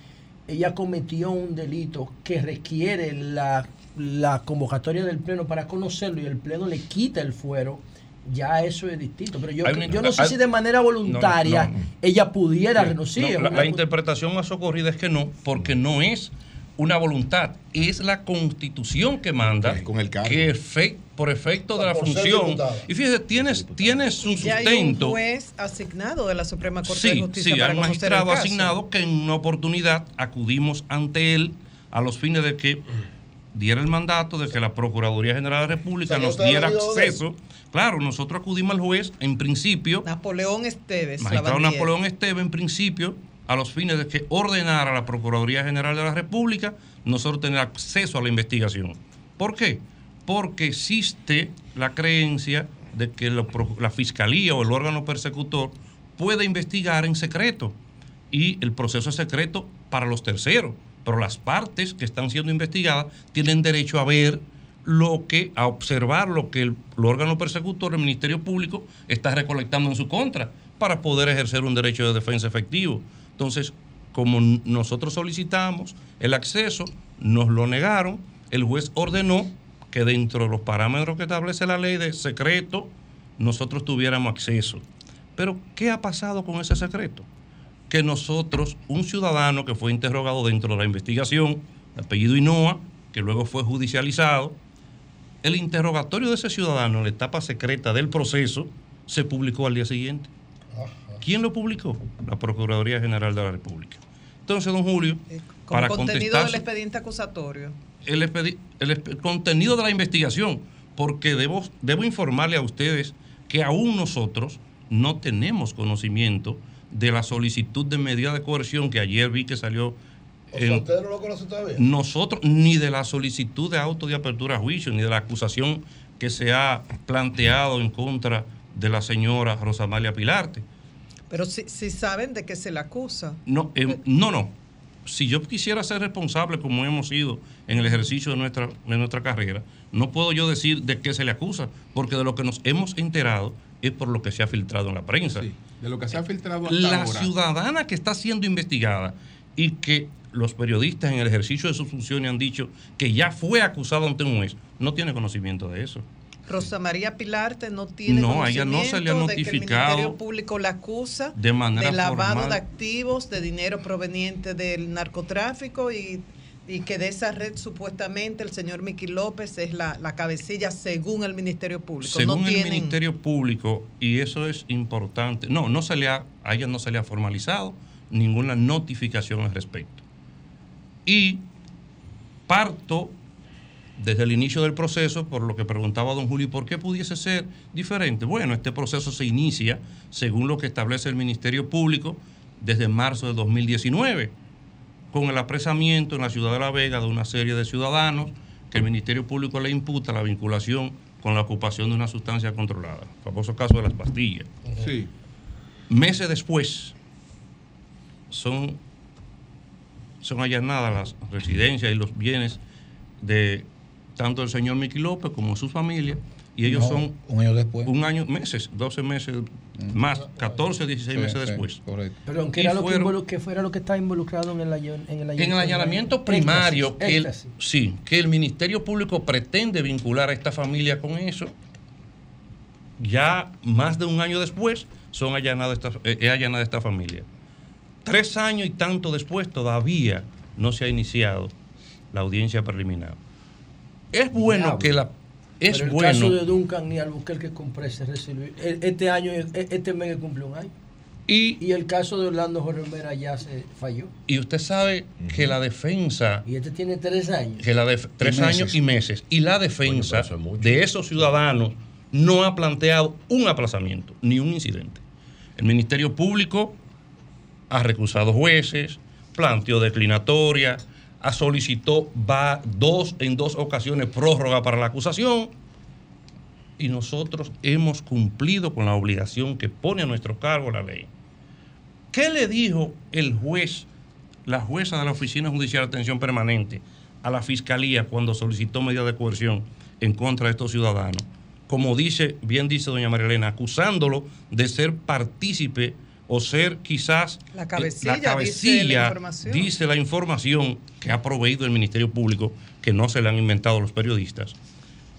ella cometió un delito que requiere la, la convocatoria del Pleno para conocerlo y el Pleno le quita el fuero, ya eso es distinto. Pero yo, una- yo no sé hay- si de manera voluntaria No, no, no. ella pudiera renunciar. no, la, interpretación más socorrida es que no, porque no es una voluntad, es la constitución que manda que por efecto de la función. Y fíjese, tienes, tienes un Ya hay un sustento. juez asignado de la Suprema Corte de Sí, Justicia sí, hay un magistrado asignado que en una oportunidad acudimos ante él a los fines de que diera el mandato de que la Procuraduría General de la República ¿Salió nos diera acceso. Claro, nosotros acudimos al juez en principio. Napoleón Esteves. Magistrado. Napoleón Esteves, en principio, a los fines de que ordenara a la Procuraduría General de la República nosotros tener acceso a la investigación. ¿Por qué? Porque existe la creencia de que lo pro- la Fiscalía o el órgano persecutor puede investigar en secreto y el proceso es secreto para los terceros, pero las partes que están siendo investigadas tienen derecho a ver lo que, a observar lo que el, órgano persecutor, el Ministerio Público, está recolectando en su contra para poder ejercer un derecho de defensa efectivo. Entonces, como nosotros solicitamos el acceso, nos lo negaron, el juez ordenó que dentro de los parámetros que establece la ley de secreto, nosotros tuviéramos acceso. Pero, ¿qué ha pasado con ese secreto? Que nosotros, un ciudadano que fue interrogado dentro de la investigación, de apellido Inoa, que luego fue judicializado, el interrogatorio de ese ciudadano en la etapa secreta del proceso se publicó al día siguiente. ¿Quién lo publicó? La Procuraduría General de la República. Entonces, don Julio, Como para contenido contestar del expediente acusatorio. el, expedi- el expe- contenido de la investigación, porque debo, debo informarle a ustedes que aún nosotros no tenemos conocimiento de la solicitud de medida de coerción que ayer vi que salió O sea, en, ¿Ustedes no lo conocen todavía? nosotros, ni de la solicitud de auto de apertura a juicio, ni de la acusación que se ha planteado en contra de la señora Rosamalia Pilarte. Pero si, si saben de qué se le acusa. No, eh, no, no. Si yo quisiera ser responsable como hemos sido en el ejercicio de nuestra, de nuestra carrera, no puedo yo decir de qué se le acusa, porque de lo que nos hemos enterado es por lo que se ha filtrado en la prensa. De lo que se ha filtrado hasta La ahora. ciudadana que está siendo investigada y que los periodistas en el ejercicio de sus funciones han dicho que ya fue acusado ante un juez, no tiene conocimiento de eso. Rosa María Pilarte no tiene No, a ella no se le ha conocimiento de que el notificado Ministerio Público la acusa de manera lavado formal. de activos, de dinero proveniente del narcotráfico y, y que de esa red supuestamente el señor Miki López es la, la cabecilla según el Ministerio Público. Según no el Ministerio Público, y eso es importante, no, no se le ha, a ella no se le ha formalizado ninguna notificación al respecto. Y parto desde el inicio del proceso, por lo que preguntaba don Julio, ¿por qué pudiese ser diferente? Bueno, este proceso se inicia, según lo que establece el Ministerio Público, desde marzo de 2019, con el apresamiento en la ciudad de La Vega de una serie de ciudadanos que el Ministerio Público le imputa la vinculación con la ocupación de una sustancia controlada, el famoso caso de las pastillas. Sí. Meses después son, son allanadas las residencias y los bienes de tanto el señor Miki López como su familia, y ellos No, son un año después. un año, meses, 12 meses más, 14, 16 Sí, meses sí, después. correcto. Perdón, ¿qué era, lo que, fueron- involu- que fuera lo que está involucrado en el, en el, en el allanamiento primario, que el, sí, que el Ministerio Público pretende vincular a esta familia con eso, ya más de un año después son allanadas esta, eh, es allanada esta familia. Tres años y tanto después todavía no se ha iniciado la audiencia preliminar. Es bueno Diablo. que la... Es Pero el bueno... caso de Duncan ni Albuquerque compré se resolvió. E- Este año, e- este mes que cumple un año. Y, el caso de Orlando Jorge Rivera ya se falló. Y usted sabe que la defensa... Y este tiene tres años. que la tres años y meses. Y la defensa de esos ciudadanos no ha planteado un aplazamiento, ni un incidente. El Ministerio Público ha recusado jueces, planteó declinatoria, solicitó va dos en dos ocasiones prórroga para la acusación y nosotros hemos cumplido con la obligación que pone a nuestro cargo la ley. ¿Qué le dijo el juez, la jueza de la Oficina Judicial de Atención Permanente, a la Fiscalía cuando solicitó medida de coerción en contra de estos ciudadanos? Como dice, bien dice doña María Elena, acusándolo de ser partícipe o ser quizás La cabecilla, la dice la dice la información que ha proveído el Ministerio Público, que no se le han inventado los periodistas,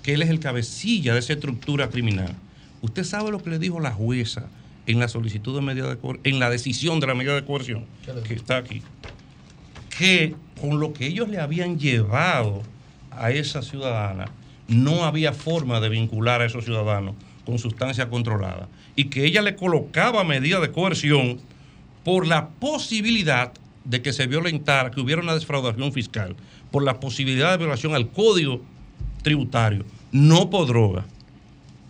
que él es el cabecilla de esa estructura criminal. ¿Usted sabe lo que le dijo la jueza en la solicitud de medida de coer- en la decisión de la medida de coerción, que está aquí? Que con lo que ellos le habían llevado a esa ciudadana, no había forma de vincular a esos ciudadanos con sustancia controlada. Y que ella le colocaba medida de coerción por la posibilidad de que se violentara, que hubiera una defraudación fiscal, por la posibilidad de violación al código tributario, no por droga.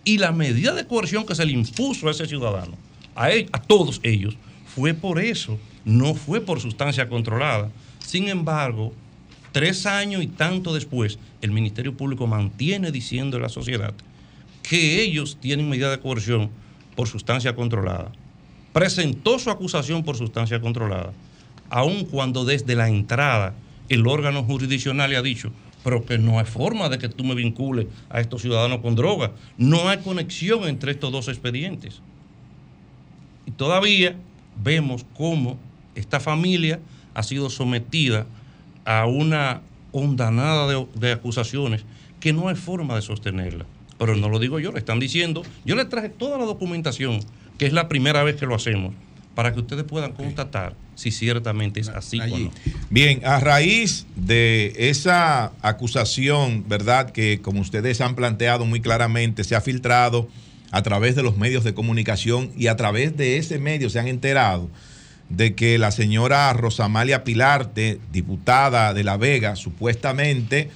Y la medida de coerción que se le impuso a ese ciudadano, a, a todos ellos, fue por eso, no fue por sustancia controlada. Sin embargo, tres años y tanto después, el Ministerio Público mantiene diciendo a la sociedad que ellos tienen medida de coerción por sustancia controlada. Presentó su acusación por sustancia controlada, aun cuando desde la entrada el órgano jurisdiccional le ha dicho, pero que no hay forma de que tú me vincules a estos ciudadanos con droga. No hay conexión entre estos dos expedientes. Y todavía vemos cómo esta familia ha sido sometida a una hondanada de, de acusaciones que no hay forma de sostenerla. Pero no lo digo yo, le están diciendo. Yo le traje toda la documentación, que es la primera vez que lo hacemos, para que ustedes puedan constatar si ciertamente es así o no. Bien, a raíz de esa acusación, ¿verdad? Que como ustedes han planteado muy claramente, se ha filtrado a través de los medios de comunicación y a través de ese medio se han enterado de que la señora Rosamalia Pilarte, diputada de La Vega, supuestamente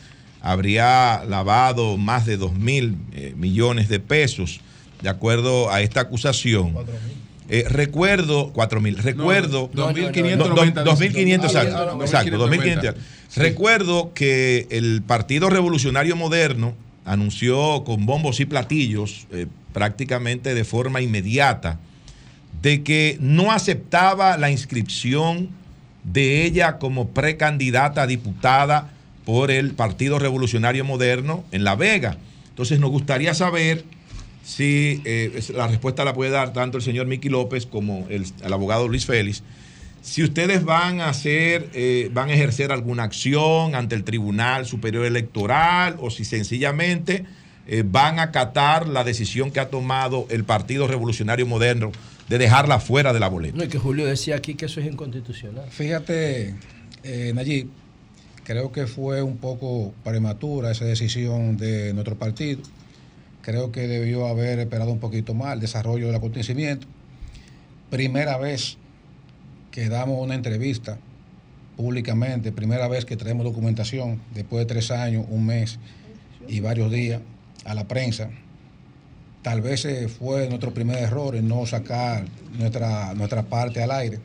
habría lavado más de 2 mil eh, millones de pesos, de acuerdo a esta acusación. Eh, recuerdo, 4 mil, recuerdo. No, 2.590 do- do- 2.500, dice. exacto, no, exacto, 2.590. 2.500. Recuerdo que el Partido Revolucionario Moderno anunció con bombos y platillos, eh, prácticamente de forma inmediata, de que no aceptaba la inscripción de ella como precandidata a diputada por el Partido Revolucionario Moderno en La Vega. Entonces nos gustaría saber si eh, la respuesta la puede dar tanto el señor Miki López como el, el abogado Luis Félix. Si ustedes van a hacer, eh, van a ejercer alguna acción ante el Tribunal Superior Electoral o si sencillamente eh, van a acatar la decisión que ha tomado el Partido Revolucionario Moderno de dejarla fuera de la boleta. No, y que Julio decía aquí que eso es inconstitucional. Fíjate, eh, Nayib, creo que fue un poco prematura esa decisión de nuestro partido. Creo que debió haber esperado un poquito más el desarrollo del acontecimiento. Primera vez que damos una entrevista públicamente, primera vez que traemos documentación después de tres años, un mes y varios días a la prensa. Tal vez eh, fue nuestro primer error en no sacar nuestra, nuestra parte al aire.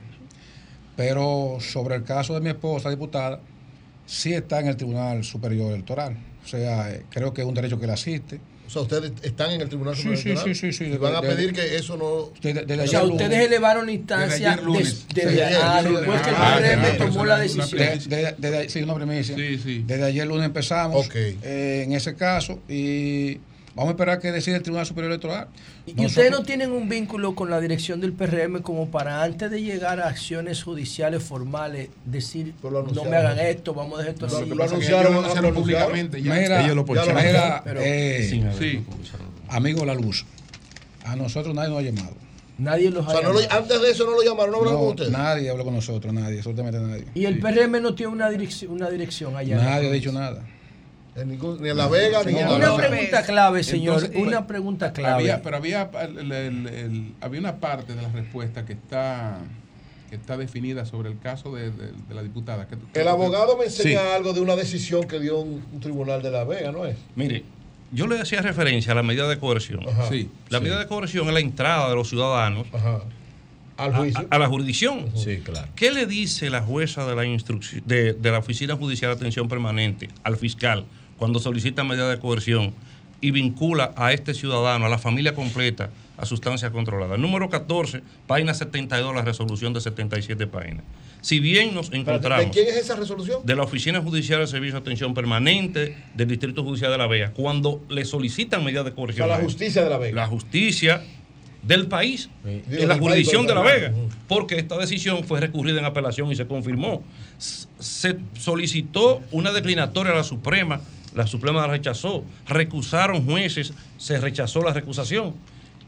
Pero sobre el caso de mi esposa, diputada, sí está en el Tribunal Superior Electoral. O sea, eh, creo que es un derecho que le asiste. O sea, ustedes están en el Tribunal Sí, Superior sí, Electoral sí, sí, sí. y van a De- de- pedir que eso no... Desde- desde O sea, lunes. ustedes elevaron la instancia Desde ayer lunes. des- desde- Desde ayer lunes. después que el Ah, PRM tomó la decisión. De- de- sí, una. Desde ayer lunes empezamos eh, en ese caso y vamos a esperar que decida el Tribunal Superior Electoral. ¿Y ustedes no tienen un vínculo con la dirección del PRM como para antes de llegar a acciones judiciales formales decir no me hagan esto, vamos a dejar esto Lo así? que ellos lo anunciaron públicamente ya. Mira, Ellos lo poncharon. mira, Pero- eh, sí, amigo La Luz, a nosotros nadie nos ha llamado. Nadie los O sea, no lo- antes de eso no lo llamaron, no hablaron No, con ustedes. nadie habló con nosotros, nadie, absolutamente nadie. Y el PRM no tiene una dirección, una dirección allá. Nadie ha dicho nada. En ningún- ni en La Vega, ni en Una pregunta clave, señor. Entonces, una pregunta clave. Había, pero había, el- el- el- había una parte de la respuesta que está que está definida sobre el caso de, de- de la diputada. que- que- El abogado me enseña Sí. algo de una decisión que dio un, un tribunal de La Vega, ¿no es? Mire, yo le hacía referencia a la medida de coerción. Ajá. Sí, La sí. medida de coerción es la entrada de los ciudadanos al a- juicio. A, a la jurisdicción. Sí, claro. ¿Qué le dice la jueza de la instrucción de, de la Oficina Judicial de Atención Permanente al fiscal cuando solicita medida de coerción y vincula a este ciudadano, a la familia completa, a sustancias controladas. Número 14, página 72, la resolución de 77 páginas. Si bien nos encontramos ¿De quién es esa resolución? de la Oficina Judicial de Servicio de Atención Permanente del Distrito Judicial de La Vega, cuando le solicitan medidas de O coerción. sea, la justicia de la Vega. La justicia del país, Digo, en la jurisdicción país, de La Vega, porque esta decisión fue recurrida en apelación y se confirmó. Se solicitó una declinatoria a la Suprema, la Suprema la rechazó, recusaron jueces, se rechazó la recusación.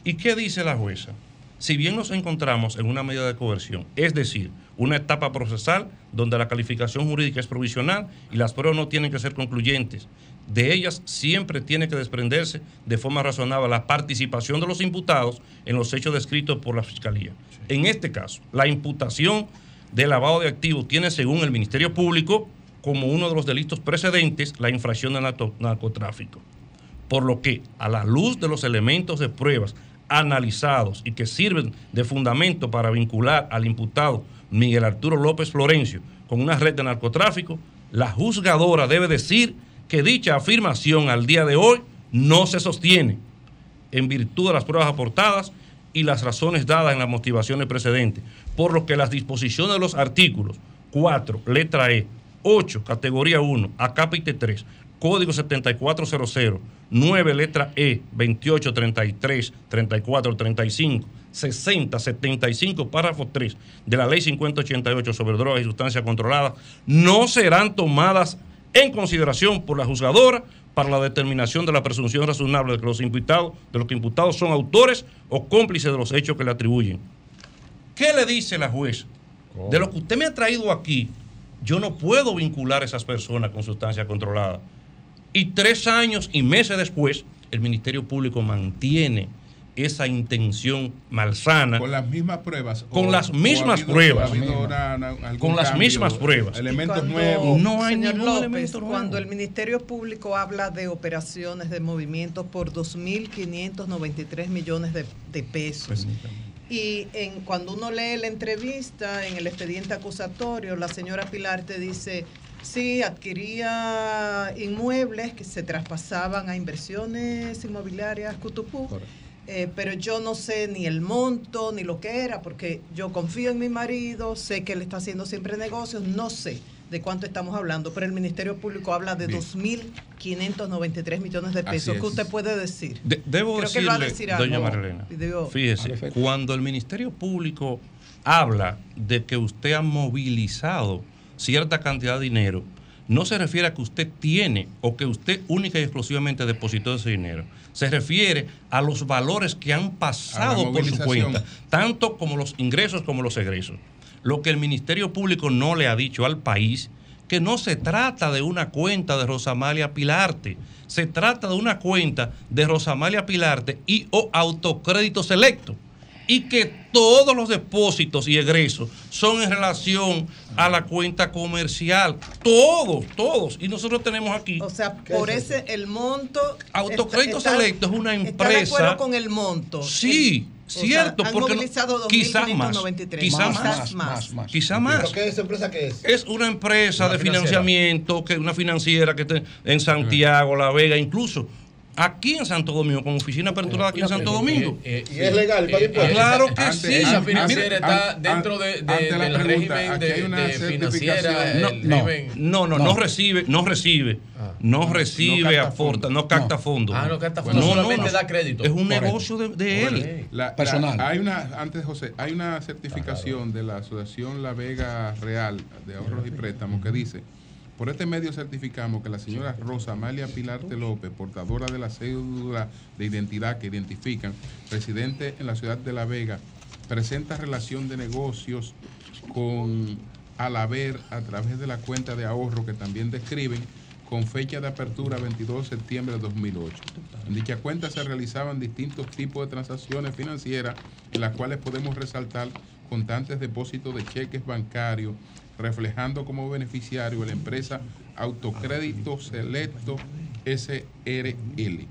¿Y qué dice la jueza? Si bien nos encontramos en una medida de coerción, es decir, una etapa procesal donde la calificación jurídica es provisional y las pruebas no tienen que ser concluyentes, de ellas siempre tiene que desprenderse de forma razonable la participación de los imputados en los hechos descritos por la Fiscalía. En este caso, la imputación de lavado de activos tiene, según el Ministerio Público, como uno de los delitos precedentes la infracción de narco- narcotráfico. Por lo que a la luz de los elementos de pruebas analizados y que sirven de fundamento para vincular al imputado Miguel Arturo López Florencio con una red de narcotráfico, la juzgadora debe decir que dicha afirmación al día de hoy no se sostiene en virtud de las pruebas aportadas y las razones dadas en las motivaciones precedentes, por lo que las disposiciones de los artículos 4, letra E, 8, categoría 1, acápite 3, código 7400, 9, letra E, 28, 33, 34, 35, 60, 75, párrafo 3 de la ley 5088 sobre drogas y sustancias controladas, no serán tomadas en consideración por la juzgadora para la determinación de la presunción razonable de que los imputados, de los que imputados son autores o cómplices de los hechos que le atribuyen. ¿Qué le dice la jueza? De lo que usted me ha traído aquí, yo no puedo vincular a esas personas con sustancia controlada. Y tres años y meses después, el Ministerio Público mantiene esa intención malsana. Con las mismas pruebas. Con o- las mismas ha habido- pruebas. ha habido una- una- algún Con las cambio, mismas pruebas. Elementos Cuando- nuevos. No hay Señor ningún López, elemento nuevo. Cuando el Ministerio Público habla de operaciones de movimientos por 2.593 millones de, de pesos. Y en, cuando uno lee la entrevista en el expediente acusatorio, la señora Pilar te dice, sí, adquiría inmuebles que se traspasaban a inversiones inmobiliarias Cutupú, eh, pero yo no sé ni el monto ni lo que era, porque yo confío en mi marido, sé que él está haciendo siempre negocios, no sé de cuánto estamos hablando, pero el Ministerio Público habla de Bien. 2.593 millones de pesos. es. ¿Qué usted puede decir? De- debo Creo que él va a decirle, decir algo. doña Marilena, fíjese, cuando el Ministerio Público habla de que usted ha movilizado cierta cantidad de dinero, no se refiere a que usted tiene o que usted única y exclusivamente depositó ese dinero. Se refiere a los valores que han pasado por su cuenta, tanto como los ingresos como los egresos. Lo que el Ministerio Público no le ha dicho al país que no se trata de una cuenta de Rosamalia Pilarte, se trata de una cuenta de Rosamalia Pilarte y o autocrédito selecto. Y que todos los depósitos y egresos son en relación a la cuenta comercial. Todos, todos. Y nosotros tenemos aquí. O sea, por ese, el monto. Autocrédito está- está- Selecto es una ¿Está de empresa. acuerdo con el monto? Sí, O sea, cierto, porque no- quizás más, 2.593. quizás Quizás más, más. quizá más. ¿Pero qué es esa empresa que es? Es una empresa Una de financiera. financiamiento, que una financiera que está en Santiago, La Vega, incluso aquí en Santo Domingo, con oficina aperturada aquí en Santo Domingo. ¿Y es legal para impuestos? Claro que Antes- sí. esa financiera está dentro de- de- ante la del pregunta, régimen de- hay una de financiera, No, no, no, no recibe, no recibe, no recibe, capta aporta, no capta fondos. Ah, no capta Bueno, fondos, solamente da crédito. Es un Correcto. negocio de, de él. La- la- Personal. hay una, antes José, hay una certificación de la Asociación La Vega Real de Ahorros y Préstamos que dice, por este medio certificamos que la señora Rosa Amalia Pilarte López, portadora de la cédula de identidad que identifican, residente en la ciudad de La Vega, presenta relación de negocios con Alaber a través de la cuenta de ahorro que también describen con fecha de apertura 22 de septiembre de 2008. En dicha cuenta se realizaban distintos tipos de transacciones financieras en las cuales podemos resaltar constantes depósitos de cheques bancarios, reflejando como beneficiario la empresa Autocrédito Selecto SRL.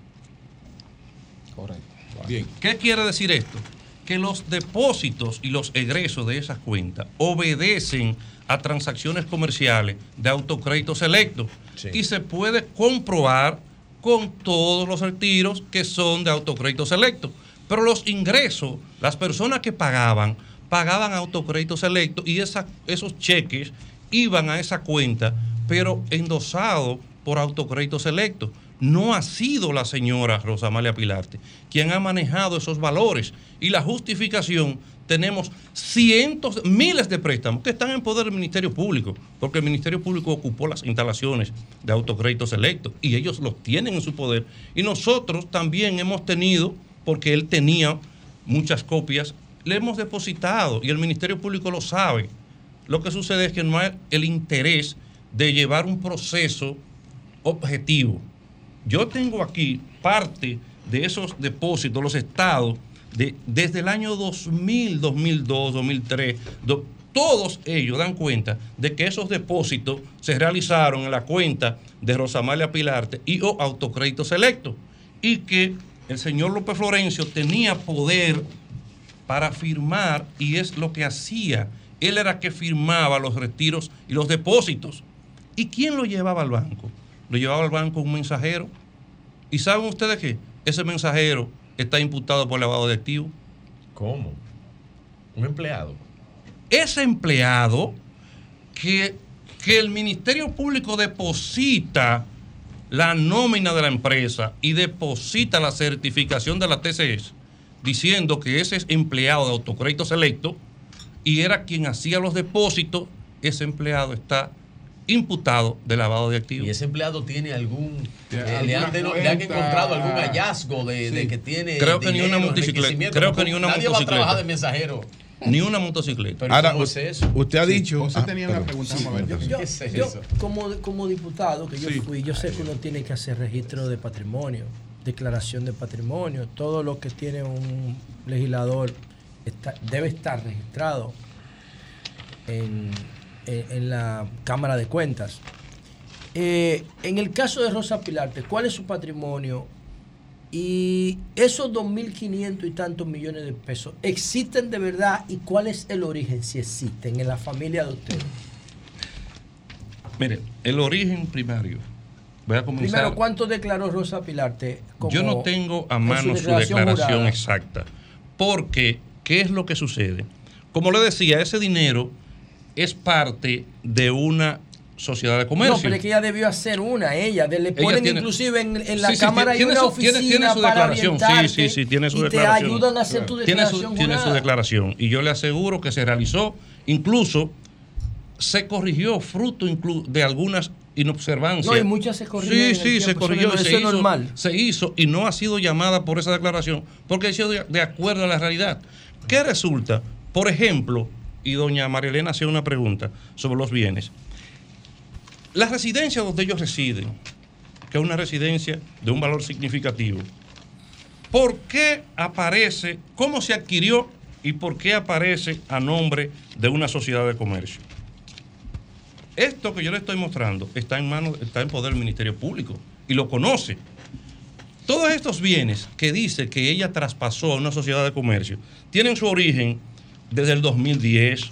Correcto. Bien. ¿Qué quiere decir esto? Que los depósitos y los egresos de esas cuentas obedecen a transacciones comerciales de autocrédito selecto y se puede comprobar con todos los retiros que son de autocrédito selecto. Pero los ingresos, las personas que pagaban, pagaban autocrédito selecto y esos cheques iban a esa cuenta, pero endosado por autocrédito selecto. No ha sido la señora Rosamalia Pilarte quien ha manejado esos valores y la justificación tenemos cientos, miles de préstamos que están en poder del Ministerio Público, porque el Ministerio Público ocupó las instalaciones de autocrédito selecto y ellos los tienen en su poder. Y nosotros también hemos tenido, porque él tenía muchas copias, le hemos depositado y el Ministerio Público lo sabe. Lo que sucede es que no hay el interés de llevar un proceso objetivo. Yo tengo aquí parte de esos depósitos, los estados, de, desde el año 2000, 2002, 2003, do- todos ellos dan cuenta de que esos depósitos se realizaron en la cuenta de Rosamalia Pilarte y o Autocrédito Selecto y que el señor López Florencio tenía poder para firmar y es lo que hacía. Él era que firmaba los retiros y los depósitos. ¿Y quién lo llevaba al banco? Lo llevaba al banco un mensajero. ¿Y saben ustedes qué? Ese mensajero está imputado por lavado de activos. ¿Cómo? Un empleado. Ese empleado que, que el Ministerio Público deposita la nómina de la empresa y deposita la certificación de la TCS diciendo que ese es empleado de autocrédito selecto y era quien hacía los depósitos, ese empleado está imputado de lavado de activos. ¿Y ese empleado tiene algún... Eh, le, han, le encontrado algún hallazgo de, que tiene Creo que ni una motocicleta- creo que ni una Nadie va a motocicleta. trabajar de mensajero. Ni una motocicleta. Pero Ahora, ¿cómo es eso? usted ha Sí, dicho. José Ah, tenía una pregunta, Sí, ver. Yo, ¿Qué es yo, como, como diputado que yo Sí. fui, yo sé que uno tiene que hacer registro de patrimonio, declaración de patrimonio, todo lo que tiene un legislador está- debe estar registrado en, la Cámara de Cuentas. Eh, en el caso de Rosa Pilarte, ¿cuál es su patrimonio? Y esos 2.500 y tantos millones de pesos, ¿existen de verdad? ¿Y cuál es el origen, si existen, en la familia de ustedes? Mire, el origen primario. Voy a comenzar. Primero, ¿cuánto declaró Rosa Pilarte? como- Yo no tengo a mano su declaración, exacta. Porque, ¿qué es lo que sucede? Como le decía, ese dinero es parte de una sociedad de comercio. No, pero es que ella debió hacer una, ella. de- le Ella ponen tiene- inclusive en, en la Sí, sí, cámara tiene hay una su- tiene- oficina tiene su para declaración. Sí, sí, sí, tiene su y declaración. te ayudan a hacer tu Tiene su, declaración tiene su jurada. declaración. Y yo le aseguro que se realizó, incluso se corrigió fruto de algunas inobservancias. No, y muchas se corrigieron Sí, sí, se corrigió. se eso es hizo, normal. Se hizo y no ha sido llamada por esa declaración porque ha sido de, de acuerdo a la realidad. ¿Qué resulta? Por ejemplo, y doña María Elena hacía una pregunta sobre los bienes. La residencia donde ellos residen, que es una residencia de un valor significativo, ¿por qué aparece, cómo se adquirió y por qué aparece a nombre de una sociedad de comercio? Esto que yo le estoy mostrando está en manos, está en poder del Ministerio Público y lo conoce. Todos estos bienes que dice que ella traspasó a una sociedad de comercio tienen su origen desde el 2010,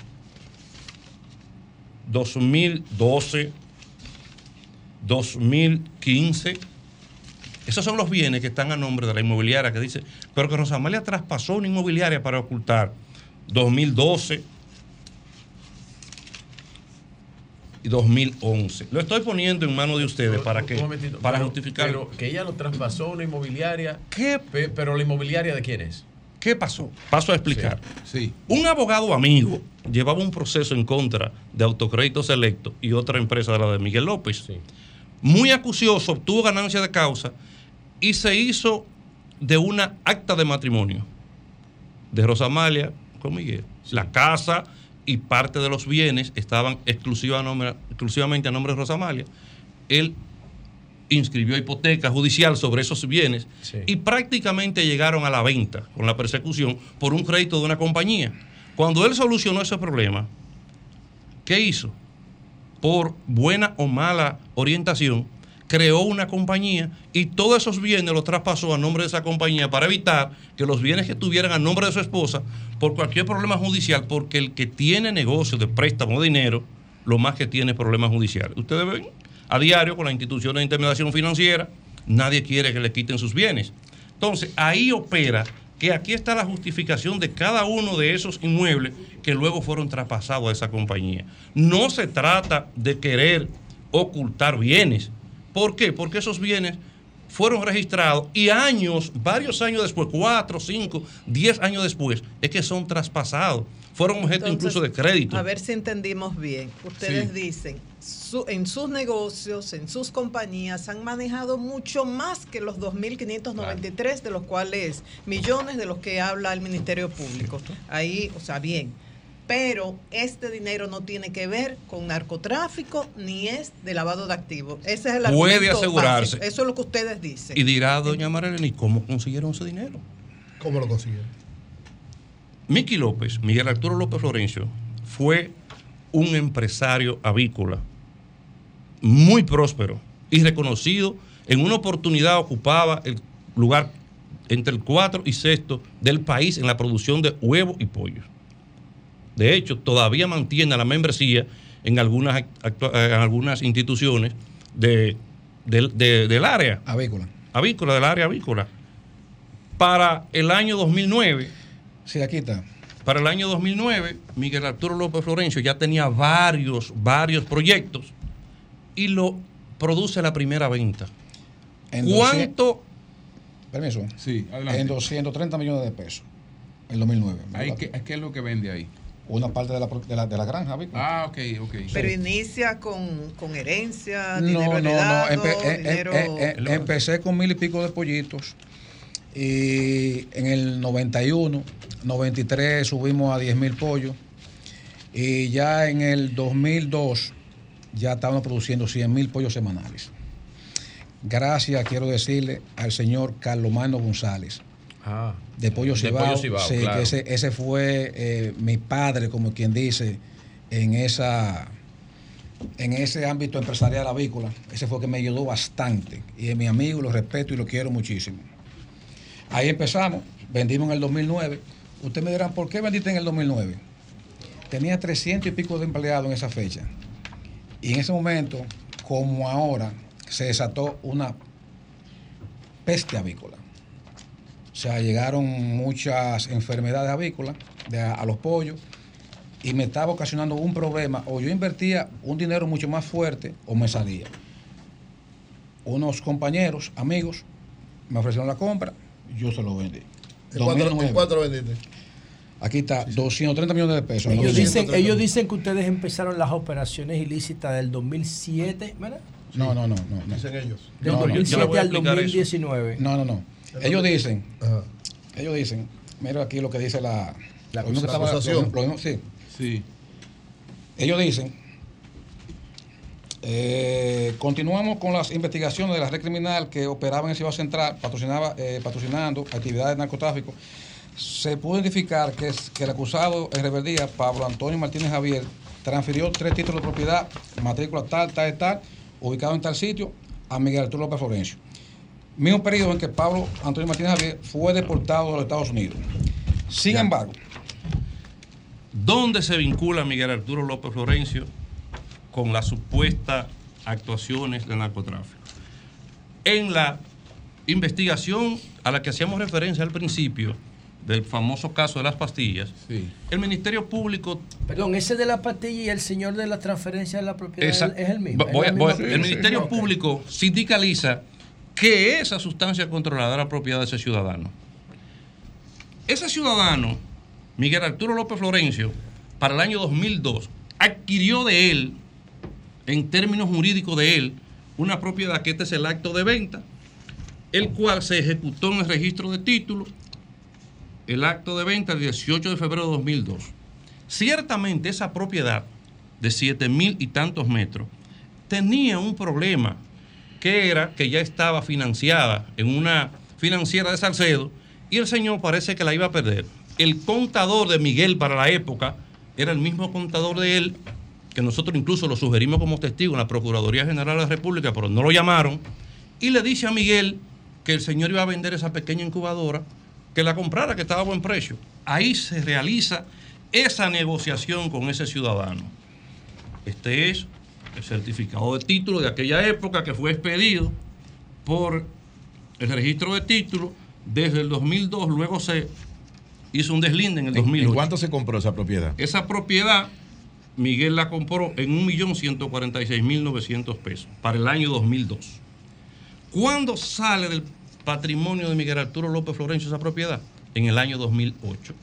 2012, 2015. Esos son los bienes que están a nombre de la inmobiliaria que dice, pero que Rosamalia traspasó una inmobiliaria para ocultar 2012 y 2011. Lo estoy poniendo en manos de ustedes para que para pero- justificar. Pero que ella lo traspasó a una inmobiliaria. ¿Qué? pero la inmobiliaria de quién es? ¿Qué pasó? Paso a explicar. Un abogado amigo llevaba un proceso en contra de Autocrédito Selecto y otra empresa de la de Miguel López. Muy acucioso, obtuvo ganancia de causa y se hizo de una acta de matrimonio de Rosamalia con Miguel. La casa y parte de los bienes estaban exclusiva a nombre- exclusivamente a nombre de Rosamalia. Él inscribió hipoteca judicial sobre esos bienes y prácticamente llegaron a la venta con la persecución por un crédito de una compañía. Cuando él solucionó ese problema, ¿qué hizo? Por buena o mala orientación, creó una compañía y todos esos bienes los traspasó a nombre de esa compañía para evitar que los bienes que tuvieran a nombre de su esposa por cualquier problema judicial, porque el que tiene negocio de préstamo de dinero, lo más que tiene es problemas judiciales. Ustedes ven a diario con la institución de intermediación financiera, nadie quiere que le quiten sus bienes. Entonces, ahí opera que aquí está la justificación de cada uno de esos inmuebles que luego fueron traspasados a esa compañía. No se trata de querer ocultar bienes. ¿Por qué? Porque esos bienes fueron registrados y años, varios años después, cuatro, cinco, diez años después, es que son traspasados. Fueron objeto Entonces, incluso de crédito. A ver si entendimos bien. Ustedes Sí. dicen, su- en sus negocios, en sus compañías, han manejado mucho más que los 2.593, de los cuales millones de los que habla el Ministerio Público. Ahí, o sea, bien. Pero este dinero no tiene que ver con narcotráfico ni es de lavado de activos. Ese es el Puede asegurarse. básico. Eso es lo que ustedes dicen. Y dirá doña Marilyn, ¿y cómo consiguieron ese dinero? ¿Cómo lo consiguieron? Miki López, Miguel Arturo López Florencio, fue un empresario avícola muy próspero y reconocido. En una oportunidad ocupaba el lugar entre el 4 y sexto del país en la producción de huevos y pollos. De hecho, todavía mantiene la membresía en algunas, eh, en algunas instituciones de, del- de- del área. Avícola. Avícola, del área avícola. Para el año 2009. Sí, aquí está. Para el año 2009, Miguel Arturo López Florencio ya tenía varios, varios proyectos y lo produce la primera venta. En ¿Cuánto? Permiso. Sí, adelante. En 230 millones de pesos. En 2009. Ahí, ¿qué, qué es lo que vende ahí? Una parte de la, de la, de la granja, avícola. Ah, ok, ok. Pero inicia con, con herencia, No, dinero no, no. heredado, Empe- eh, eh, dinero... eh, eh, empecé con mil y pico de pollitos. Y en el 91, 93 subimos a 10 mil pollos. Y ya en el 2002 ya estábamos produciendo 100 mil pollos semanales. Gracias, quiero decirle, al señor Carlomano González. Ah, de Pollo de Cibao. Pollo Cibao, sí, claro. que ese, ese fue eh, mi padre, como quien dice, en esa en ese ámbito empresarial avícola. Ese fue el que me ayudó bastante. Y es mi amigo, lo respeto y lo quiero muchísimo. Ahí empezamos, vendimos en el 2009. Ustedes me dirán, ¿por qué vendiste en el 2009? Tenía 300 y pico de empleados en esa fecha. Y en ese momento, como ahora, se desató una peste avícola. O sea, llegaron muchas enfermedades avícolas de a, a los pollos y me estaba ocasionando un problema. O yo invertía un dinero mucho más fuerte o me salía. Unos compañeros, amigos, me ofrecieron la compra, yo se lo vendí. ¿En cuánto, 2009. en cuánto lo vendiste? Aquí está, 230 millones de pesos. Ellos 230. dicen, ellos dicen que ustedes empezaron las operaciones ilícitas del 2007, ¿verdad? No, no, no, no. no. Dicen ellos. Del No, no. 2007 al 2019. No, no, no. Ellos dicen, ellos dicen, mira aquí lo que dice la, La lo mismo que estaba- acusación. lo- lo mismo- sí. Sí. Ellos dicen, eh, continuamos con las investigaciones de la red criminal que operaba en el Ciudad Central, patrocinaba, eh, patrocinando actividades de narcotráfico. Se pudo identificar que, es- que el acusado en rebeldía, Pablo Antonio Martínez Javier, transfirió tres títulos de propiedad, matrícula tal, tal, tal, ubicado en tal sitio, a Miguel Arturo López Florencio. Mismo periodo en que Pablo Antonio Martínez Javier fue deportado de los Estados Unidos. Sin embargo, ¿Dónde se vincula Miguel Arturo López Florencio con las supuestas actuaciones de narcotráfico? En la investigación a la que hacíamos referencia al principio, del famoso caso de las pastillas, el Ministerio Público Perdón, ese de la pastilla y el señor de la transferencia de la propiedad Esa- es el mismo. Voy- es voy- la voy- misma el. Ministerio. Público sindicaliza que esa sustancia controlada era propiedad de ese ciudadano. Ese ciudadano, Miguel Arturo López Florencio, para el año 2002, adquirió de él, en términos jurídicos de él, una propiedad que este es el acto de venta, el cual se ejecutó en el registro de títulos, el acto de venta el 18 de febrero de 2002. Ciertamente esa propiedad de 7 mil y tantos metros tenía un problema que era que ya estaba financiada en una financiera de Salcedo y el señor parece que la iba a perder. El contador de Miguel para la época era el mismo contador de él, que nosotros incluso lo sugerimos como testigo en la Procuraduría General de la República, pero no lo llamaron, y le dice a Miguel que el señor iba a vender esa pequeña incubadora, que la comprara, que estaba a buen precio. Ahí se realiza esa negociación con ese ciudadano. Este es el certificado de título de aquella época que fue expedido por el registro de título desde el 2002, luego se hizo un deslinde en el ¿En- 2008. ¿En cuánto se compró esa propiedad? Esa propiedad, Miguel la compró en 1.146.900 pesos para el año 2002. ¿Cuándo sale del patrimonio de Miguel Arturo López Florencio esa propiedad? En el año 2008.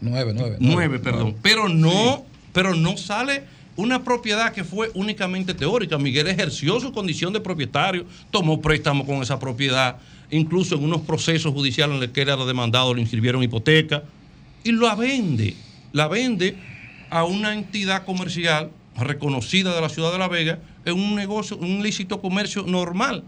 Nueve, nueve. Nueve, perdón. Pero no, pero no sale una propiedad que fue únicamente teórica. Miguel ejerció su condición de propietario, tomó préstamo con esa propiedad, incluso en unos procesos judiciales en los que era demandado le inscribieron hipoteca y la vende. La vende a una entidad comercial reconocida de la ciudad de La Vega en un negocio, un lícito comercio normal.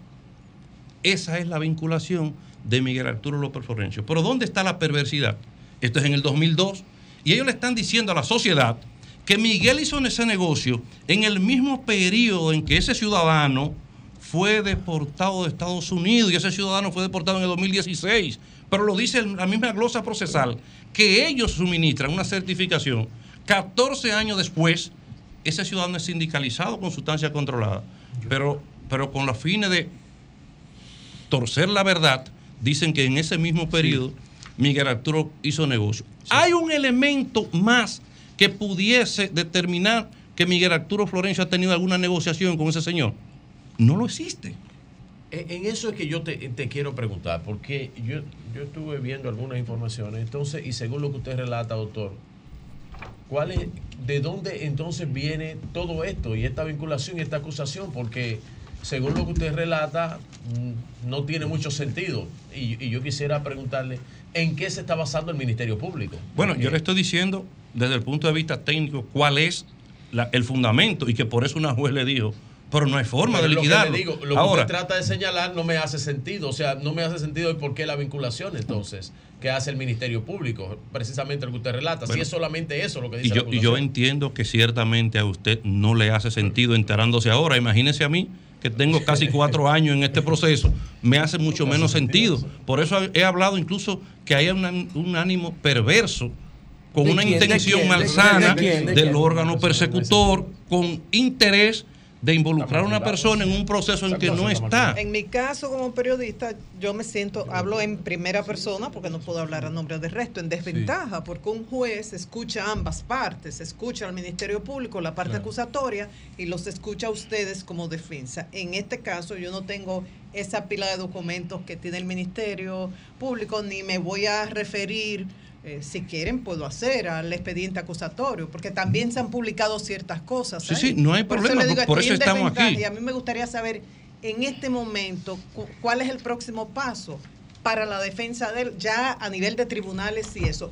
Esa es la vinculación de Miguel Arturo López Florencio. Pero ¿dónde está la perversidad? Esto es en el 2002. Y ellos le están diciendo a la sociedad que Miguel hizo en ese negocio en el mismo periodo en que ese ciudadano fue deportado de Estados Unidos y ese ciudadano fue deportado en el 2016. Pero lo dice la misma glosa procesal, que ellos suministran una certificación. 14 años después, ese ciudadano es sindicalizado con sustancia controlada. Pero, pero con los fines de torcer la verdad, dicen que en ese mismo periodo Miguel Arturo hizo negocio. Hay un elemento más que pudiese determinar que Miguel Arturo Florencio ha tenido alguna negociación con ese señor. No lo existe. En eso es que yo te, te quiero preguntar, porque yo, yo estuve viendo algunas informaciones, entonces, y según lo que usted relata, doctor, ¿cuál es, ¿de dónde entonces viene todo esto y esta vinculación y esta acusación? Porque según lo que usted relata, mm, no tiene mucho sentido. Y, y yo quisiera preguntarle, ¿en qué se está basando el Ministerio Público? Bueno, yo le estoy diciendo desde el punto de vista técnico cuál es la- el fundamento y que por eso una juez le dijo, pero no hay forma Pero de lo que liquidarlo. le digo, lo que Ahora, usted trata de señalar no me hace sentido. O sea, no me hace sentido el por qué la vinculación entonces que hace el Ministerio Público. Precisamente lo que usted relata. si Bueno. es solamente eso lo que y dice yo, la y yo entiendo que ciertamente a usted no le hace sentido enterándose ahora. Imagínese a mí que tengo casi cuatro años en este proceso, me hace mucho menos sentido. Por eso he hablado incluso que hay un ánimo perverso con ¿De una quién? ¿De intención malsana quién? ¿De del órgano persecutor con interés de involucrar a una persona en un proceso en que no está. En mi caso como periodista, yo me siento, hablo en primera persona porque no puedo hablar a nombre del resto, en desventaja, porque un juez escucha ambas partes, escucha al Ministerio Público, la parte Claro. acusatoria, y los escucha a ustedes como defensa. En este caso, yo no tengo esa pila de documentos que tiene el Ministerio Público, ni me voy a referir. Eh, si quieren, puedo hacer al expediente acusatorio, porque también se han publicado ciertas cosas. Sí, ahí. sí, no hay Por problema, digo, por eso estamos aquí. Y a mí me gustaría saber en este momento cu- cuál es el próximo paso para la defensa de él, ya a nivel de tribunales y eso,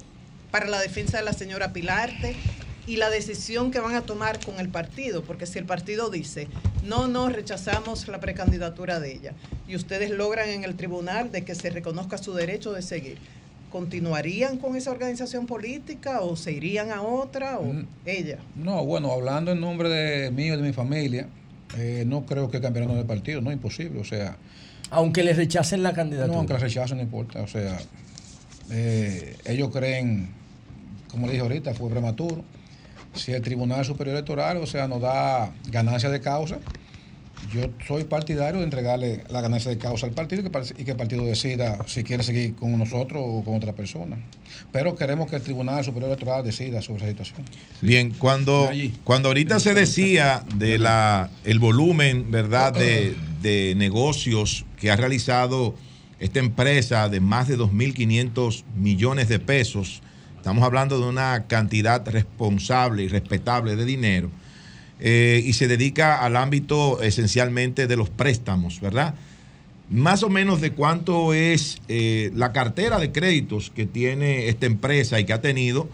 para la defensa de la señora Pilarte y la decisión que van a tomar con el partido, porque si el partido dice, no, no, rechazamos la precandidatura de ella, y ustedes logran en el tribunal de que se reconozca su derecho de seguir, ¿continuarían con esa organización política o se irían a otra o ella? No, bueno, hablando en nombre de mí y de mi familia, eh, no creo que cambiaran de partido, no, imposible, o sea... Aunque les rechacen la candidatura. No, aunque la rechacen, no importa, o sea, eh, ellos creen, como le dije ahorita, fue prematuro. Si el Tribunal Superior Electoral, o sea, nos da ganancia de causa, yo soy partidario de entregarle la ganancia de causa al partido y que, par- y que el partido decida si quiere seguir con nosotros o con otra persona. Pero queremos que el Tribunal Superior Electoral decida sobre esa situación. Bien, cuando, cuando ahorita se decía de la el volumen, ¿verdad?, de, de negocios que ha realizado esta empresa de más de 2.500 millones de pesos, estamos hablando de una cantidad responsable y respetable de dinero, eh, y se dedica al ámbito esencialmente de los préstamos, ¿verdad? Más o menos de cuánto es eh, la cartera de créditos que tiene esta empresa y que ha tenido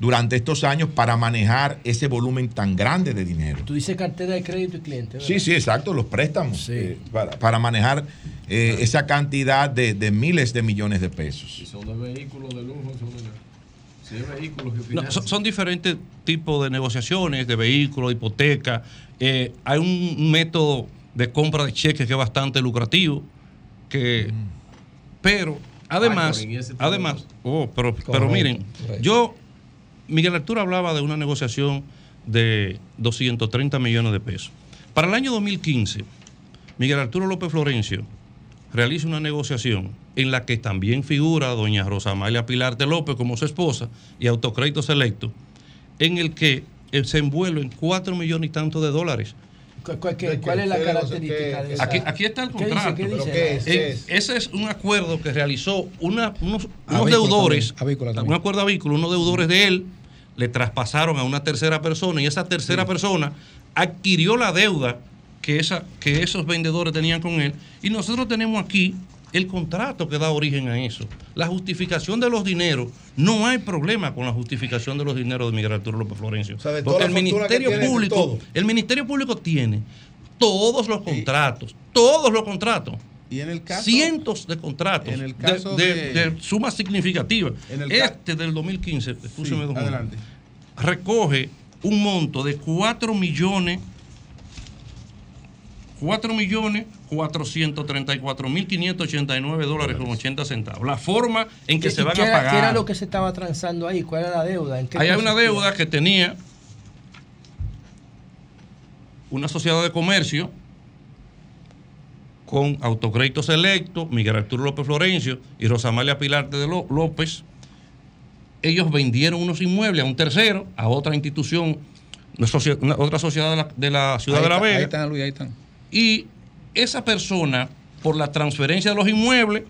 durante estos años para manejar ese volumen tan grande de dinero. Tú dices cartera de crédito y cliente. ¿verdad? Sí, sí, exacto, los préstamos eh, para, para manejar eh, esa cantidad de, de miles de millones de pesos. Si son de vehículos de lujo, son de... Si es vehículos que No, son, son diferentes tipos de negociaciones, de vehículos, hipoteca. Eh, hay un método de compra de cheques que es bastante lucrativo, que, pero además, además, oh, pero, pero miren, yo, Miguel Arturo hablaba de una negociación de 230 millones de pesos. Para el año 2015, Miguel Arturo López Florencio realiza una negociación en la que también figura doña Rosa Amalia Pilar de López como su esposa y Autocrédito Selecto, en el que eh, se envuelve en 4 millones y tanto de dólares. ¿Cu- cu- qué- ¿Cuál es la característica de esa? Aquí, aquí está el ¿Qué dice? contrato. ¿Qué dice? ¿Qué es? Ese es un acuerdo que realizó una- unos, deudores, también, avícola también. un acuerdo avícola, unos deudores de él le traspasaron a una tercera persona y esa tercera persona adquirió la deuda que, esa, que esos vendedores tenían con él. Y nosotros tenemos aquí el contrato que da origen a eso. La justificación de los dineros, no hay problema con la justificación de los dineros de Miguel Arturo López Florencio. Porque el Ministerio Público, el Ministerio Público tiene todos los contratos, todos los contratos. Y en el caso- cientos de contratos en el de- caso de, de- de suma significativa. En el ca- este del 2015, escúcheme, don Juan, adelante. recoge un monto de 4 millones 4 millones 434 mil 589 dólares con 80 centavos. La forma en que ¿Y se van a pagar. ¿Qué era lo que se estaba transando ahí? ¿Cuál era la deuda? ¿En qué Ahí hay una deuda que tenía una sociedad de comercio con Autocrédito Selecto, Miguel Arturo López Florencio y Rosamalia Pilar de Ló- López. Ellos vendieron unos inmuebles a un tercero, a otra institución, una otra sociedad de la, de la ciudad Ahí de La está- Vega. Ahí están, Luis, ahí están. Y esa persona, por la transferencia de los inmuebles,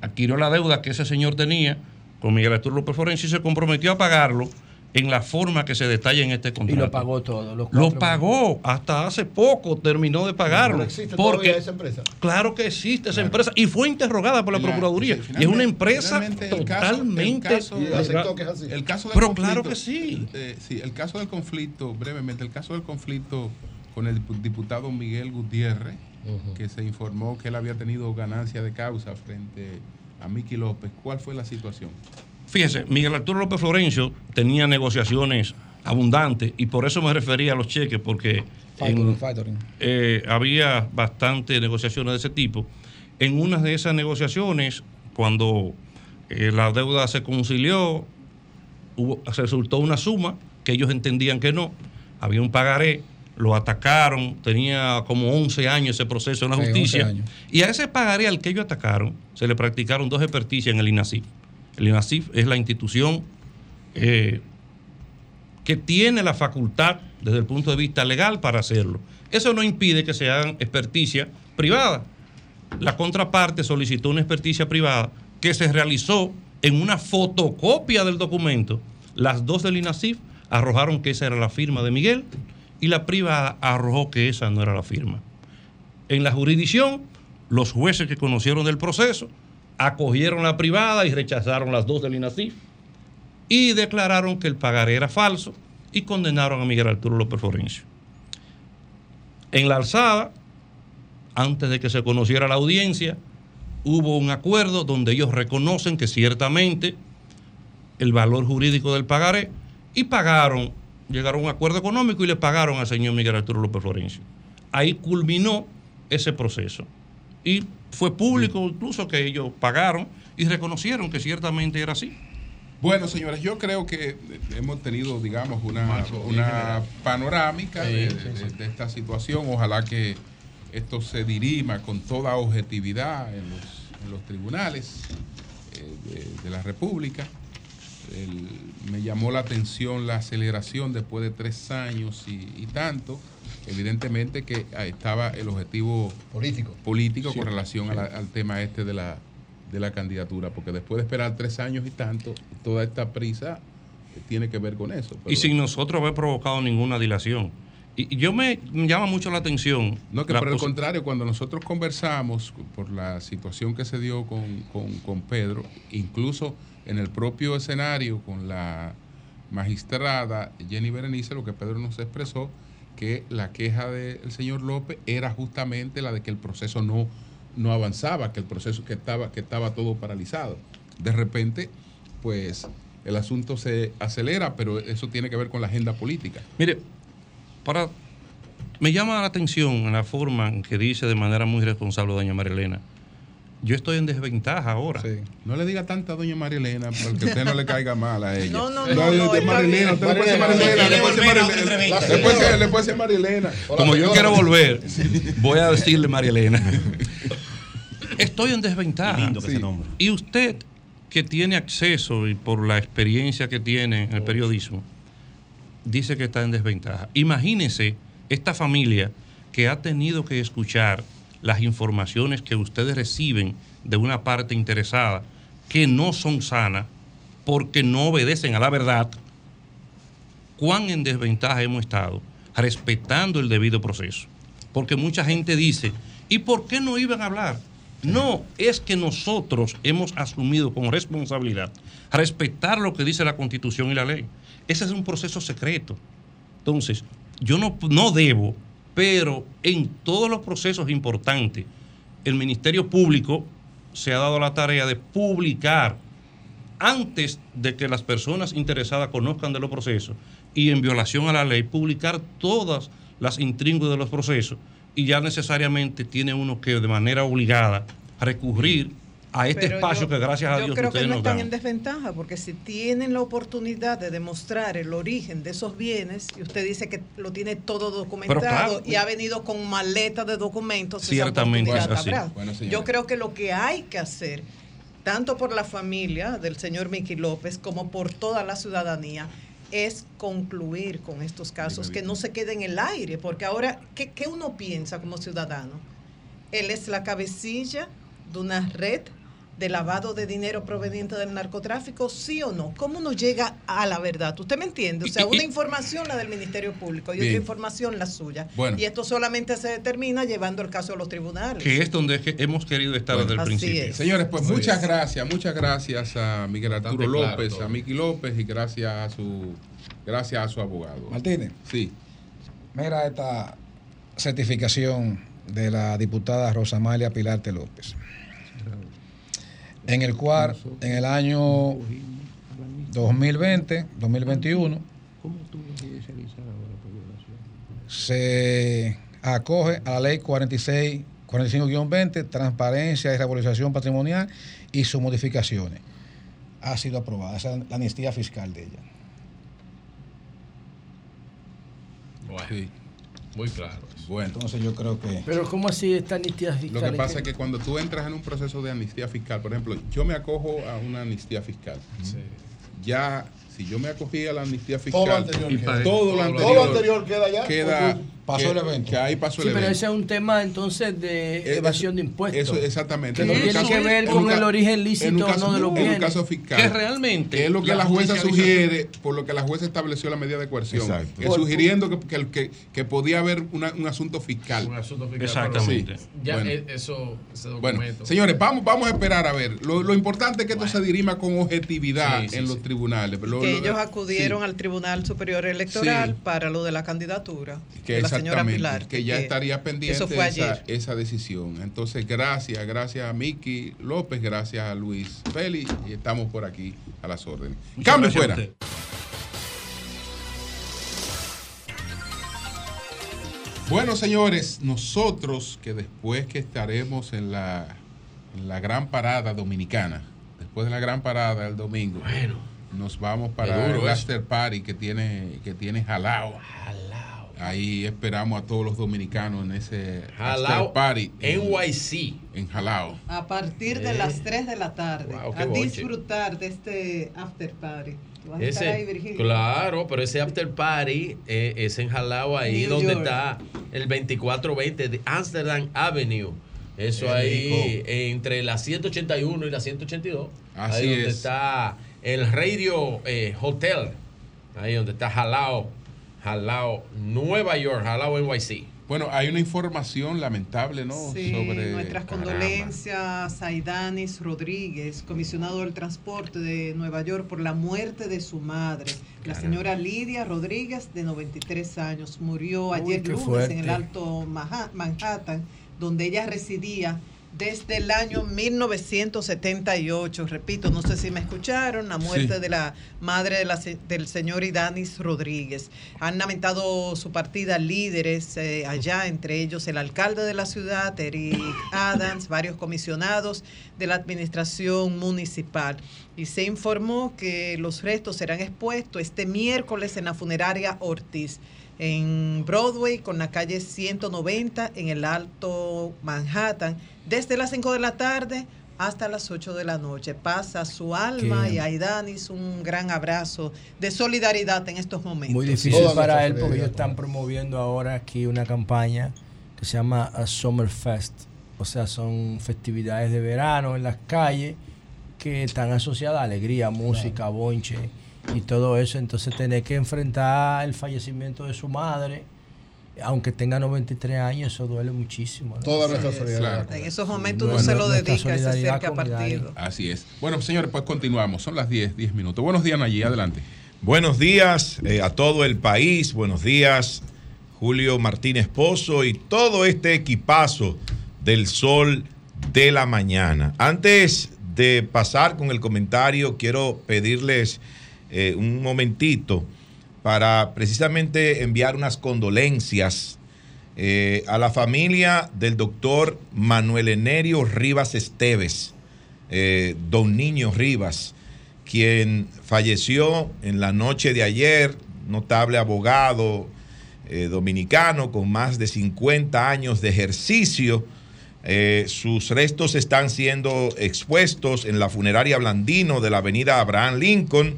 adquirió la deuda que ese señor tenía con Miguel Arturo López Florencio y se comprometió a pagarlo en la forma que se detalla en este Y contrato. lo pagó todo. los Lo pagó, hasta hace poco terminó de pagarlo. ¿No existe porque todavía esa empresa? Claro que existe esa empresa y fue interrogada por la, La- Procuraduría. sí, y es una empresa finalmente el caso- totalmente. el caso- Y aceptó que es así. El caso del Pero conflicto- claro que sí. eh, sí, el caso del conflicto, brevemente, el caso del conflicto con el dipu- diputado Miguel Gutiérrez, que se informó que él había tenido ganancia de causa frente a Miki López. ¿Cuál fue la situación? Fíjese, Miguel Arturo López Florencio tenía negociaciones abundantes y por eso me refería a los cheques, porque Factoring, en- factoring. eh, había bastantes negociaciones de ese tipo. En una de esas negociaciones, cuando eh, la deuda se concilió, hubo, resultó una suma que ellos entendían que no, había un pagaré, lo atacaron, tenía como 11 años ese proceso en la Sí, 11 justicia. Y a ese pagaré al que ellos atacaron, se le practicaron dos experticias en el INASIF. El INASIF es la institución eh, que tiene la facultad desde el punto de vista legal para hacerlo. Eso no impide que se hagan experticias privadas. La contraparte solicitó una experticia privada que se realizó en una fotocopia del documento. Las dos del INASIF arrojaron que esa era la firma de Miguel y la privada arrojó que esa no era la firma. En la jurisdicción, los jueces que conocieron del proceso acogieron la privada y rechazaron las dos del INASIF y declararon que el pagaré era falso y condenaron a Miguel Arturo López Florencio. En la alzada, antes de que se conociera la audiencia, hubo un acuerdo donde ellos reconocen que ciertamente el valor jurídico del pagaré y pagaron, llegaron a un acuerdo económico y le pagaron al señor Miguel Arturo López Florencio. Ahí culminó ese proceso. Y fue público incluso que ellos pagaron y reconocieron que ciertamente era así. Bueno, señores, yo creo que hemos tenido, digamos, una, una panorámica de, Sí, de- de esta situación. Ojalá que esto se dirima con toda objetividad en los, en los tribunales eh, de, de la República. El- me llamó la atención la aceleración después de tres años y, y tanto. Evidentemente que ahí estaba el objetivo político, político Sí, con relación la- al tema este de la, de la candidatura, porque después de esperar tres años y tanto, toda esta prisa eh, tiene que ver con eso. y sin nosotros haber provocado ninguna dilación. Y yo me, me llama mucho la atención. No, que por el contrario, cuando nosotros conversamos por la situación que se dio con, con- con Pedro, incluso en el propio escenario con la magistrada Jenny Berenice, lo que Pedro nos expresó, que la queja del señor López era justamente la de que el proceso no, no avanzaba, que el proceso que estaba, que estaba todo paralizado. De repente, pues el asunto se acelera, pero eso tiene que ver con la agenda política. Mire, me llama la atención la forma en que dice de manera muy responsable doña Marilena. Yo estoy en desventaja ahora. No le diga tanta a doña María Elena, porque usted no le caiga mal a ella. No, no, no. no, no, bien. Elena, usted le puede decir María María Elena, le puede. Le puede María Elena. Como yo quiero volver, voy a decirle María Elena. Estoy en desventaja. Lindo que se nombre. Y usted que tiene acceso y por la experiencia que tiene en el periodismo, dice que está en desventaja. Imagínese esta familia que ha tenido que escuchar las informaciones que ustedes reciben de una parte interesada que no son sanas porque no obedecen a la verdad, cuán en desventaja hemos estado respetando el debido proceso. Porque mucha gente dice, ¿y por qué no iban a hablar? No, es que nosotros hemos asumido como responsabilidad respetar lo que dice la constitución y la ley. Ese es un proceso secreto. Entonces, yo no, no debo, pero en todos los procesos importantes, el Ministerio Público se ha dado la tarea de publicar antes de que las personas interesadas conozcan de los procesos y en violación a la ley, publicar todas las intríngulas de los procesos y ya necesariamente tiene uno que de manera obligada recurrir a este Pero espacio yo- que gracias a yo Dios creo que ustedes no nos están dan. en desventaja porque si tienen la oportunidad de demostrar el origen de esos bienes y usted dice que lo tiene todo documentado claro. y ha venido con maleta de documentos, esa Ciertamente es así. Bueno. Yo creo que lo que hay que hacer tanto por la familia del señor Miki López como por toda la ciudadanía es concluir con estos casos, que no se queden en el aire, porque ahora, ¿qué, qué uno piensa como ciudadano? Él es la cabecilla de una red de lavado de dinero proveniente del narcotráfico, sí o no? ¿Cómo uno llega a la verdad? ¿Usted me entiende? O sea, una información la del Ministerio Público y Bien. otra información la suya. Bueno. Y esto solamente se determina llevando el caso a los tribunales. Que es donde es que hemos querido estar desde el principio. es. Señores, pues Así muchas es. gracias, muchas gracias a Miguel Arturo claro López, a Miki López y gracias a su gracias a su abogado. Martínez. Sí. Mira esta certificación de la diputada Rosamalia Pilarte López, en el cual en el año 2020, 2021, se acoge a la ley 46, 45-20, transparencia y regularización patrimonial y sus modificaciones. Ha sido aprobada, esa es la amnistía fiscal de ella. Bueno, muy claro. Bueno. Entonces yo creo que... Pero ¿cómo así esta amnistía Lo fiscal? que pasa es que cuando tú entras en un proceso de amnistía fiscal, por ejemplo, yo me acojo a una amnistía fiscal. Ya, si yo me acogí a la amnistía fiscal, Todo lo anterior queda. todo lo anterior, Todo lo anterior queda ya. queda- Pasó el evento. Que ahí pasó Sí, el pero evento. ese es un tema entonces de Eh, evasión de impuestos. Eso, exactamente. Que no En un tiene caso- que ver en con el origen en lícito caso- no de los En bienes. un caso fiscal. Que realmente Que es lo que la, la jueza sugiere, por lo que la jueza estableció la medida de coerción. Exacto. sugiriendo que, que, que- que podía haber una- un asunto fiscal. Un asunto fiscal, Exactamente. pero Ya Bueno. eh, eso, ese Bueno, documento. señores, vamos, vamos a esperar a ver. Lo, lo importante es que esto se dirima con objetividad Sí, sí, en sí. los tribunales. Lo- que lo- ellos sí. acudieron al Tribunal Superior Electoral Sí. para lo de la candidatura que señora exactamente, Pilar. que ya estaría pendiente esa, decisión. Entonces, gracias, gracias a Miki López, gracias a Luis Félix y estamos por aquí a las órdenes. Muchas Cambio fuera. Bueno, señores, nosotros que después que estaremos en la, en la gran parada dominicana, después de la gran parada el domingo, nos vamos para el after party que tiene, que tiene Jalao. Ahí esperamos a todos los dominicanos en ese Jalao, after party. en- NYC. En Jalao. A partir de Eh. las 3 de la tarde, Wow, a disfrutar de este after party. ¿Tú vas a estar Ese, ahí, Virgilio? claro, pero ese after party eh, es en Jalao, ahí New donde York. está el 2420 de Amsterdam Avenue. Eso ahí rico. entre la 181 y la 182. Así ahí donde es. está el Radio eh, Hotel. Ahí donde está Jalao, Jalao, Nueva York, Jalao NYC. Bueno, hay una información lamentable, ¿no? Sí, Sobre nuestras Caramba. condolencias a Idanis Rodríguez, comisionado del transporte de Nueva York, por la muerte de su madre, la señora Lidia Rodríguez, de 93 años. Murió ayer lunes fuerte. en el Alto Maha- Manhattan, donde ella residía desde el año 1978. Repito, no sé si me escucharon, la muerte Sí. de la madre de la del señor Idanis Rodríguez. Han lamentado su partida líderes eh, allá, entre ellos el alcalde de la ciudad, Eric Adams, varios comisionados de la administración municipal. Y se informó que los restos serán expuestos este miércoles en la funeraria Ortiz. en Broadway con la calle 190 en el Alto Manhattan, desde las 5 de la tarde hasta las 8 de la noche. Pasa su alma Qué- y a Idanis un gran abrazo de solidaridad en estos momentos. Muy difícil para él porque ellos están promoviendo ahora aquí una campaña que se llama uh, Summerfest. O sea, son festividades de verano en las calles que están asociadas a alegría, música, bonche y todo eso. Entonces tener que enfrentar el fallecimiento de su madre, aunque tenga 93 años, eso duele muchísimo. ¿no? Toda nuestra Sí, solidaridad. claro. En esos momentos uno Nuestra- se lo dedica, se acerca a partido. Así es. Bueno, señores, pues continuamos. Son las 10, 10 minutos. Buenos días, Nayí. Adelante. Buenos días eh, a todo el país, buenos días Julio Martínez Pozo y todo este equipazo del sol de la mañana. Antes de pasar con el comentario, quiero pedirles eh, un momentito para precisamente enviar unas condolencias eh, a la familia del doctor Manuel Enerio Rivas Esteves, eh, don Niño Rivas, quien falleció en la noche de ayer, notable abogado eh, dominicano con más de 50 años de ejercicio. Sus restos están siendo expuestos en la funeraria Blandino de la avenida Abraham Lincoln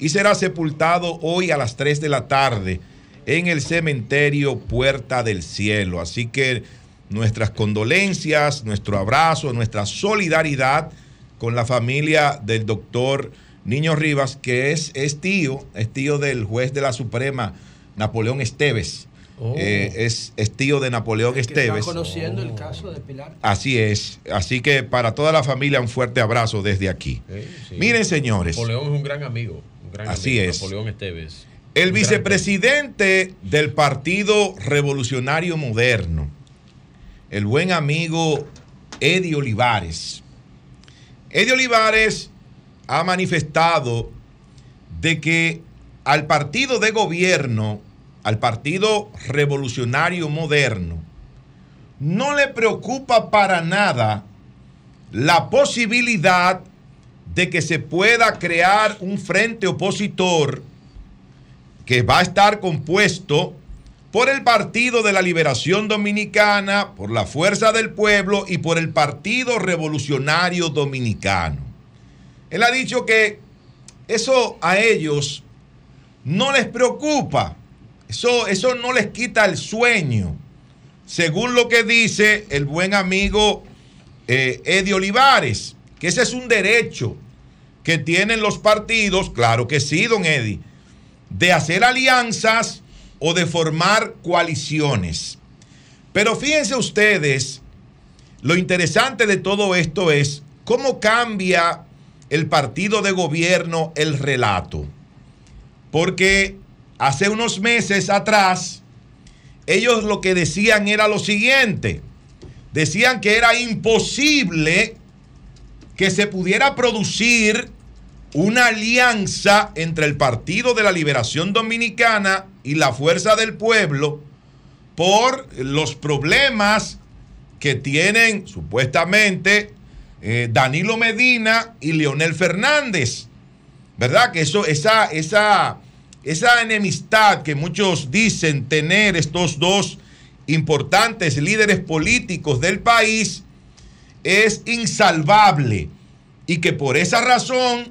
y será sepultado hoy a las 3 de la tarde en el cementerio Puerta del Cielo. Así que nuestras condolencias, nuestro abrazo, nuestra solidaridad con la familia del doctor Niño Rivas, que es, es tío, es tío del juez de la Suprema, Napoleón Esteves. Oh. Eh, es, es tío de Napoleón Que Esteves. conociendo el caso de Pilar. Así es. Así que para toda la familia un fuerte abrazo desde aquí. Sí. Miren, señores. Napoleón es un gran amigo. Gran Así amigo, es. Napoleón Esteves. El vicepresidente del Partido Revolucionario Moderno, el buen amigo Eddie Olivares. Eddie Olivares ha manifestado de que al partido de gobierno, al Partido Revolucionario Moderno, no le preocupa para nada la posibilidad de que se pueda crear un frente opositor que va a estar compuesto por el Partido de la Liberación Dominicana, por la Fuerza del Pueblo y por el Partido Revolucionario Dominicano. Él ha dicho que eso a ellos no les preocupa, eso, eso no les quita el sueño, según lo que dice el buen amigo eh, Eddie Olivares, que ese es un derecho que tienen los partidos, claro que sí, don Eddie, de hacer alianzas o de formar coaliciones. Pero fíjense ustedes, lo interesante de todo esto es cómo cambia el partido de gobierno el relato. Porque hace unos meses atrás, ellos lo que decían era lo siguiente. Decían que era imposible que se pudiera producir una alianza entre el Partido de la Liberación Dominicana y la Fuerza del Pueblo por los problemas que tienen supuestamente eh, Danilo Medina y Leonel Fernández. ¿Verdad? Que eso, esa, esa, esa enemistad que muchos dicen tener estos dos importantes líderes políticos del país es insalvable y que por esa razón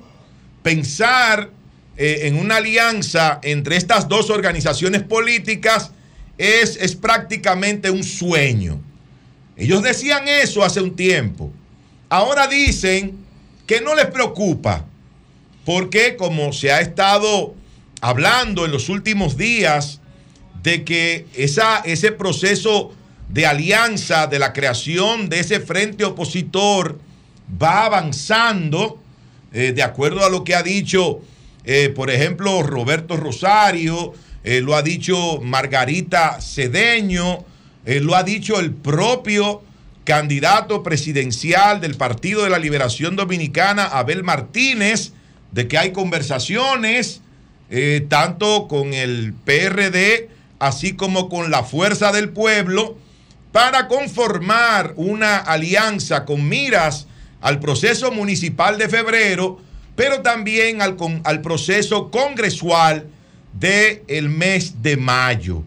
pensar eh, en una alianza entre estas dos organizaciones políticas es, es prácticamente un sueño. Ellos decían eso hace un tiempo. Ahora dicen que no les preocupa, porque como se ha estado hablando en los últimos días de que esa, ese proceso de alianza, de la creación de ese frente opositor, va avanzando, eh, de acuerdo a lo que ha dicho, eh, por ejemplo, Roberto Rosario, eh, lo ha dicho Margarita Cedeño, lo ha dicho el propio candidato presidencial del Partido de la Liberación Dominicana, Abel Martínez, de que hay conversaciones tanto con el PRD, así como con la Fuerza del Pueblo, para conformar una alianza con miras al proceso municipal de febrero, pero también al, al proceso congresual del mes de mayo.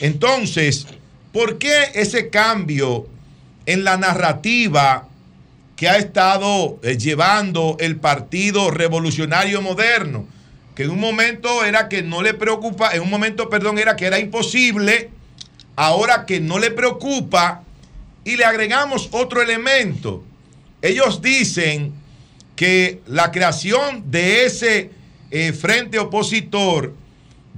Entonces, ¿por qué ese cambio en la narrativa que ha estado eh, llevando el Partido Revolucionario Moderno? Que en un momento era que no le preocupa, en un momento, perdón, era que era imposible, ahora que no le preocupa, y le agregamos otro elemento. Ellos dicen que la creación de ese eh, frente opositor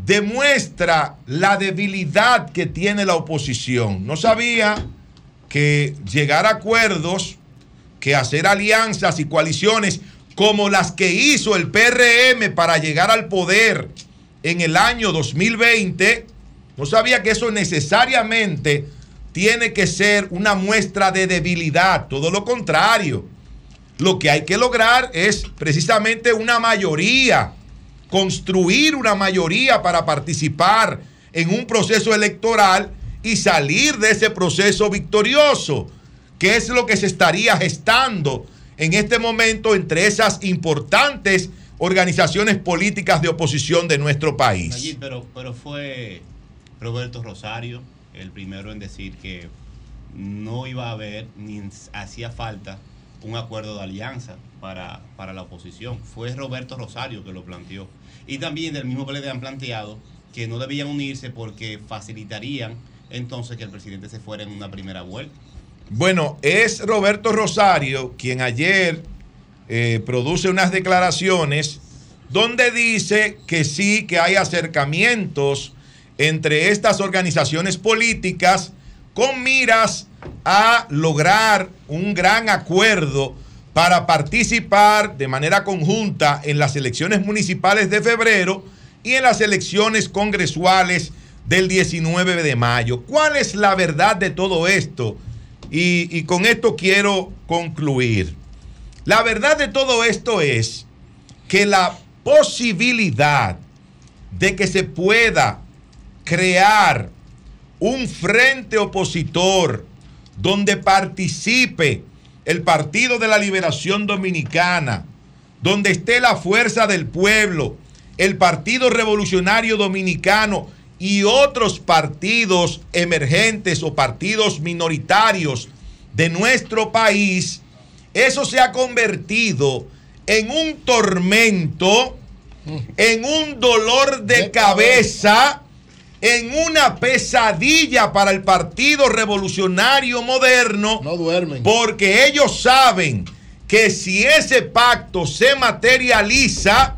demuestra la debilidad que tiene la oposición. No sabía que llegar a acuerdos, que hacer alianzas y coaliciones como las que hizo el PRM para llegar al poder en el año 2020, no sabía que eso necesariamente tiene que ser una muestra de debilidad, todo lo contrario. Lo que hay que lograr es precisamente una mayoría, construir una mayoría para participar en un proceso electoral y salir de ese proceso victorioso, que es lo que se estaría gestando en este momento entre esas importantes organizaciones políticas de oposición de nuestro país. Nayib, pero, pero fue Roberto Rosario el primero en decir que no iba a haber ni hacía falta un acuerdo de alianza para, para la oposición. Fue Roberto Rosario que lo planteó. Y también del mismo PLD han planteado que no debían unirse porque facilitarían entonces que el presidente se fuera en una primera vuelta. Bueno, es Roberto Rosario quien ayer eh, produce unas declaraciones donde dice que sí, que hay acercamientos entre estas organizaciones políticas con miras a lograr un gran acuerdo para participar de manera conjunta en las elecciones municipales de febrero y en las elecciones congresuales del 19 de mayo. ¿Cuál es la verdad de todo esto? Y, con esto quiero concluir. La verdad de todo esto es que la posibilidad de que se pueda crear un frente opositor donde participe el Partido de la Liberación Dominicana, donde esté la Fuerza del Pueblo, el Partido Revolucionario Dominicano y otros partidos emergentes o partidos minoritarios de nuestro país, eso se ha convertido en un tormento, en un dolor de cabeza en una pesadilla para el Partido Revolucionario Moderno. No duermen. Porque ellos saben que si ese pacto se materializa,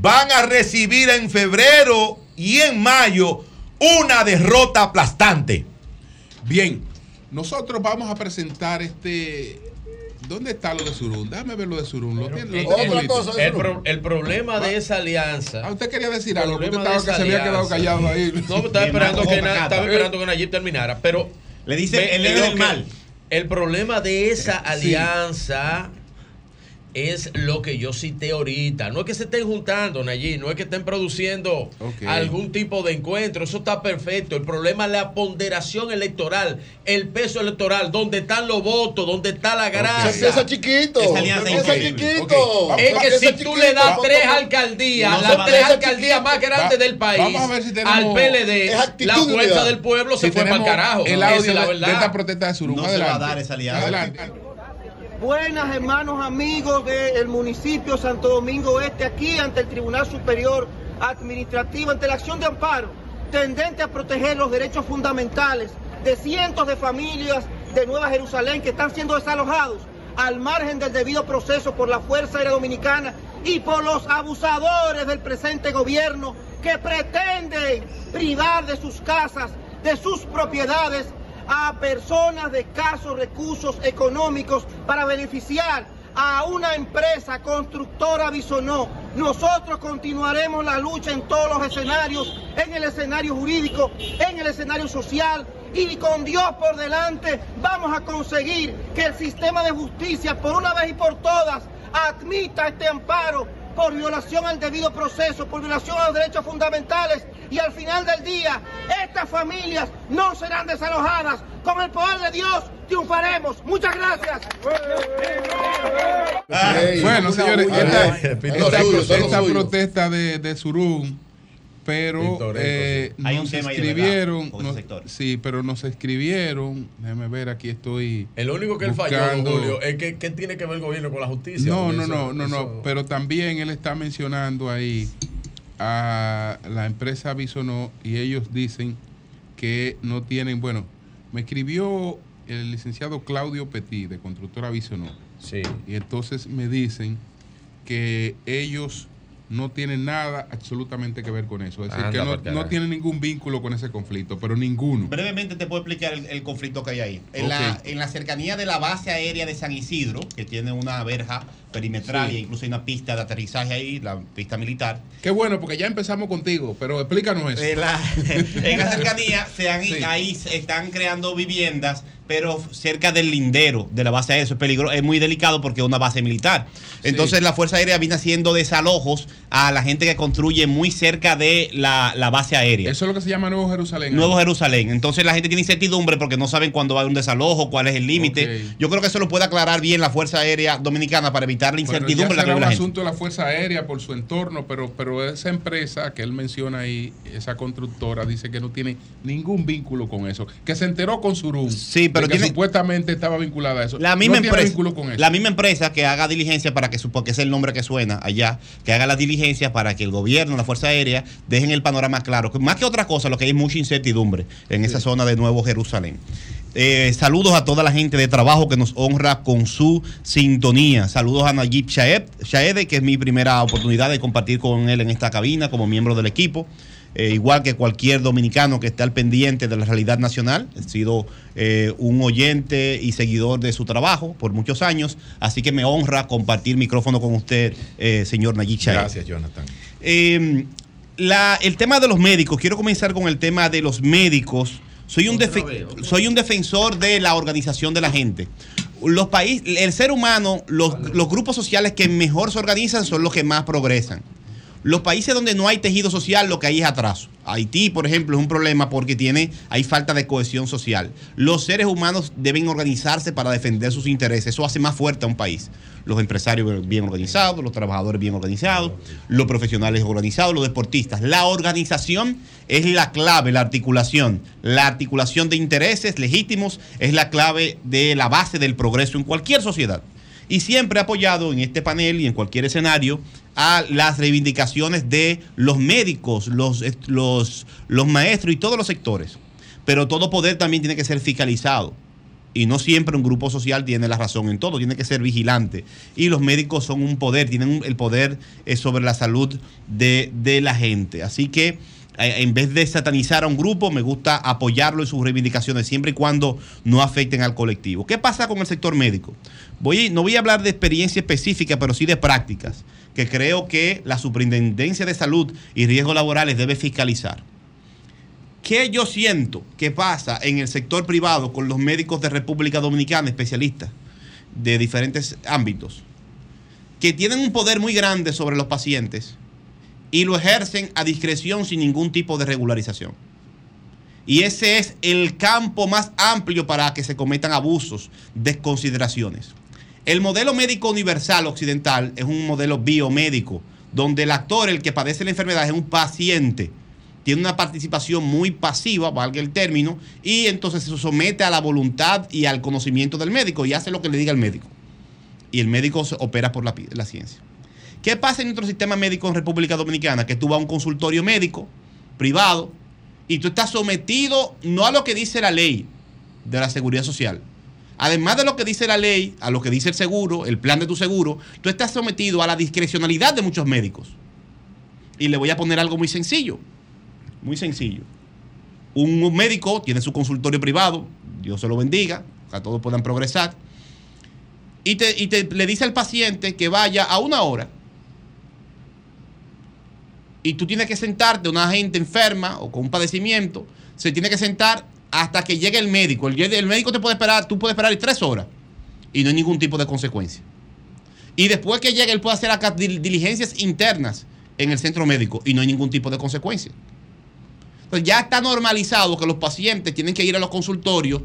van a recibir en febrero y en mayo una derrota aplastante. Bien, nosotros vamos a presentar este. ¿Dónde está lo de Surún? Déjame ver lo de Surún. Lo tiene-. El, pro- el problema de esa alianza. Ah, usted quería decir algo, usted estaba que se había quedado alianza. callado ahí. No, estaba esperando, que, na- estaba esperando que Nayib terminara. Pero. Le dice el mal. El problema de esa Sí. Es lo que yo cité ahorita. No es que se estén juntando, Nayib, no es que estén produciendo algún tipo de encuentro. Eso está perfecto. El problema es la ponderación electoral, el peso electoral, donde están los votos, donde está la grasa. Se empieza chiquito. Empieza chiquito. Es que si tú chiquito. le das Vamos, tres alcaldías, No las tres alcaldías más grandes Va- del país, vamos a ver si tenemos- al PLD, la fuerza del pueblo se fue para el carajo. El audio es la de esta verdad. protesta de. No se va a dar esa alianza. Adelante. Buenas hermanos amigos del municipio Santo Domingo Este, aquí ante el Tribunal Superior Administrativo, ante la acción de amparo, tendente a proteger los derechos fundamentales de cientos de familias de Nueva Jerusalén que están siendo desalojados al margen del debido proceso por la Fuerza Aérea Dominicana y por los abusadores del presente gobierno que pretenden privar de sus casas, de sus propiedades a personas de escasos recursos económicos para beneficiar a una empresa constructora Bisonó. Nosotros continuaremos la lucha en todos los escenarios, en el escenario jurídico, en el escenario social y con Dios por delante vamos a conseguir que el sistema de justicia por una vez y por todas admita este amparo por violación al debido proceso, por violación a los derechos fundamentales y al final del día estas familias no serán desalojadas. Con el poder de Dios triunfaremos. Muchas gracias. Ey, Bueno, señores, esta, protesta de, de Surún pero eh, un nos tema verdad escribieron, nos- sector. sí, pero nos escribieron, déjame ver, aquí estoy. El único que él falló, Julio, es que ¿qué tiene que ver el gobierno con la justicia? No, no, eso- no, no, no, pero también él está mencionando ahí a la empresa Bisonó y ellos dicen que no tienen, bueno, me escribió el licenciado Claudio Petit de Constructora Bisonó. Sí. Y entonces me dicen que ellos no tienen nada absolutamente que ver con eso. Es decir, Anda que no, no tienen ningún vínculo con ese conflicto, pero ninguno. Brevemente te puedo explicar el, el conflicto que hay ahí. En, la, en la cercanía de la base aérea de San Isidro, que tiene una verja perimetral Sí. e incluso hay una pista de aterrizaje ahí, la pista militar. Qué bueno, porque ya empezamos contigo, pero explícanos eso. En la, en la cercanía se han, Sí. ahí se están creando viviendas, pero cerca del lindero de la base aérea. Eso es peligro, es muy delicado porque es una base militar. Entonces la Fuerza Aérea viene haciendo desalojos a la gente que construye muy cerca de la, la base aérea. Eso es lo que se llama Nuevo Jerusalén. Nuevo Jerusalén. Entonces la gente tiene incertidumbre porque no saben cuándo va a haber un desalojo, cuál es el límite. Yo creo que eso lo puede aclarar bien la Fuerza Aérea Dominicana para evitar la Bueno, incertidumbre en ya la que será vive un la gente. asunto de la Fuerza Aérea por su entorno, pero, pero esa empresa que él menciona ahí, esa constructora, dice que no tiene ningún vínculo con eso. Que se enteró con Surún. Sí, pero de que tiene- supuestamente estaba vinculada a eso. La misma, no empresa, vínculo con eso. la misma empresa que haga diligencia para que, porque es el nombre que suena allá, que haga las diligencias para que el gobierno, la Fuerza Aérea, dejen el panorama claro. Más que otra cosa, lo que hay es mucha incertidumbre en esa zona de Nuevo Jerusalén. Eh, saludos a toda la gente de trabajo que nos honra con su sintonía. Saludos a Nayib Shaed, Shaede, que es mi primera oportunidad de compartir con él en esta cabina como miembro del equipo. Eh, igual que cualquier dominicano que esté al pendiente de la realidad nacional. He sido eh, un oyente y seguidor de su trabajo por muchos años, así que me honra compartir micrófono con usted, eh, señor Nayib Shaed. Gracias, Jonathan. Eh, la- el tema de los médicos, quiero comenzar con el tema de los médicos. Soy un, defe- soy un defensor de la organización de la gente. Los países, el ser humano, los, los grupos sociales que mejor se organizan son los que más progresan. Los países donde no hay tejido social, lo que hay es atraso. Haití, por ejemplo, es un problema porque tiene, hay falta de cohesión social. Los seres humanos deben organizarse para defender sus intereses. Eso hace más fuerte a un país. Los empresarios bien organizados, los trabajadores bien organizados, los profesionales organizados, los deportistas. La organización es la clave, la articulación. La articulación de intereses legítimos es la clave de la base del progreso en cualquier sociedad y siempre he apoyado en este panel y en cualquier escenario a las reivindicaciones de los médicos, los, los, maestros y todos los sectores. Pero todo poder también tiene que ser fiscalizado. Y no siempre un grupo social tiene la razón en todo, tiene que ser vigilante. Y los médicos son un poder, tienen el poder eh, sobre la salud de, de la gente. Así que eh, en vez de satanizar a un grupo, me gusta apoyarlo en sus reivindicaciones, siempre y cuando no afecten al colectivo. ¿Qué pasa con el sector médico? Voy, no voy a hablar de experiencia específica, pero sí de prácticas, que creo que la Superintendencia de Salud y Riesgos Laborales debe fiscalizar. ¿Qué yo siento que pasa en el sector privado con los médicos de República Dominicana, especialistas de diferentes ámbitos, que tienen un poder muy grande sobre los pacientes y lo ejercen a discreción sin ningún tipo de regularización? Y ese es el campo más amplio para que se cometan abusos, desconsideraciones. El modelo médico universal occidental es un modelo biomédico, donde el actor, el que padece la enfermedad, es un paciente. Tiene una participación muy pasiva, valga el término, y entonces se somete a la voluntad y al conocimiento del médico y hace lo que le diga el médico. Y el médico se opera por la, la ciencia. ¿Qué pasa en nuestro sistema médico en República Dominicana? Que tú vas a un consultorio médico privado y tú estás sometido no a lo que dice la ley de la seguridad social. Además de lo que dice la ley, a lo que dice el seguro, el plan de tu seguro, tú estás sometido a la discrecionalidad de muchos médicos. Y le voy a poner algo muy sencillo. Muy sencillo. Un médico tiene su consultorio privado, Dios se lo bendiga, que todos puedan progresar, y, te, y te- le dice al paciente que vaya a una hora. Y tú tienes que sentarte, una gente enferma o con un padecimiento, se tiene que sentar hasta que llegue el médico. El, médico te puede esperar, tú puedes esperar tres horas y no hay ningún tipo de consecuencia. Y después que llegue, él puede hacer diligencias internas en el centro médico y no hay ningún tipo de consecuencia. Entonces ya está normalizado que los pacientes tienen que ir a los consultorios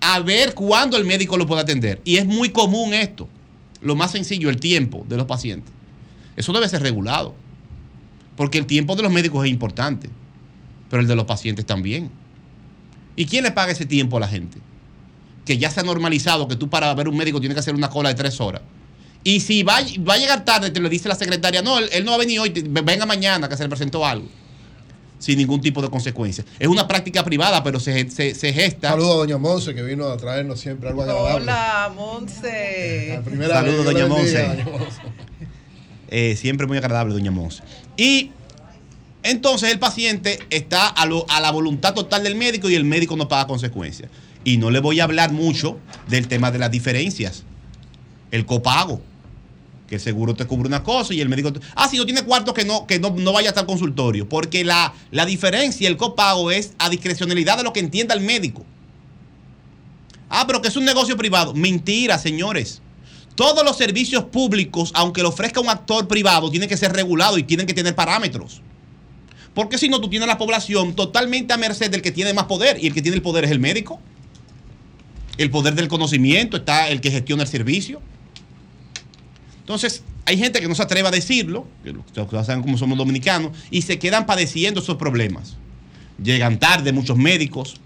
a ver cuándo el médico lo puede atender. Y es muy común esto. Lo más sencillo, el tiempo de los pacientes. Eso debe ser regulado. Porque el tiempo de los médicos es importante, pero el de los pacientes también. ¿Y quién le paga ese tiempo a la gente? Que ya se ha normalizado que tú para ver un médico tienes que hacer una cola de tres horas. Y si va, va a llegar tarde, te lo dice la secretaria, no, él, él no va a venir hoy, te- venga mañana que se le presentó algo. Sin ningún tipo de consecuencias. Es una práctica privada, pero se, se, se gesta. Saludos a Doña Monse que vino a traernos siempre algo agradable. Hola, Monse. primera Saludos, doña Monse. Eh, siempre muy agradable, doña Monse. Y entonces el paciente está a, la voluntad total del médico y el médico no paga consecuencias. Y no le voy a hablar mucho del tema de las diferencias. El copago. Que el seguro te cubre una cosa y el médico. te- Ah, si no tiene cuarto, que no, que no, no vaya hasta el consultorio. Porque la, la diferencia, el copago, es a discrecionalidad de lo que entienda el médico. Ah, pero que es un negocio privado. Mentira, señores. Todos los servicios públicos, aunque lo ofrezca un actor privado, tienen que ser regulados y tienen que tener parámetros. Porque si no, tú tienes la población totalmente a merced del que tiene más poder. Y el que tiene el poder es el médico. El poder del conocimiento está el que gestiona el servicio. Entonces, hay gente que no se atreve a decirlo, que lo- saben cómo somos dominicanos, y se quedan padeciendo esos problemas. Llegan tarde muchos médicos,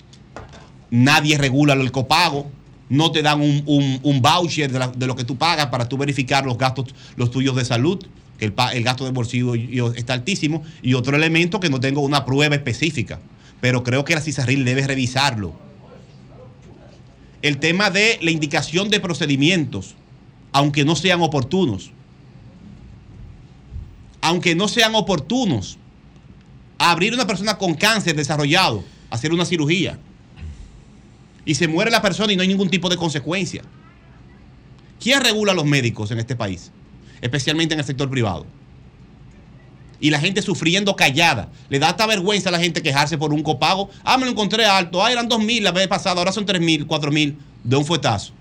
nadie regula el copago, no te dan un, un- voucher de, de lo que tú pagas para tú verificar los gastos, los tuyos de salud, el, gasto de bolsillo está altísimo, y otro elemento que no tengo una prueba específica, pero creo que la CISARRIL debe revisarlo. El tema de la indicación de procedimientos, aunque no sean oportunos, aunque no sean oportunos, abrir una persona con cáncer desarrollado, hacer una cirugía, y se muere la persona y no hay ningún tipo de consecuencia. ¿Quién regula a los médicos en este país? Especialmente en el sector privado. Y la gente sufriendo callada. Le da hasta vergüenza a la gente quejarse por un copago. Ah, me lo encontré alto. Ah, eran dos mil la vez pasada. Ahora son tres mil, cuatro mil de un fuetazo.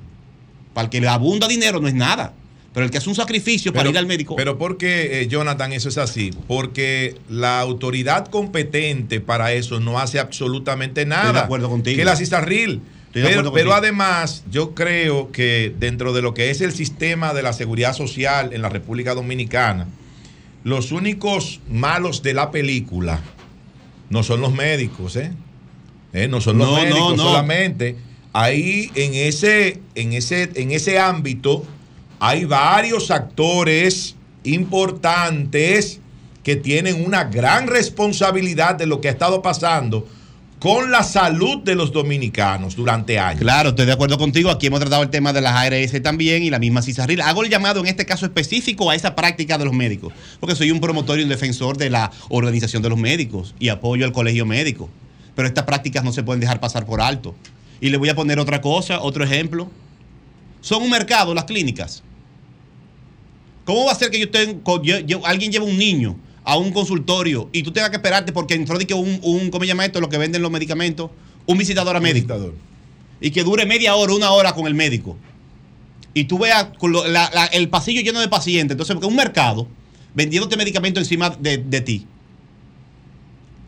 Para el que le abunda dinero no es nada. Pero el que hace un sacrificio para ir al médico. Pero ¿por qué, eh, Jonathan, eso es así? Porque la autoridad competente para eso no hace absolutamente nada. Estoy de acuerdo contigo. Que la CISARRIL. Pero, además, yo creo que dentro de lo que es el sistema de la seguridad social en la República Dominicana, los únicos malos de la película no son los médicos, ¿eh? Eh, No son los No, no, médicos no. solamente. Ahí en ese, en ese, en ese ámbito hay varios actores importantes que tienen una gran responsabilidad de lo que ha estado pasando con la salud de los dominicanos durante años. Claro, estoy de acuerdo contigo. Aquí hemos tratado el tema de las ARS también y la misma CISARRIL. Hago el llamado en este caso específico a esa práctica de los médicos, porque soy un promotor y un defensor de la organización de los médicos y apoyo al colegio médico. Pero estas prácticas no se pueden dejar pasar por alto. Y le voy a poner otra cosa, otro ejemplo. Son un mercado las clínicas. ¿Cómo va a ser que yo tengo, yo- yo- alguien lleva un niño a un consultorio y tú tengas que esperarte porque entró de que un, un, ¿cómo se llama esto? Lo que venden los medicamentos, un visitador a médico. Y que dure media hora, una hora con el médico. Y tú veas con lo- la- la- el pasillo lleno de pacientes. Entonces, porque un mercado vendiéndote medicamentos encima de, de ti.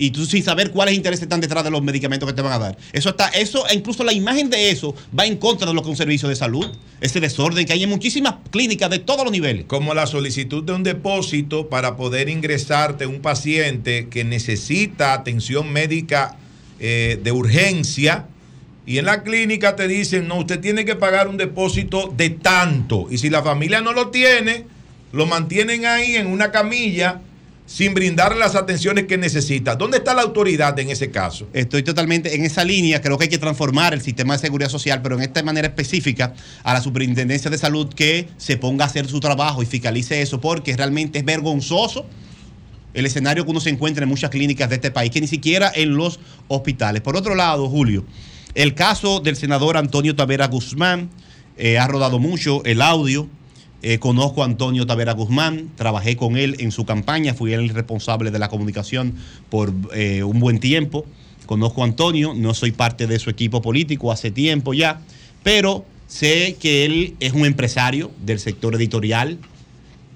Y tú sin saber cuáles intereses están detrás de los medicamentos que te van a dar. Eso está, eso, e incluso la imagen de eso va en contra de lo que es un servicio de salud. Ese desorden que hay en muchísimas clínicas de todos los niveles. Como la solicitud de un depósito para poder ingresarte un paciente que necesita atención médica eh, de urgencia. Y en la clínica te dicen, no, usted tiene que pagar un depósito de tanto. Y si la familia no lo tiene, lo mantienen ahí en una camilla sin brindarle las atenciones que necesita. ¿Dónde está la autoridad en ese caso? Estoy totalmente en esa línea. Creo que hay que transformar el sistema de seguridad social, pero en esta manera específica a la superintendencia de salud que se ponga a hacer su trabajo y fiscalice eso, porque realmente es vergonzoso el escenario que uno se encuentra en muchas clínicas de este país, que ni siquiera en los hospitales. Por otro lado, Julio, el caso del senador Antonio Tavera Guzmán eh, ha rodado mucho el audio. Eh, conozco a Antonio Tavera Guzmán, trabajé con él en su campaña, fui el responsable de la comunicación por eh, un buen tiempo. Conozco a Antonio, no soy parte de su equipo político hace tiempo ya, pero sé que él es un empresario del sector editorial,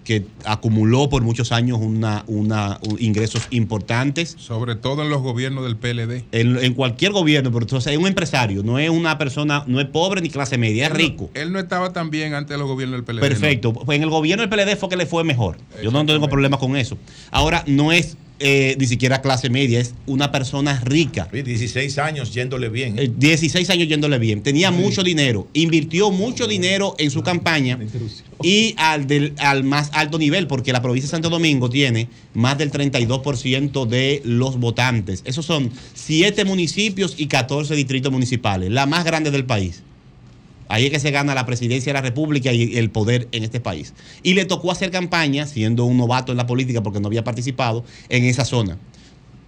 que acumuló por muchos años una, una, un- ingresos importantes. Sobre todo en los gobiernos del PLD. En, en cualquier gobierno, pero entonces es un empresario, no es una persona, no es pobre ni clase media, es no- rico. Él no estaba tan bien antes de los gobiernos del PLD. Perfecto. Pues en el gobierno del PLD fue que le fue mejor. Yo no tengo problema con eso. Ahora, no es eh, ni siquiera clase media, es una persona rica. 16 años yéndole bien. Eh, 16 años yéndole bien. Tenía mucho dinero. Invirtió mucho dinero en su campaña y al, del, al más alto nivel, porque la provincia de Santo Domingo tiene más del 32% de los votantes. Esos son 7 municipios y 14 distritos municipales, la más grande del país. Ahí es que se gana la presidencia de la República y el poder en este país. Y le tocó hacer campaña, siendo un novato en la política porque no había participado, en esa zona.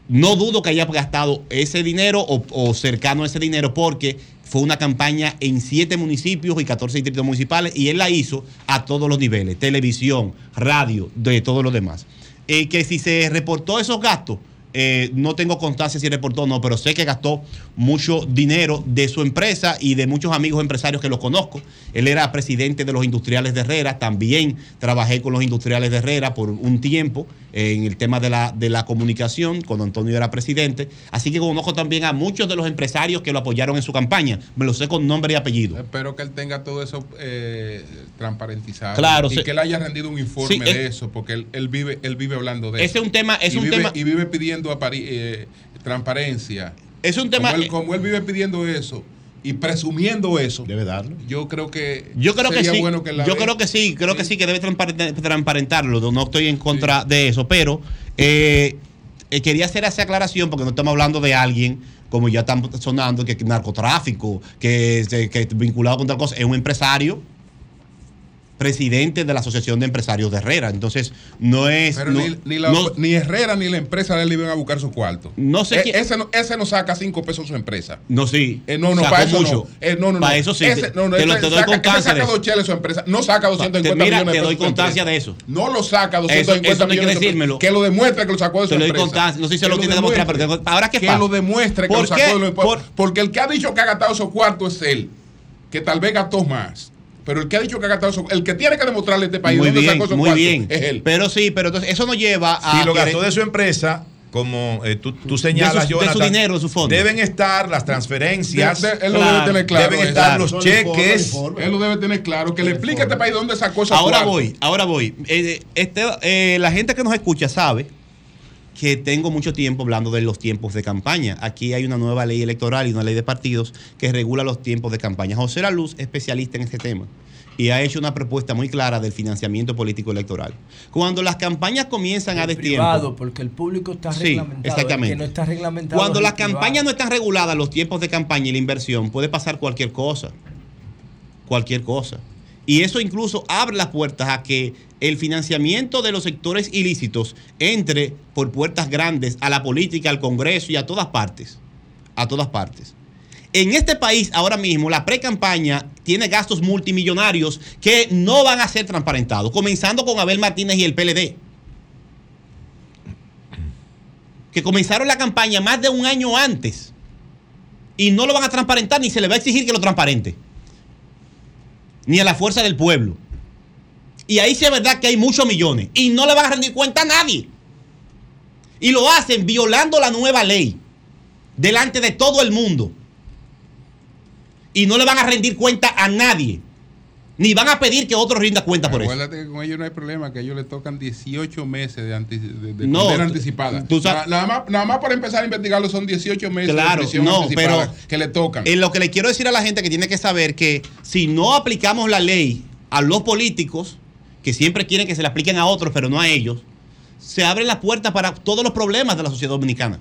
No dudo que haya gastado ese dinero o, cercano a ese dinero porque fue una campaña en siete municipios y 14 distritos municipales y él la hizo a todos los niveles, televisión, radio, de todo lo demás. Eh, que si se reportó esos gastos, eh, no tengo constancia si reportó o no, pero sé que gastó mucho dinero de su empresa y de muchos amigos empresarios que los conozco. Él era presidente de los industriales de Herrera, también trabajé con los industriales de Herrera por un tiempo en el tema de la, de la comunicación, cuando Antonio era presidente. Así que conozco también a muchos de los empresarios que lo apoyaron en su campaña. Me lo sé con nombre y apellido. Espero que él tenga todo eso eh, transparentizado. Claro, Y se- que él haya rendido un informe Sí, de es- eso, porque él, él vive, él vive hablando de Ese eso. es un tema- es y un vive- tema- Y vive pidiendo apari- eh, transparencia. Es un tema- Como él, como él vive pidiendo eso y presumiendo eso. Debe darlo. Yo creo que. Yo creo que sí. bueno que la yo creo que sí, creo que sí que debe transparent- transparentarlo. No estoy en contra de eso, pero eh, eh, quería hacer esa aclaración porque no estamos hablando de alguien como ya están sonando que narcotráfico, que, se- que vinculado con tal cosa, es un empresario presidente de la Asociación de Empresarios de Herrera. Entonces, no es Pero no- ni, ni la- no- ni Herrera ni la empresa de él iban a buscar su cuarto. No sé Eh, quién- ese, no, ese no saca cinco pesos su empresa. no, sí. Eh, no, no, Sacó para eso mucho. no. Eh, no, no. Para eso sí. Ese- no, no, te, lo- ese te doy saca- constancia de saca eso. dos cheles su empresa. No saca 250 Te- mira, millones de te doy su constancia empresa. de eso. No lo saca Eso- 250 eso no hay que millones de decírmelo. Que lo demuestre que lo sacó de su Te lo doy empresa. constancia. No sé si se Que lo tiene que demostrar, pero demuestre. tengo- ahora, ¿qué que pasa? lo demuestre que ¿Por lo sacó de los Por- Porque el que ha dicho que ha gastado esos cuartos es él. Que tal vez gastó más. Pero el que ha dicho que ha gastado el que tiene que demostrarle a este país Muy dónde bien, sacó esos muy bien. es él. Pero sí, pero entonces eso nos lleva a. Si lo gastó de su empresa, como eh, tú, tú señalas, de su, de su Jonathan, dinero, de su fondo. Deben estar las transferencias. De- de- él lo debe tener claro. Deben eso. estar los Claro. cheques. Él lo debe tener claro. Que le explique a este país dónde sacó esos Ahora cuartos. voy, ahora voy. Eh, este, eh, la gente que nos escucha sabe que tengo mucho tiempo hablando de los tiempos de campaña. Aquí hay una nueva ley electoral y una ley de partidos que regula los tiempos de campaña. José La Luz, especialista en este tema, y ha hecho una propuesta muy clara del financiamiento político electoral. Cuando las campañas comienzan a destiempo, privado, porque el público está Sí, reglamentado. exactamente. El que no está reglamentado. Cuando es las privado. campañas no están reguladas, los tiempos de campaña y la inversión, puede pasar cualquier cosa. Cualquier cosa. Y eso incluso abre las puertas a que el financiamiento de los sectores ilícitos entre por puertas grandes a la política, al Congreso y a todas partes. A todas partes. En este país ahora mismo la pre-campaña tiene gastos multimillonarios que no van a ser transparentados, comenzando con Abel Martínez y el PLD que comenzaron la campaña más de un año antes y no lo van a transparentar ni se le va a exigir que lo transparente. Ni a la fuerza del pueblo. Y ahí sí es verdad que hay muchos millones y no le van a rendir cuenta a nadie. Y lo hacen violando la nueva ley delante de todo el mundo. Y no le van a rendir cuenta a nadie. Ni van a pedir que otro rinda cuenta por eso. Acuérdate que con ellos no hay problema, que a ellos le tocan 18 meses de, anti- de, de No, anticipada. tú sabes- Na- nada, más, nada más para empezar a investigarlo son 18 meses Claro, de no, anticipada pero que le tocan. En lo que le quiero decir a la gente que tiene que saber que si no aplicamos la ley a los políticos, que siempre quieren que se la apliquen a otros, pero no a ellos, se abren las puertas para todos los problemas de la sociedad dominicana.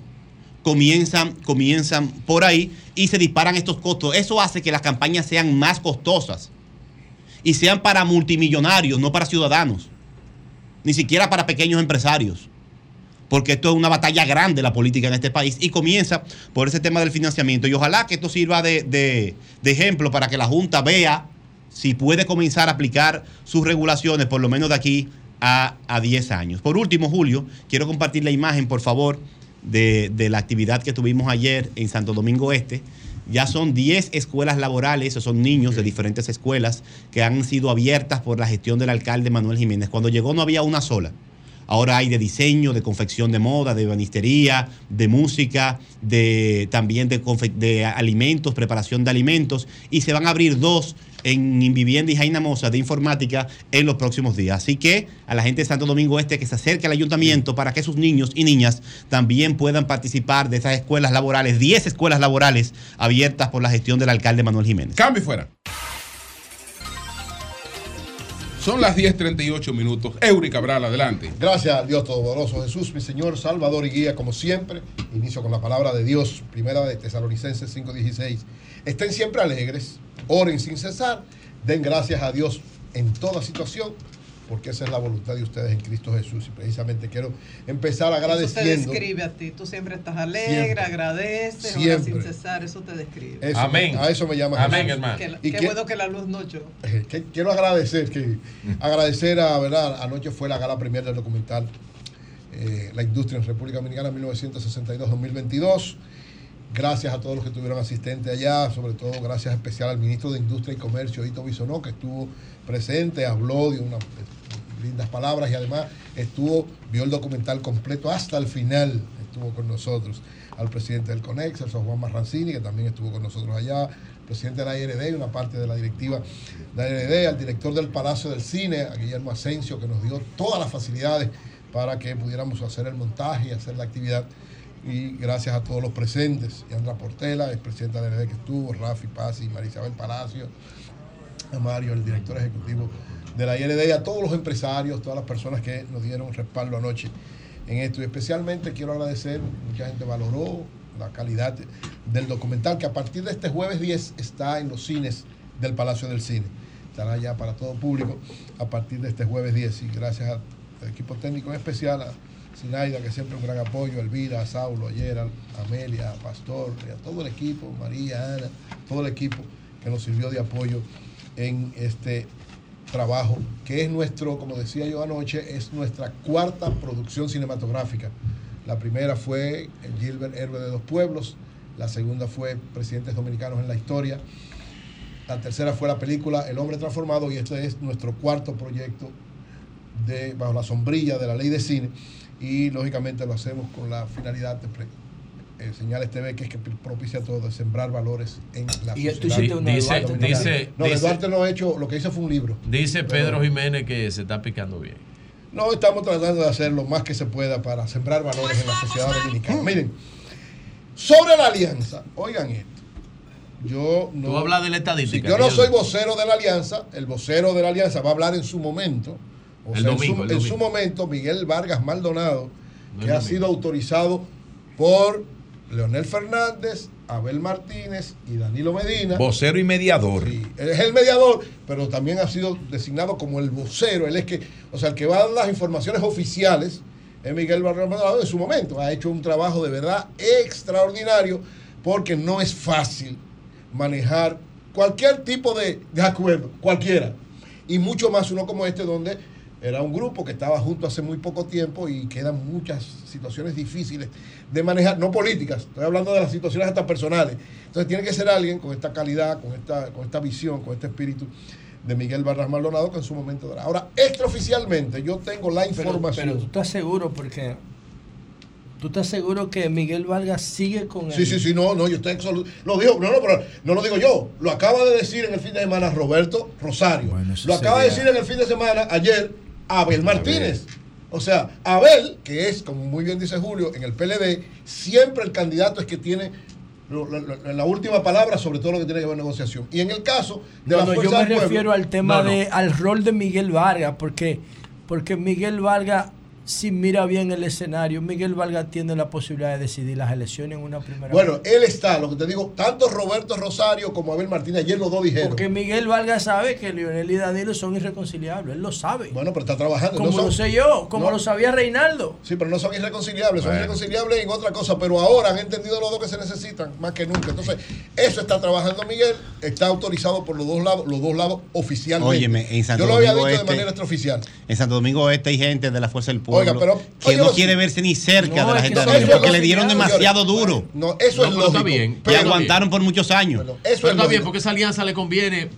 Comienzan, comienzan por ahí y se disparan estos costos. Eso hace que las campañas sean más costosas y sean para multimillonarios, no para ciudadanos, ni siquiera para pequeños empresarios porque esto es una batalla grande la política en este país y comienza por ese tema del financiamiento y ojalá que esto sirva de, de- ejemplo para que la Junta vea si puede comenzar a aplicar sus regulaciones por lo menos de aquí a, a 10 años. Por último, Julio, quiero compartir la imagen, por favor, de, de la actividad que tuvimos ayer en Santo Domingo Este Ya son 10 escuelas laborales, esos son niños de diferentes escuelas que han sido abiertas por la gestión del alcalde Manuel Jiménez. Cuando llegó no había una sola. Ahora hay de diseño, de confección de moda, de banistería, de música, de también de, alimentos, preparación de alimentos. Y se van a abrir dos en Vivienda y Jaina Mosa de informática en los próximos días. Así que a la gente de Santo Domingo Este que se acerque al ayuntamiento para que sus niños y niñas también puedan participar de esas escuelas laborales, 10 escuelas laborales abiertas por la gestión del alcalde Manuel Jiménez. Cambio fuera. Son las 10.38 minutos. Eury Cabral, adelante. Gracias al Dios Todopoderoso Jesús, mi Señor, Salvador y Guía, como siempre. Inicio con la palabra de Dios, primera de Tesalonicenses 5:16. Estén siempre alegres, oren sin cesar, den gracias a Dios en toda situación, porque esa es la voluntad de ustedes en Cristo Jesús. Y precisamente quiero empezar Eso te agradeciendo. describe a ti. Tú siempre estás alegre, Siempre. agradeces, ahora Siempre. sin cesar. Eso te describe. Eso me- a eso me llama Amén, Jesús. hermano. Que la- Y qué que- bueno que la luz no echó. Eh, que quiero agradecer que agradecer a verdad anoche fue la gala premier del documental eh, la industria en República Dominicana 1962-2022 gracias a todos los que estuvieron asistentes allá sobre todo gracias especial al ministro de Industria y Comercio Hito Bisonó que estuvo presente habló dio unas eh, lindas palabras y además estuvo vio el documental completo hasta el final estuvo con nosotros al presidente del CONEX, al Juan Marrancini, que también estuvo con nosotros allá, presidente de la IRD una parte de la directiva de la IRD, al director del Palacio del Cine, a Guillermo Asensio, que nos dio todas las facilidades para que pudiéramos hacer el montaje y hacer la actividad. Y gracias a todos los presentes, Yandra Portela, el presidente de la IRD que estuvo, Rafi Paz y Marisabel Palacio, a Mario, el director ejecutivo de la IRD, y a todos los empresarios, todas las personas que nos dieron respaldo anoche en esto. Y especialmente quiero agradecer, mucha gente valoró la calidad del documental que a partir de este jueves 10 está en los cines del Palacio del Cine. Estará ya para todo público a partir de este jueves 10 y gracias al equipo técnico en especial, a Sinaida, que siempre un gran apoyo, a Elvira, a Saulo, a a Amelia, a Pastor, a todo el equipo, María, Ana, todo el equipo que nos sirvió de apoyo en este trabajo, que es nuestro, como decía yo anoche, es nuestra cuarta producción cinematográfica. La primera fue Gilbert Héroe de dos Pueblos, la segunda fue Presidentes Dominicanos en la Historia, la tercera fue la película El Hombre Transformado y este es nuestro cuarto proyecto bajo la sombrilla de la ley de cine y lógicamente lo hacemos con la finalidad de eh, Señales TV, que es que propicia todo, de sembrar valores en la Y tú sociedad. hiciste una Dice- dominicana. dice- no, dice- Duarte no he hecho, lo que hice fue un libro. Dice Pero- Pedro Jiménez que se está picando bien. No, estamos tratando de hacer lo más que se pueda para sembrar valores en la sociedad dominicana. Miren, sobre la alianza, oigan esto. Yo no, Tú hablas de la estadística. Sí, yo no soy vocero de la alianza, el vocero de la alianza va a hablar en su momento. O El sea, domingo, en, el su, en su domingo. momento, Miguel Vargas Maldonado, No que ha domingo. sido autorizado por Leonel Fernández, Abel Martínez y Danilo Medina. Vocero y mediador. Él es el mediador, pero también ha sido designado como el vocero. Él es que, o sea, el que va a dar las informaciones oficiales es Miguel Maldonado en su momento. Ha hecho un trabajo de verdad extraordinario porque no es fácil manejar cualquier tipo de, de acuerdo, cualquiera. Y mucho más uno como este donde era un grupo que estaba junto hace muy poco tiempo y quedan muchas situaciones difíciles de manejar, no políticas, estoy hablando de las situaciones hasta personales. Entonces tiene que ser alguien con esta calidad, con esta, con esta visión, con este espíritu de Miguel Barras Maldonado que en su momento dará. Ahora, extraoficialmente yo tengo la información. pero tú estás seguro porque tú estás seguro que Miguel Vargas sigue con Sí, él. sí, sí, no, no, yo estoy absoluto. Lo digo, no, no, pero no lo digo yo. Lo acaba de decir en el fin de semana Roberto Rosario. lo acaba de decir en el fin de semana ayer Abel Martínez. O sea, Abel, que es, como muy bien dice Julio, en el PLD, siempre el candidato es que tiene lo- lo- lo- la última palabra sobre todo lo que tiene que ver con negociación. Y en el caso de No, la no, yo me del pueblo- refiero al tema No, no. de al rol de Miguel Vargas, porque porque Miguel Vargas si mira bien el escenario, Miguel Vargas tiene la posibilidad de decidir las elecciones en una primera Bueno, él está, lo que te digo, tanto Roberto Rosario como Abel Martínez, ayer los dos dijeron. Porque Miguel Vargas sabe que Leonel y Danilo son irreconciliables, él lo sabe. Bueno, pero está trabajando. Como no son- lo sé yo, como no. lo sabía Reinaldo. Sí, pero no son irreconciliables, son Bueno. irreconciliables en otra cosa, pero ahora han entendido los dos que se necesitan más que nunca. Entonces, eso está trabajando Miguel, está autorizado por los dos lados, los dos lados oficialmente. Óyeme, en Santo Yo lo había Domingo dicho Este- de manera extraoficial. En Santo Domingo Este hay gente de la Fuerza del Pueblo, Oiga, pueblo pero- que no quiere verse ni cerca No, de la es gente de porque le dieron demasiado duro. No, eso es pero está bien. Y pero aguantaron por muchos años. Eso Pero es está bien, porque esa alianza le conviene,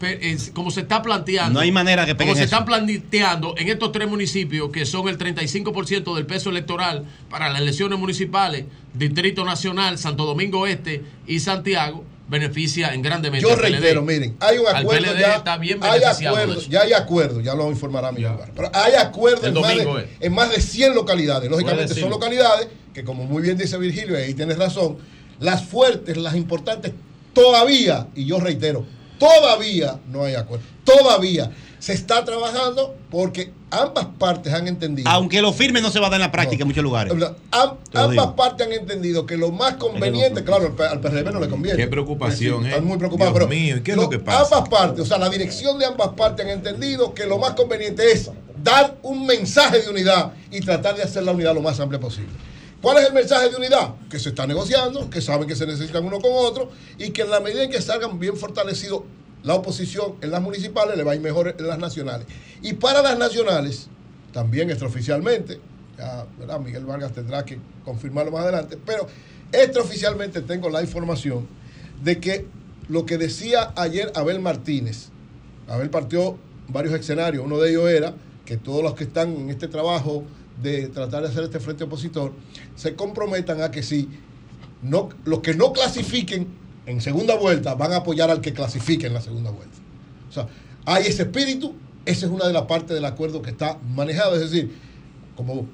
como se está planteando. No hay manera que Como se están planteando en estos tres municipios, que son el 35% del peso electoral para las elecciones municipales, Distrito Nacional, Santo Domingo Este y Santiago, beneficia en grandemente Yo al PLD. reitero, miren, hay un Al acuerdo PLD ya. está bien hay acuerdo, ya hay acuerdo, ya lo informará Miguel Vargas. Pero hay acuerdo en más, de, en más de 100 localidades. Lógicamente son localidades que, como muy bien dice Virgilio, y ahí tienes razón, las fuertes, las importantes, todavía, y yo reitero, todavía no hay acuerdo. Todavía se está trabajando porque ambas partes han entendido. Aunque lo firme no se va a dar en la práctica en muchos lugares. Ambas digo. partes han entendido que lo más conveniente, claro, al PRM no le conviene. Qué preocupación, Sí, ¿eh? Están muy preocupados. Dios pero mío, ¿y qué es lo- lo que pasa? Ambas partes, o sea, la dirección de ambas partes han entendido que lo más conveniente es dar un mensaje de unidad y tratar de hacer la unidad lo más amplia posible. ¿Cuál es el mensaje de unidad? Que se está negociando, que saben que se necesitan uno con otro y que en la medida en que salgan bien fortalecidos la oposición en las municipales, le va a ir mejor en las nacionales. Y para las nacionales, también extraoficialmente, ya. Miguel Vargas tendrá que confirmarlo más adelante, pero extraoficialmente tengo la información de que lo que decía ayer Abel Martínez, Abel partió varios escenarios, uno de ellos era que todos los que están en este trabajo de tratar de hacer este frente opositor se comprometan a que si no, los que no clasifiquen en segunda vuelta van a apoyar al que clasifique en la segunda vuelta. O sea, hay ese espíritu, esa es una de las partes del acuerdo que está manejado, es decir, como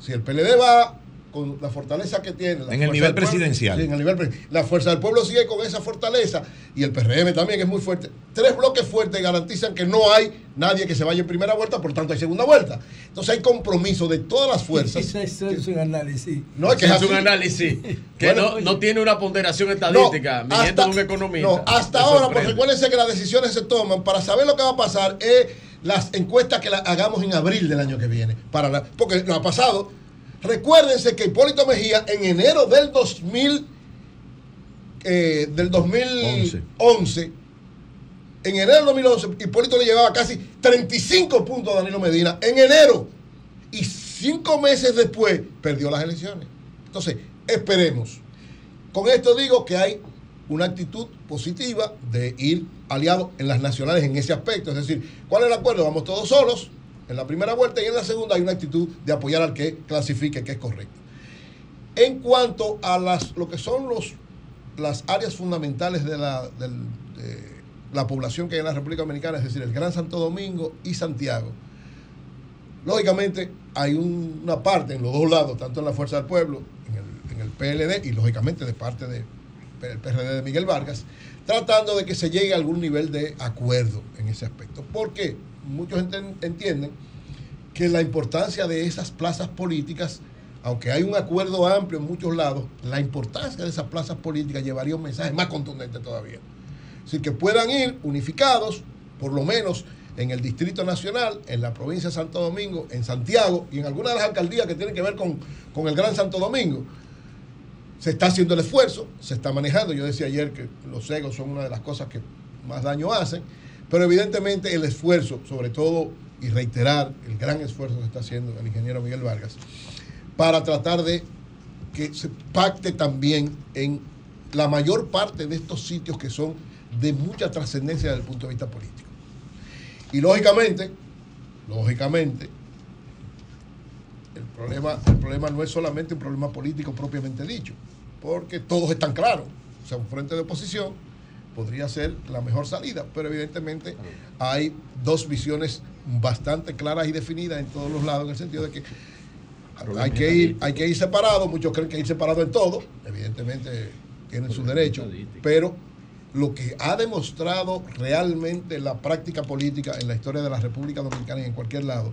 si el PLD va con la fortaleza que tiene. la En el pueblo, presidencial. sí, en el nivel pre- la fuerza del pueblo sigue con esa fortaleza y el PRM también es muy fuerte. Tres bloques fuertes garantizan que no hay nadie que se vaya en primera vuelta, por tanto hay segunda vuelta. Entonces hay compromiso de todas las fuerzas. Eso es un análisis. No, es que es es un análisis que Bueno, no, no tiene una ponderación estadística, No, hasta- de un economista. No, hasta ahora, porque recuérdense que las decisiones se toman para saber lo que va a pasar es las encuestas que la- hagamos en abril del año que viene. Para la- porque no ha pasado. Recuérdense que Hipólito Mejía en enero del 2000, eh, del 2011, en enero del 2011, Hipólito le llevaba casi 35 puntos a Danilo Medina en enero. Y cinco meses después perdió las elecciones. Entonces, esperemos. Con esto digo que hay una actitud positiva de ir aliados en las nacionales en ese aspecto. Es decir, ¿cuál es el acuerdo? Vamos todos solos en la primera vuelta y en la segunda hay una actitud de apoyar al que clasifique, que es correcto. En cuanto a las, lo que son los, las áreas fundamentales de la, de la población que hay en la República Dominicana, es decir, el Gran Santo Domingo y Santiago, lógicamente hay un- una parte en los dos lados, tanto en la Fuerza del Pueblo, en el, PLD y lógicamente de parte del PRD de Miguel Vargas, tratando de que se llegue a algún nivel de acuerdo en ese aspecto. Porque muchos entienden que la importancia de esas plazas políticas, aunque hay un acuerdo amplio en muchos lados, la importancia de esas plazas políticas llevaría un mensaje más contundente todavía. Así que puedan ir unificados, por lo menos en el Distrito Nacional, en la provincia de Santo Domingo, en Santiago y en algunas de las alcaldías que tienen que ver con, con el Gran Santo Domingo. Se está haciendo el esfuerzo, se está manejando. Yo decía ayer que los egos son una de las cosas que más daño hacen, pero evidentemente el esfuerzo, sobre todo, y reiterar el gran esfuerzo que está haciendo el ingeniero Miguel Vargas, para tratar de que se pacte también en la mayor parte de estos sitios que son de mucha trascendencia desde el punto de vista político. Y lógicamente, lógicamente, el problema, el problema no es solamente un problema político propiamente dicho, porque todos están claros. O sea, un frente de oposición podría ser la mejor salida, pero evidentemente hay dos visiones bastante claras y definidas en todos los lados, en el sentido de que hay que ir, hay que ir separado, muchos creen que ir separado en todo, evidentemente tienen sus derechos, pero lo que ha demostrado realmente la práctica política en la historia de la República Dominicana y en cualquier lado,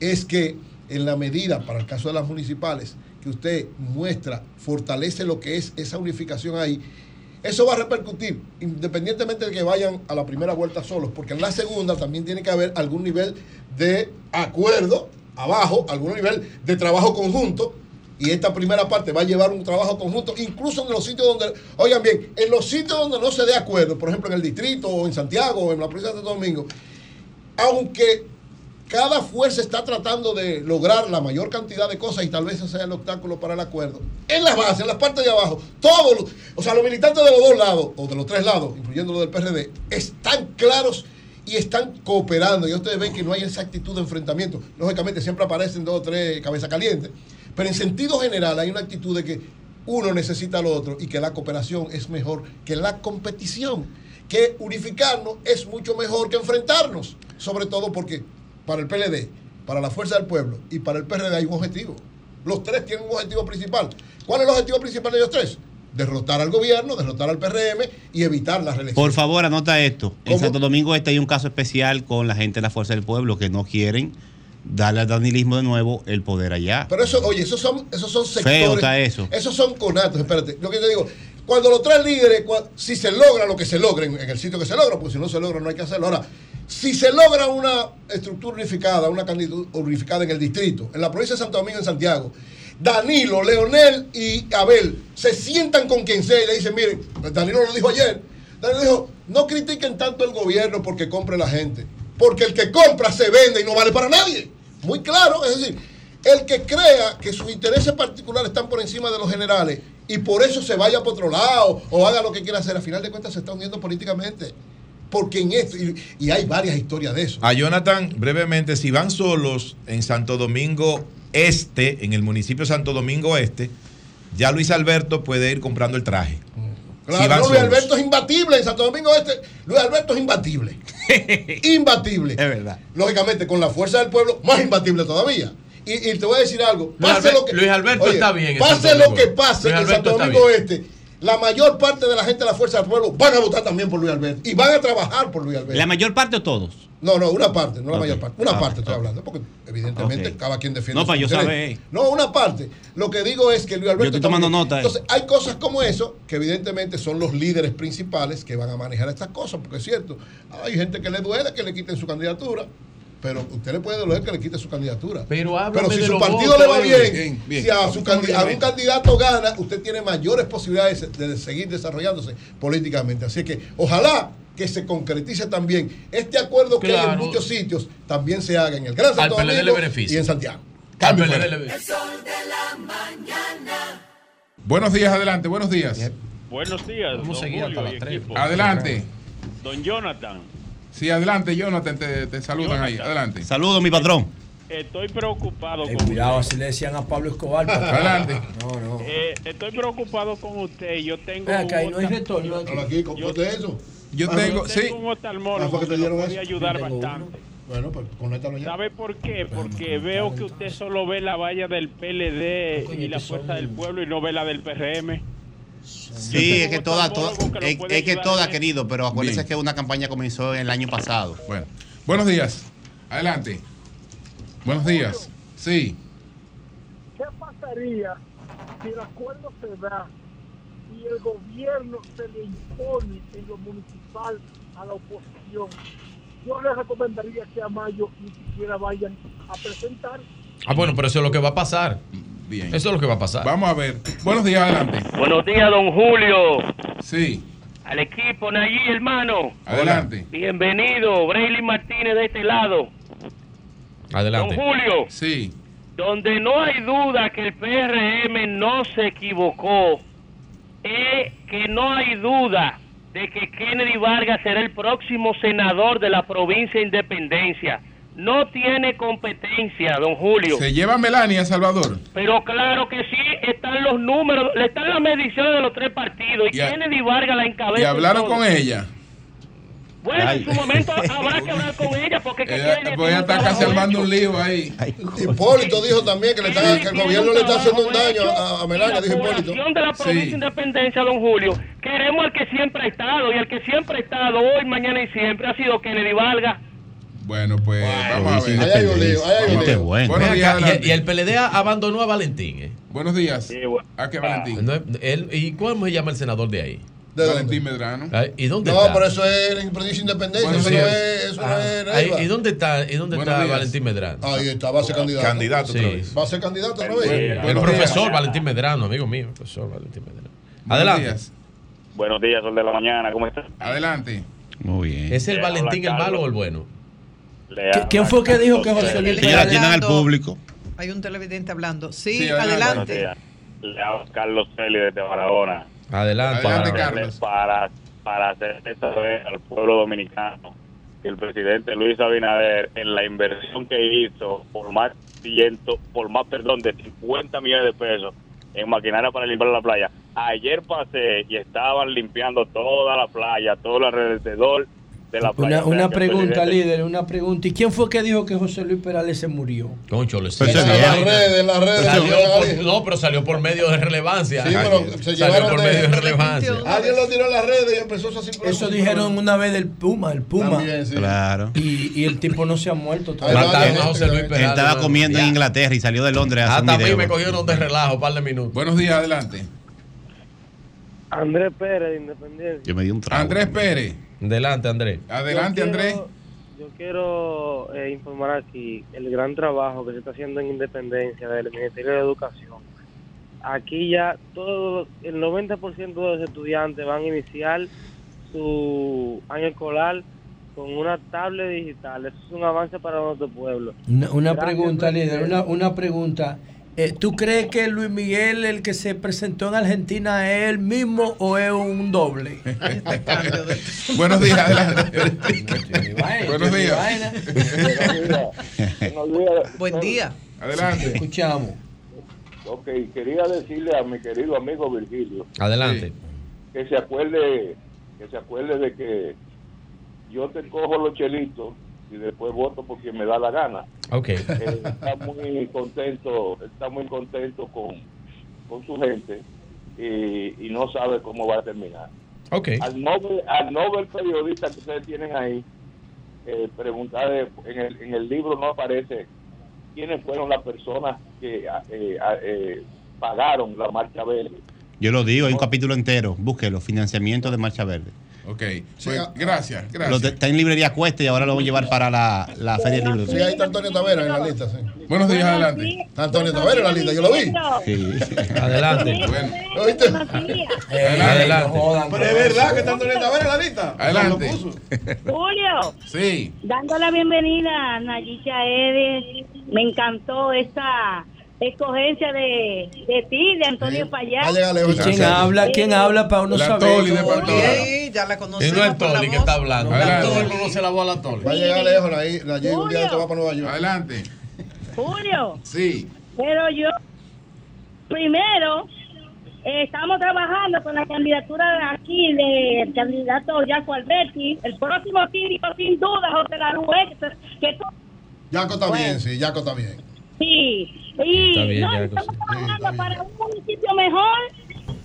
es que en la medida, para el caso de las municipales, que usted muestra, fortalece lo que es esa unificación ahí, eso va a repercutir, independientemente de que vayan a la primera vuelta solos, porque en la segunda también tiene que haber algún nivel de acuerdo abajo, algún nivel de trabajo conjunto, y esta primera parte va a llevar un trabajo conjunto, incluso en los sitios donde, oigan bien, en los sitios donde no se dé acuerdo, por ejemplo en el distrito o en Santiago o en la provincia de Santo Domingo, aunque cada fuerza está tratando de lograr la mayor cantidad de cosas y tal vez ese sea el obstáculo para el acuerdo. En las bases, en las partes de abajo, todos, los- o sea, los militantes de los dos lados, o de los tres lados, incluyendo los del PRD, están claros y están cooperando. Y ustedes ven que no hay esa actitud de enfrentamiento. Lógicamente siempre aparecen dos o tres cabezas calientes, pero en sentido general hay una actitud de que uno necesita al otro y que la cooperación es mejor que la competición, que unificarnos es mucho mejor que enfrentarnos, sobre todo porque para el PLD, para la Fuerza del Pueblo y para el PRD hay un objetivo. Los tres tienen un objetivo principal. ¿Cuál es el objetivo principal de ellos tres? Derrotar al gobierno, derrotar al PRM y evitar la reelección. Por favor, anota esto. En Santo Domingo Este hay un caso especial con la gente de la Fuerza del Pueblo que no quieren darle al danilismo de nuevo el poder allá. Pero eso, oye, esos son, esos son sectores. Feo está eso. Esos son conatos, espérate. Lo que te digo, cuando los tres líderes, si se logra lo que se logra en, en el sitio que se logra, pues si no se logra no hay que hacerlo. Ahora, si se logra una estructura unificada, una candidatura unificada en el distrito, en la provincia de Santo Domingo, en Santiago, Danilo, Leonel y Abel se sientan con quien sea y le dicen, miren, Danilo lo dijo ayer, Danilo dijo, no critiquen tanto el gobierno porque compre la gente, porque el que compra se vende y no vale para nadie. Muy claro, es decir, el que crea que sus intereses particulares están por encima de los generales y por eso se vaya por otro lado o haga lo que quiera hacer, a final de cuentas se está hundiendo políticamente. Porque en esto, y, y hay varias historias de eso. A Jonathan, brevemente, si van solos en Santo Domingo Este, en el municipio de Santo Domingo Este, ya Luis Alberto puede ir comprando el traje. Claro, Si van no, Luis solos. Alberto es imbatible en Santo Domingo Este. Luis Alberto es imbatible. imbatible. Es verdad. Lógicamente, con la fuerza del pueblo, más imbatible todavía. Y, y te voy a decir algo. Luis Pase Alber- lo que, Luis Alberto está bien en Pase lo que pase Luis en Alberto Santo está Domingo. Este. La mayor parte de la gente de la fuerza del pueblo van a votar también por Luis Alberto. Y van a trabajar por Luis Alberto. ¿La mayor parte o todos? No, no, una parte, no la mayor parte. Una Ah, parte estoy hablando, porque evidentemente cada quien defiende No, para yo saber. No, una parte. Lo que digo es que Luis Alberto. Yo estoy tomando nota, eh. Entonces, hay cosas como eso que evidentemente son los líderes principales que van a manejar estas cosas, porque es cierto, hay gente que le duele que le quiten su candidatura. Pero usted le puede doler que le quite su candidatura. Pero si su partido votos, le va bien, Bien, bien. si a, su Estamos candi- bien, a un candidato gana, usted tiene mayores posibilidades de seguir desarrollándose políticamente. Así que ojalá que se concretice también este acuerdo que hay en muchos sitios también se haga en el Gran Al Santo Domingo y en Santiago. Cambio El sol de la mañana. Buenos días, adelante, buenos días. Buenos días, Vamos a don seguir Julio hasta las tres. equipo. Adelante. Don Jonathan, Sí, adelante, Jonathan, te, te saludan ahí. Adelante. Saludos, mi patrón. estoy preocupado Eh, con cuidado, usted. así le decían a Pablo Escobar. Adelante. No, no. Eh, estoy preocupado con usted. Yo tengo. Acá, un no hay retorno aquí. Aquí, ponte eso. Yo Ah, tengo, yo sí. tengo un oftalmólogo Ah, ¿fue que te puede eso? ayudar Yo tengo bastante. Bueno, pues conéctalo ya. ¿Sabe por qué? Porque veo que usted solo ve la valla del PLD y la fuerza del pueblo y no ve la del PRM. Sí, es que toda, es, es que toda, querido, pero acuérdense Bien. que una campaña comenzó el año pasado. Bueno, buenos días. Adelante. Buenos días. Sí. ¿Qué pasaría si el acuerdo se da y el gobierno se le impone en lo municipal a la oposición? Yo les recomendaría que a mayo ni siquiera vayan a presentar. Ah, bueno, pero eso es lo que va a pasar. Bien. Eso es lo que va a pasar. Vamos a ver. Buenos días, adelante. Buenos días, don Julio. Sí. Al equipo, Nayí, hermano. Adelante. Bienvenido, Braylon Martínez de este lado. Adelante. Don Julio. Sí. Donde no hay duda que el PRM no se equivocó, es que no hay duda de que Kennedy Vargas será el próximo senador de la provincia de Independencia. No tiene competencia, don Julio. ¿Se lleva Melania, Salvador? Pero claro que sí, están los números, están las mediciones de los tres partidos y, Y Kennedy Vargas la encabeza. ¿Y hablaron con ella? Bueno, en su momento habrá que hablar con ella porque que Ella, Kennedy pues ella un está casi armando un lío ahí. Hipólito dijo también que, le está- que el gobierno le está haciendo un daño a, a Melania, la dijo Hipólito. población de la provincia de Independencia, don Julio, queremos al que siempre ha estado y el que siempre ha estado hoy, mañana y siempre ha sido Kennedy Vargas. Bueno, pues vamos a ver. Ahí hay días, acá, y, y el PLD abandonó a Valentín. ¿eh? Buenos días. ¿A qué Valentín? No, él- ¿Y cómo se llama el senador de ahí? ¿De Valentín Medrano. Ay, ¿Y dónde No, está? pero eso es en provincia de independencia, Bueno, eso, sí. no es, eso no Ah, es. ¿Y dónde está, y dónde Buenos está días. Valentín Medrano? Ahí está, va a ser candidato. Candidato otra Sí. vez. Va a ser candidato otra vez. el Buenos profesor días. Valentín Medrano, amigo mío. Profesor Valentín Medrano. Buenos Adelante. días. Buenos días, Sol de la Mañana, ¿cómo estás? Adelante. Muy bien. ¿Es el Valentín el malo o el bueno? ¿Qué- habla quién fue que dijo que José Luis. Señora, atiendan al público. Hay un televidente hablando. Sí, adelante. Le habla Carlos Celi desde Barahona. Adelante. para, Carlos. Para, para hacerle saber al pueblo dominicano que el presidente Luis Abinader en la inversión que hizo por más ciento, por más perdón de 50 millones de pesos en maquinaria para limpiar la playa. Ayer pasé y estaban limpiando toda la playa, todo el alrededor de la playa. Una, O sea, una pregunta, líder, una pregunta. ¿Y quién fue que dijo que José Luis Perales se murió? Concho, le Pero en las redes, en las redes. Salió Salió- por- no, pero salió por medio de relevancia. Sí, pero se salió por de- medio de relevancia. Alguien lo tiró en las redes y empezó a hacer Eso dijeron una vez del Puma, el Puma. También, sí. Claro. Y, y el tipo no se ha muerto Mataron a José Luis Él Perales. estaba comiendo en Ya. Inglaterra y salió de Londres a Hasta un a mí me cogieron de relajo, un par de minutos. Buenos días, adelante. Andrés Pérez de Independencia. Yo me di un trago. Andrés Pérez. Adelante, Andrés. Adelante, Andrés. Yo quiero eh, informar aquí el gran trabajo que se está haciendo en Independencia del Ministerio de Educación. Aquí ya todo el 90% de los estudiantes van a iniciar su año escolar con una tablet digital. Eso es un avance para nuestro pueblo. Una, una pregunta, líder, una, una pregunta. Eh, ¿Tú crees que Luis Miguel, el que se presentó en Argentina, es el mismo o es un doble? Buenos días, adelante. Buenos días. Buen día. Adelante. Escuchamos. Ok, quería decirle a mi querido amigo Virgilio Adelante. que se acuerde que se acuerde de que yo te cojo los chelitos y después voto por quien me da la gana. Ok. Eh, está muy contento, está muy contento con, con su gente y, y no sabe cómo va a terminar. Ok. Al Nobel, al Nobel periodista que ustedes tienen ahí, eh, preguntarle, en el, en el libro no aparece quiénes fueron las personas que eh, eh, pagaron la marcha verde. Yo lo digo, hay un capítulo entero. Búsquelo, financiamiento de Marcha Verde. Ok, pues, gracias, Lo gracias. de- está en librería Cuesta y ahora lo voy a llevar para la, la Feria del Libro. Sí, ahí está Antonio Tavera en la lista, sí. Buenos días, adelante. Está Antonio Tavera en la lista, yo lo vi. Sí. Adelante. ¿Lo viste? Eh, adelante. Pero es verdad que está Antonio Tavera en la lista. Adelante. Lo puso. Julio, Sí. dando la bienvenida a Nayicha Edes, me encantó esta escogencia de, de ti, de Antonio Payá. ¿Y quién habla? ¿Quién habla para uno La saber? Toli de Pantoja. Sí, ya la Y conocemos. no es la Toli que está hablando. Todo el mundo se la voz a la Toli. Va a llegar lejos, la, la Jay un día esto va para Nueva York. Adelante. Julio, Sí. pero yo, primero, eh, estamos trabajando con la candidatura de aquí del candidato Jaco Alberti, el próximo síndico sin duda, José Larué, que tú Yaco está bien, sí, Yaco está bien. Sí, y Está bien, no, ya, estamos sí, trabajando para un municipio mejor,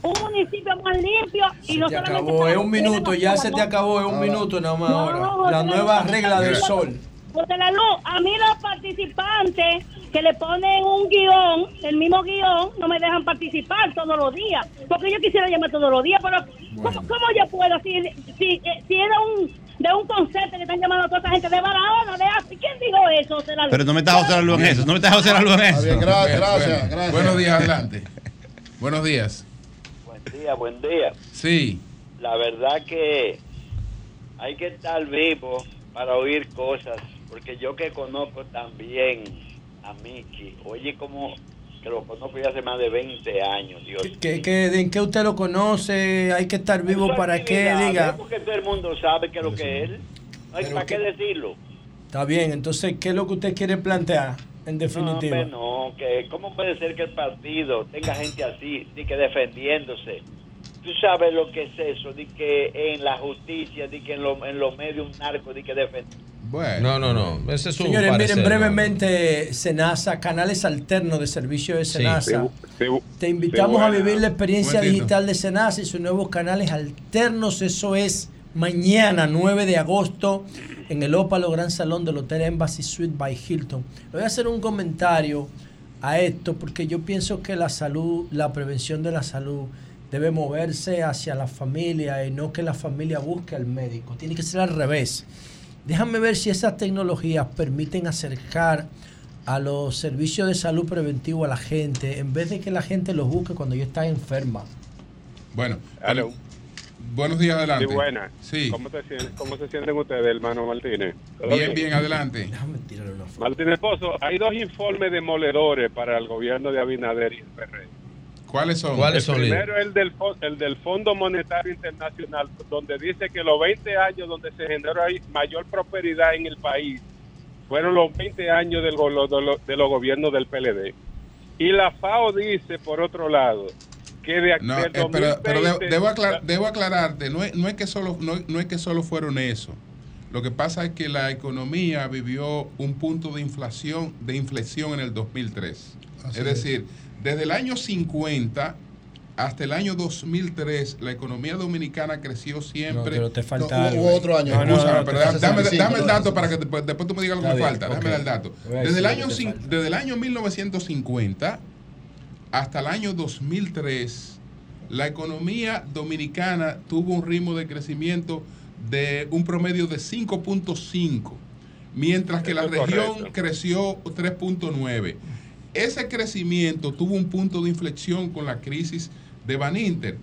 un municipio más limpio y no Se solamente acabó, para es un minuto, ya se te acabó, es un minuto nada más No, ahora. La nueva regla del sol. José la luz, a mí los participantes que le ponen un guion, el mismo guion, no me dejan participar todos los días, porque yo quisiera llamar todos los días, pero ¿cómo, cómo yo puedo? Si, si, eh, si era un de un concepto que están llamando a toda esa gente de Barahona, de Así, ¿quién dijo eso? José? Pero no me estás José Luz en eso. No me estás José Luz en eso. bien, gracias, gracias, Bueno, gracias. Buenos días, adelante. Buenos días. Buen día, buen día. Sí. La verdad que hay que estar vivo para oír cosas, porque yo que conozco también a Miki, oye como que lo conozco ya hace más de 20 años, Dios. ¿Qué, qué, ¿En qué usted lo conoce? Hay que estar vivo para que Intimidad, diga. Porque todo el mundo sabe que lo que es. No hay para qué decirlo. Está bien, entonces, ¿qué es lo que usted quiere plantear en No, definitiva? hombre, no, que cómo puede ser que el partido tenga gente así, ni que defendiéndose. Tú sabes lo que es eso, de que en la justicia, de que en, lo- en los medios un narco, de que No, no, no. Ese es un Señores, parecer, miren brevemente, Senasa, canales alternos de servicio de Senasa. Sí. Te invitamos a vivir la experiencia digital de Senasa y sus nuevos canales alternos. Eso es mañana, 9 de agosto, en el Ópalo Gran Salón del Hotel Embassy Suite by Hilton. Le voy a hacer un comentario a esto porque yo pienso que la salud, la prevención de la salud debe moverse hacia la familia y no que la familia busque al médico. Tiene que ser al revés. Déjame ver si esas tecnologías permiten acercar a los servicios de salud preventivo a la gente en vez de que la gente los busque cuando ya está enferma. Bueno, Buenos días, adelante. Sí, buena. Sí. ¿Cómo, te sien- ¿Cómo se sienten ustedes, hermano Martínez? ¿Todo Bien, bien, adelante. Martínez Pozo, hay dos informes demoledores para el gobierno de Abinader y el PRD. ¿Cuáles son? el primero es el del, el del Fondo Monetario Internacional, donde dice que los 20 años donde se generó mayor prosperidad en el país fueron los 20 años del, de, lo- de los gobiernos del PLD. Y la FAO dice, por otro lado, que de No, eh, pero, pero de- 2020 debo, aclar- debo aclararte, no es, no, es que solo, no, no es que solo fueron eso. Lo que pasa es que la economía vivió un punto de inflación, de inflexión en el 2003. Así es es. Desde el año 50 hasta el año 2003, la economía dominicana creció siempre. No, pero te falta No, hubo otro año. No, no, no, pero dame, falta dame- 65, dame el dato para que después, después tú me digas lo que me falta. Déjame ok. dar el dato. Desde el, año, desde el año 1950 hasta el año 2003, la economía dominicana tuvo un ritmo de crecimiento de un promedio de 5.5, mientras que la región correcto. creció 3.9. Ese crecimiento tuvo un punto de inflexión con la crisis de Baninter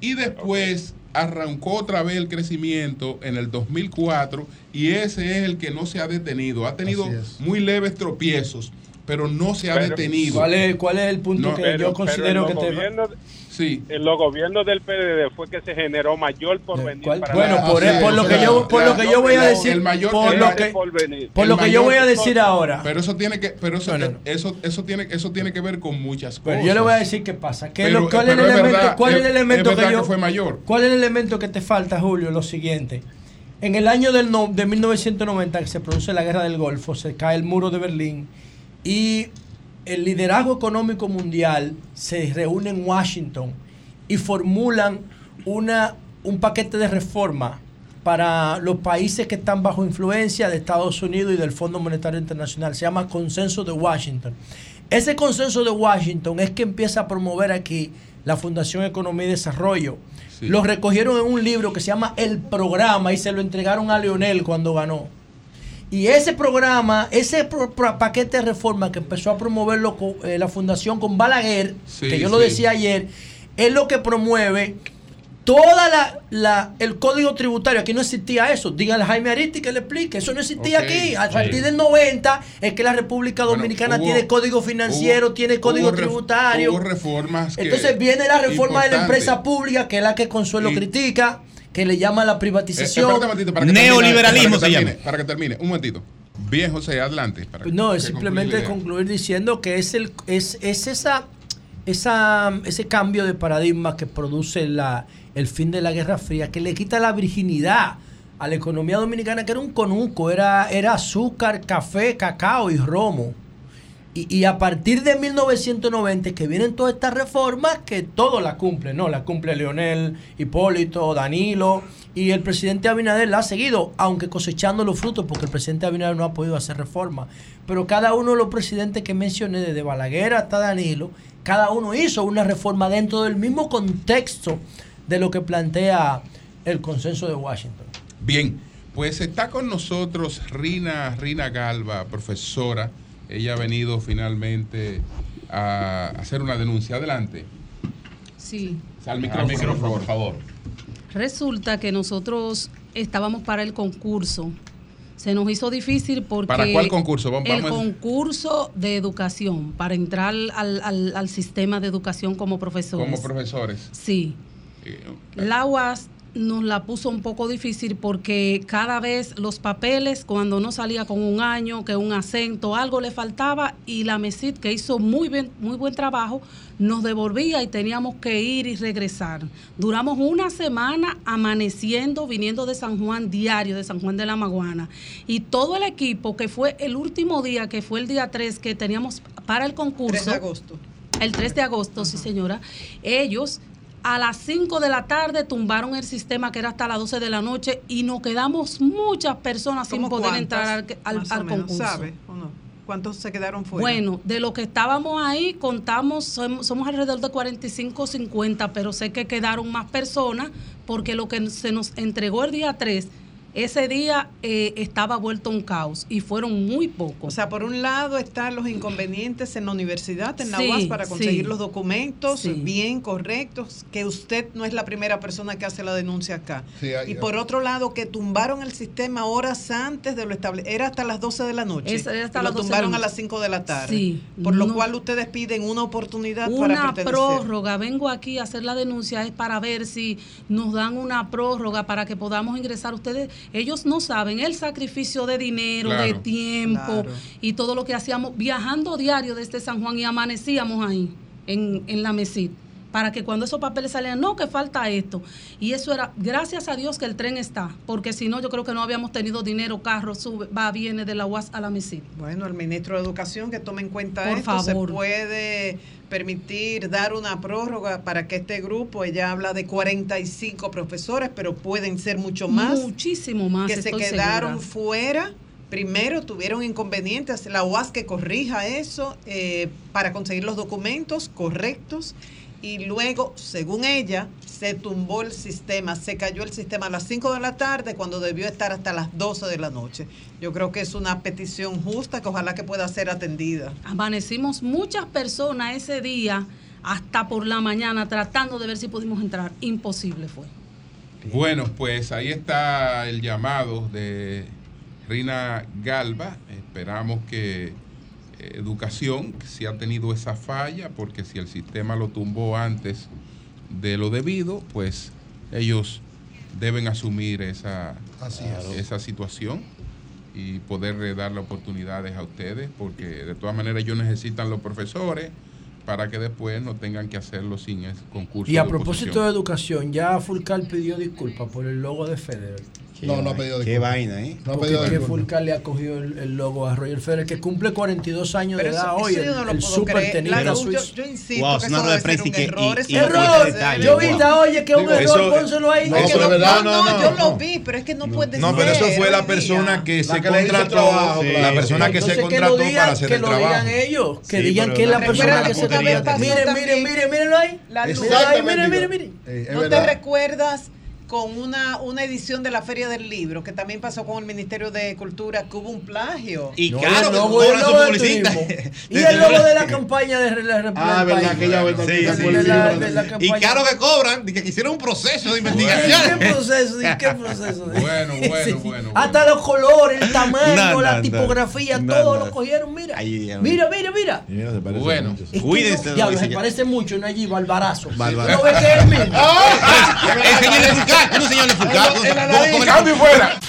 y después arrancó otra vez el crecimiento en el 2004 y ese es el que no se ha detenido. Ha tenido muy leves tropiezos, pero no se ha Pero- detenido. ¿Cuál es, cuál es el punto No, que Pero- yo considero pero que te... gobiernos- Sí. En los gobiernos del PLD fue que se generó mayor porvenir. ¿Cuál? para Bueno, la- por, por lo que yo por lo que yo voy a no, decir el mayor- por lo que por lo que yo voy a decir ahora Pero eso tiene que, pero eso, eso, eso tiene, eso tiene que ver con muchas Pero cosas. yo le voy a decir qué pasa. ¿Qué es Pero- lo- ¿Cuál es el pero elemento, verdad, cuál es el es- elemento es que yo que fue mayor. ¿Cuál es el elemento que te falta, Julio? Lo siguiente. En el año del no- de 1990 que se produce la guerra del Golfo, se cae el muro de Berlín y el liderazgo económico mundial se reúne en Washington y formulan una, un paquete de reforma para los países que están bajo influencia de Estados Unidos y del Fondo Monetario Internacional. Se llama Consenso de Washington. Ese consenso de Washington es que empieza a promover aquí la Fundación Economía y Desarrollo. Lo recogieron en un libro que se llama El Programa y se lo entregaron a Leonel cuando ganó. Y ese programa, ese pro- pro- paquete de reforma que empezó a promoverlo con, eh, la fundación con Balaguer, Sí, que yo lo decía ayer, es lo que promueve toda la, la- el código tributario. Aquí no existía eso. Dígale a Jaime Aristi que le explique. Eso no existía aquí. A partir del 90 es que la República Dominicana hubo- tiene código financiero, hubo- tiene código hubo tributario. Hubo reformas Entonces viene la reforma de la empresa pública, que es la que Consuelo Y- critica, que le llama la Eh, privatización. espérate un momentito, para que termine, para que termine, Para que termine, un momentito. Bien, José, adelante. para no, que es simplemente idea. concluir diciendo que es el es, es esa, esa ese cambio de paradigma que produce la, el fin de la Guerra Fría, que le quita la virginidad a la economía dominicana, que era un conuco, era, era azúcar, café, cacao y romo. Y, y a partir de 1990 que vienen todas estas reformas que todo la cumple, ¿no? La cumple Leonel, Hipólito, Danilo y el presidente Abinader la ha seguido, aunque cosechando los frutos, porque el presidente Abinader no ha podido hacer reforma. Pero cada uno de los presidentes que mencioné, desde Balaguer hasta Danilo, cada uno hizo una reforma dentro del mismo contexto de lo que plantea el consenso de Washington. Bien, pues está con nosotros Rina, Rina Galva, profesora. Ella ha venido finalmente a hacer una denuncia. Adelante. Sí. Al micrófono, por favor. Resulta que nosotros estábamos para el concurso. Se nos hizo difícil porque... ¿Para cuál concurso? Vamos- el concurso de educación, para entrar al, al- al sistema de educación como profesores. Como profesores. Sí. Eh, La UAS nos la puso un poco difícil porque cada vez los papeles, cuando no salía con un año, que un acento, algo le faltaba, y la MESID, que hizo muy, bien, muy buen trabajo, nos devolvía y teníamos que ir y regresar. Duramos una semana amaneciendo, viniendo de San Juan diario, de San Juan de la Maguana. Y todo el equipo, que fue el último día, que fue el día 3 que teníamos para el concurso. 3 de agosto. El 3 de agosto, sí señora. Ellos a las 5 de la tarde tumbaron el sistema que era hasta las 12 de la noche y nos quedamos muchas personas sin ¿Cómo poder cuántas, entrar al, concurso. ¿Sabe o no? ¿Cuántos se quedaron fuera? Bueno, de lo que estábamos ahí, contamos, somos, somos alrededor de 45 o 50, pero sé que quedaron más personas porque lo que se nos entregó el día 3 ese día eh, estaba vuelto un caos y fueron muy pocos. O sea, por un lado están los inconvenientes en la universidad, en la Sí, UAS, para conseguir sí. los documentos Sí. bien correctos, que usted no es la primera persona que hace la denuncia acá. Sí, hay- y por otro lado, que tumbaron el sistema horas antes de lo establecido. Era hasta las 12 de la noche. Es- era hasta y las lo 12 de la tumbaron a las 5 de la tarde. Sí, por lo no. cual ustedes piden una oportunidad para una pertenecer. prórroga, vengo aquí a hacer la denuncia, es para ver si nos dan una prórroga para que podamos ingresar. Ustedes, ellos no saben el sacrificio de dinero, de tiempo Claro. y todo lo que hacíamos, viajando diario desde San Juan y amanecíamos ahí, en, en la mesita para que cuando esos papeles salían, no, que falta esto. Y eso era, gracias a Dios que el tren está, porque si no, yo creo que no habíamos tenido dinero, carro, sube, va, viene de la UAS a la mesita. Bueno, el ministro de Educación que tome en cuenta Por esto, favor. se puede permitir dar una prórroga para que este grupo, ella habla de 45 profesores, pero pueden ser mucho más, Muchísimo más. que se quedaron segura. fuera. Primero tuvieron inconvenientes, la UAS que corrija eso eh, para conseguir los documentos correctos y luego, según ella, se tumbó el sistema, se cayó el sistema a las 5 de la tarde cuando debió estar hasta las 12 de la noche. Yo creo que es una petición justa que ojalá que pueda ser atendida. Amanecimos muchas personas ese día hasta por la mañana tratando de ver si pudimos entrar. Imposible fue. Bueno, pues ahí está el llamado de Rina Galva. Esperamos que Educación, si ha tenido esa falla, porque si el sistema lo tumbó antes de lo debido, pues ellos deben asumir esa, Así es. esa situación y poder darle oportunidades a ustedes, porque de todas maneras ellos necesitan los profesores para que después no tengan que hacerlo sin el concurso. Y a de propósito de educación, ya Fulcar pidió disculpas por el logo de Federer. No, no ha pedido Qué disculpas. vaina, ¿eh? No ha Porque pedido que disculpas. Fulcar le ha cogido el, el logo a Roger Federer, que cumple 42 años Pero de eso- edad eso hoy, yo el, no lo el puedo super creer. tenista La- suizo. yo, yo insisto Wow, que es una eso rueda de debe ser prensa un y que- error. y- eso y no no ser. detalles. Yo vi, oye, que es un error, eso- pónselo ahí. No, que eso no- es verdad. No, no, no, yo no. lo vi, pero es que no, puede No, ser. pero eso fue la persona que se que contrató, la claro. persona que se contrató lo digan, para hacer que el lo trabajo. digan ellos, que digan que es la no- persona que que se contrató. pasó Mire, mire, también- mire, mírenlo ahí. Mire ahí, Exactamente. mire, mire, mire. Eh, es ¿No te recuerdas con una, una edición de la Feria del Libro que también pasó con el Ministerio de Cultura que hubo un plagio? Y No, claro, que logo, el logo. Y el logo de la campaña de la República. Ah, verdad, aquella vez Sí, sí, de la- libro. de la Y claro que cobran, que hicieron un proceso de ¿Y investigación. qué proceso? ¿Y qué proceso? Bueno, Sí, bueno, sí. bueno, Hasta los colores, el tamaño, No, la no, no. tipografía, No, todo no. lo cogieron, mira. Mira, mira, mira. Mira, se parece Bueno. mucho. Cuídense, no- diablo, se parece mucho en allí, Barbarazo. Barbarazo. ¿No ves que es el mismo? Enseñale Fulcar, no enseñale Fulcar. En la Pon- nariz. pon- ¡Cambio fuera!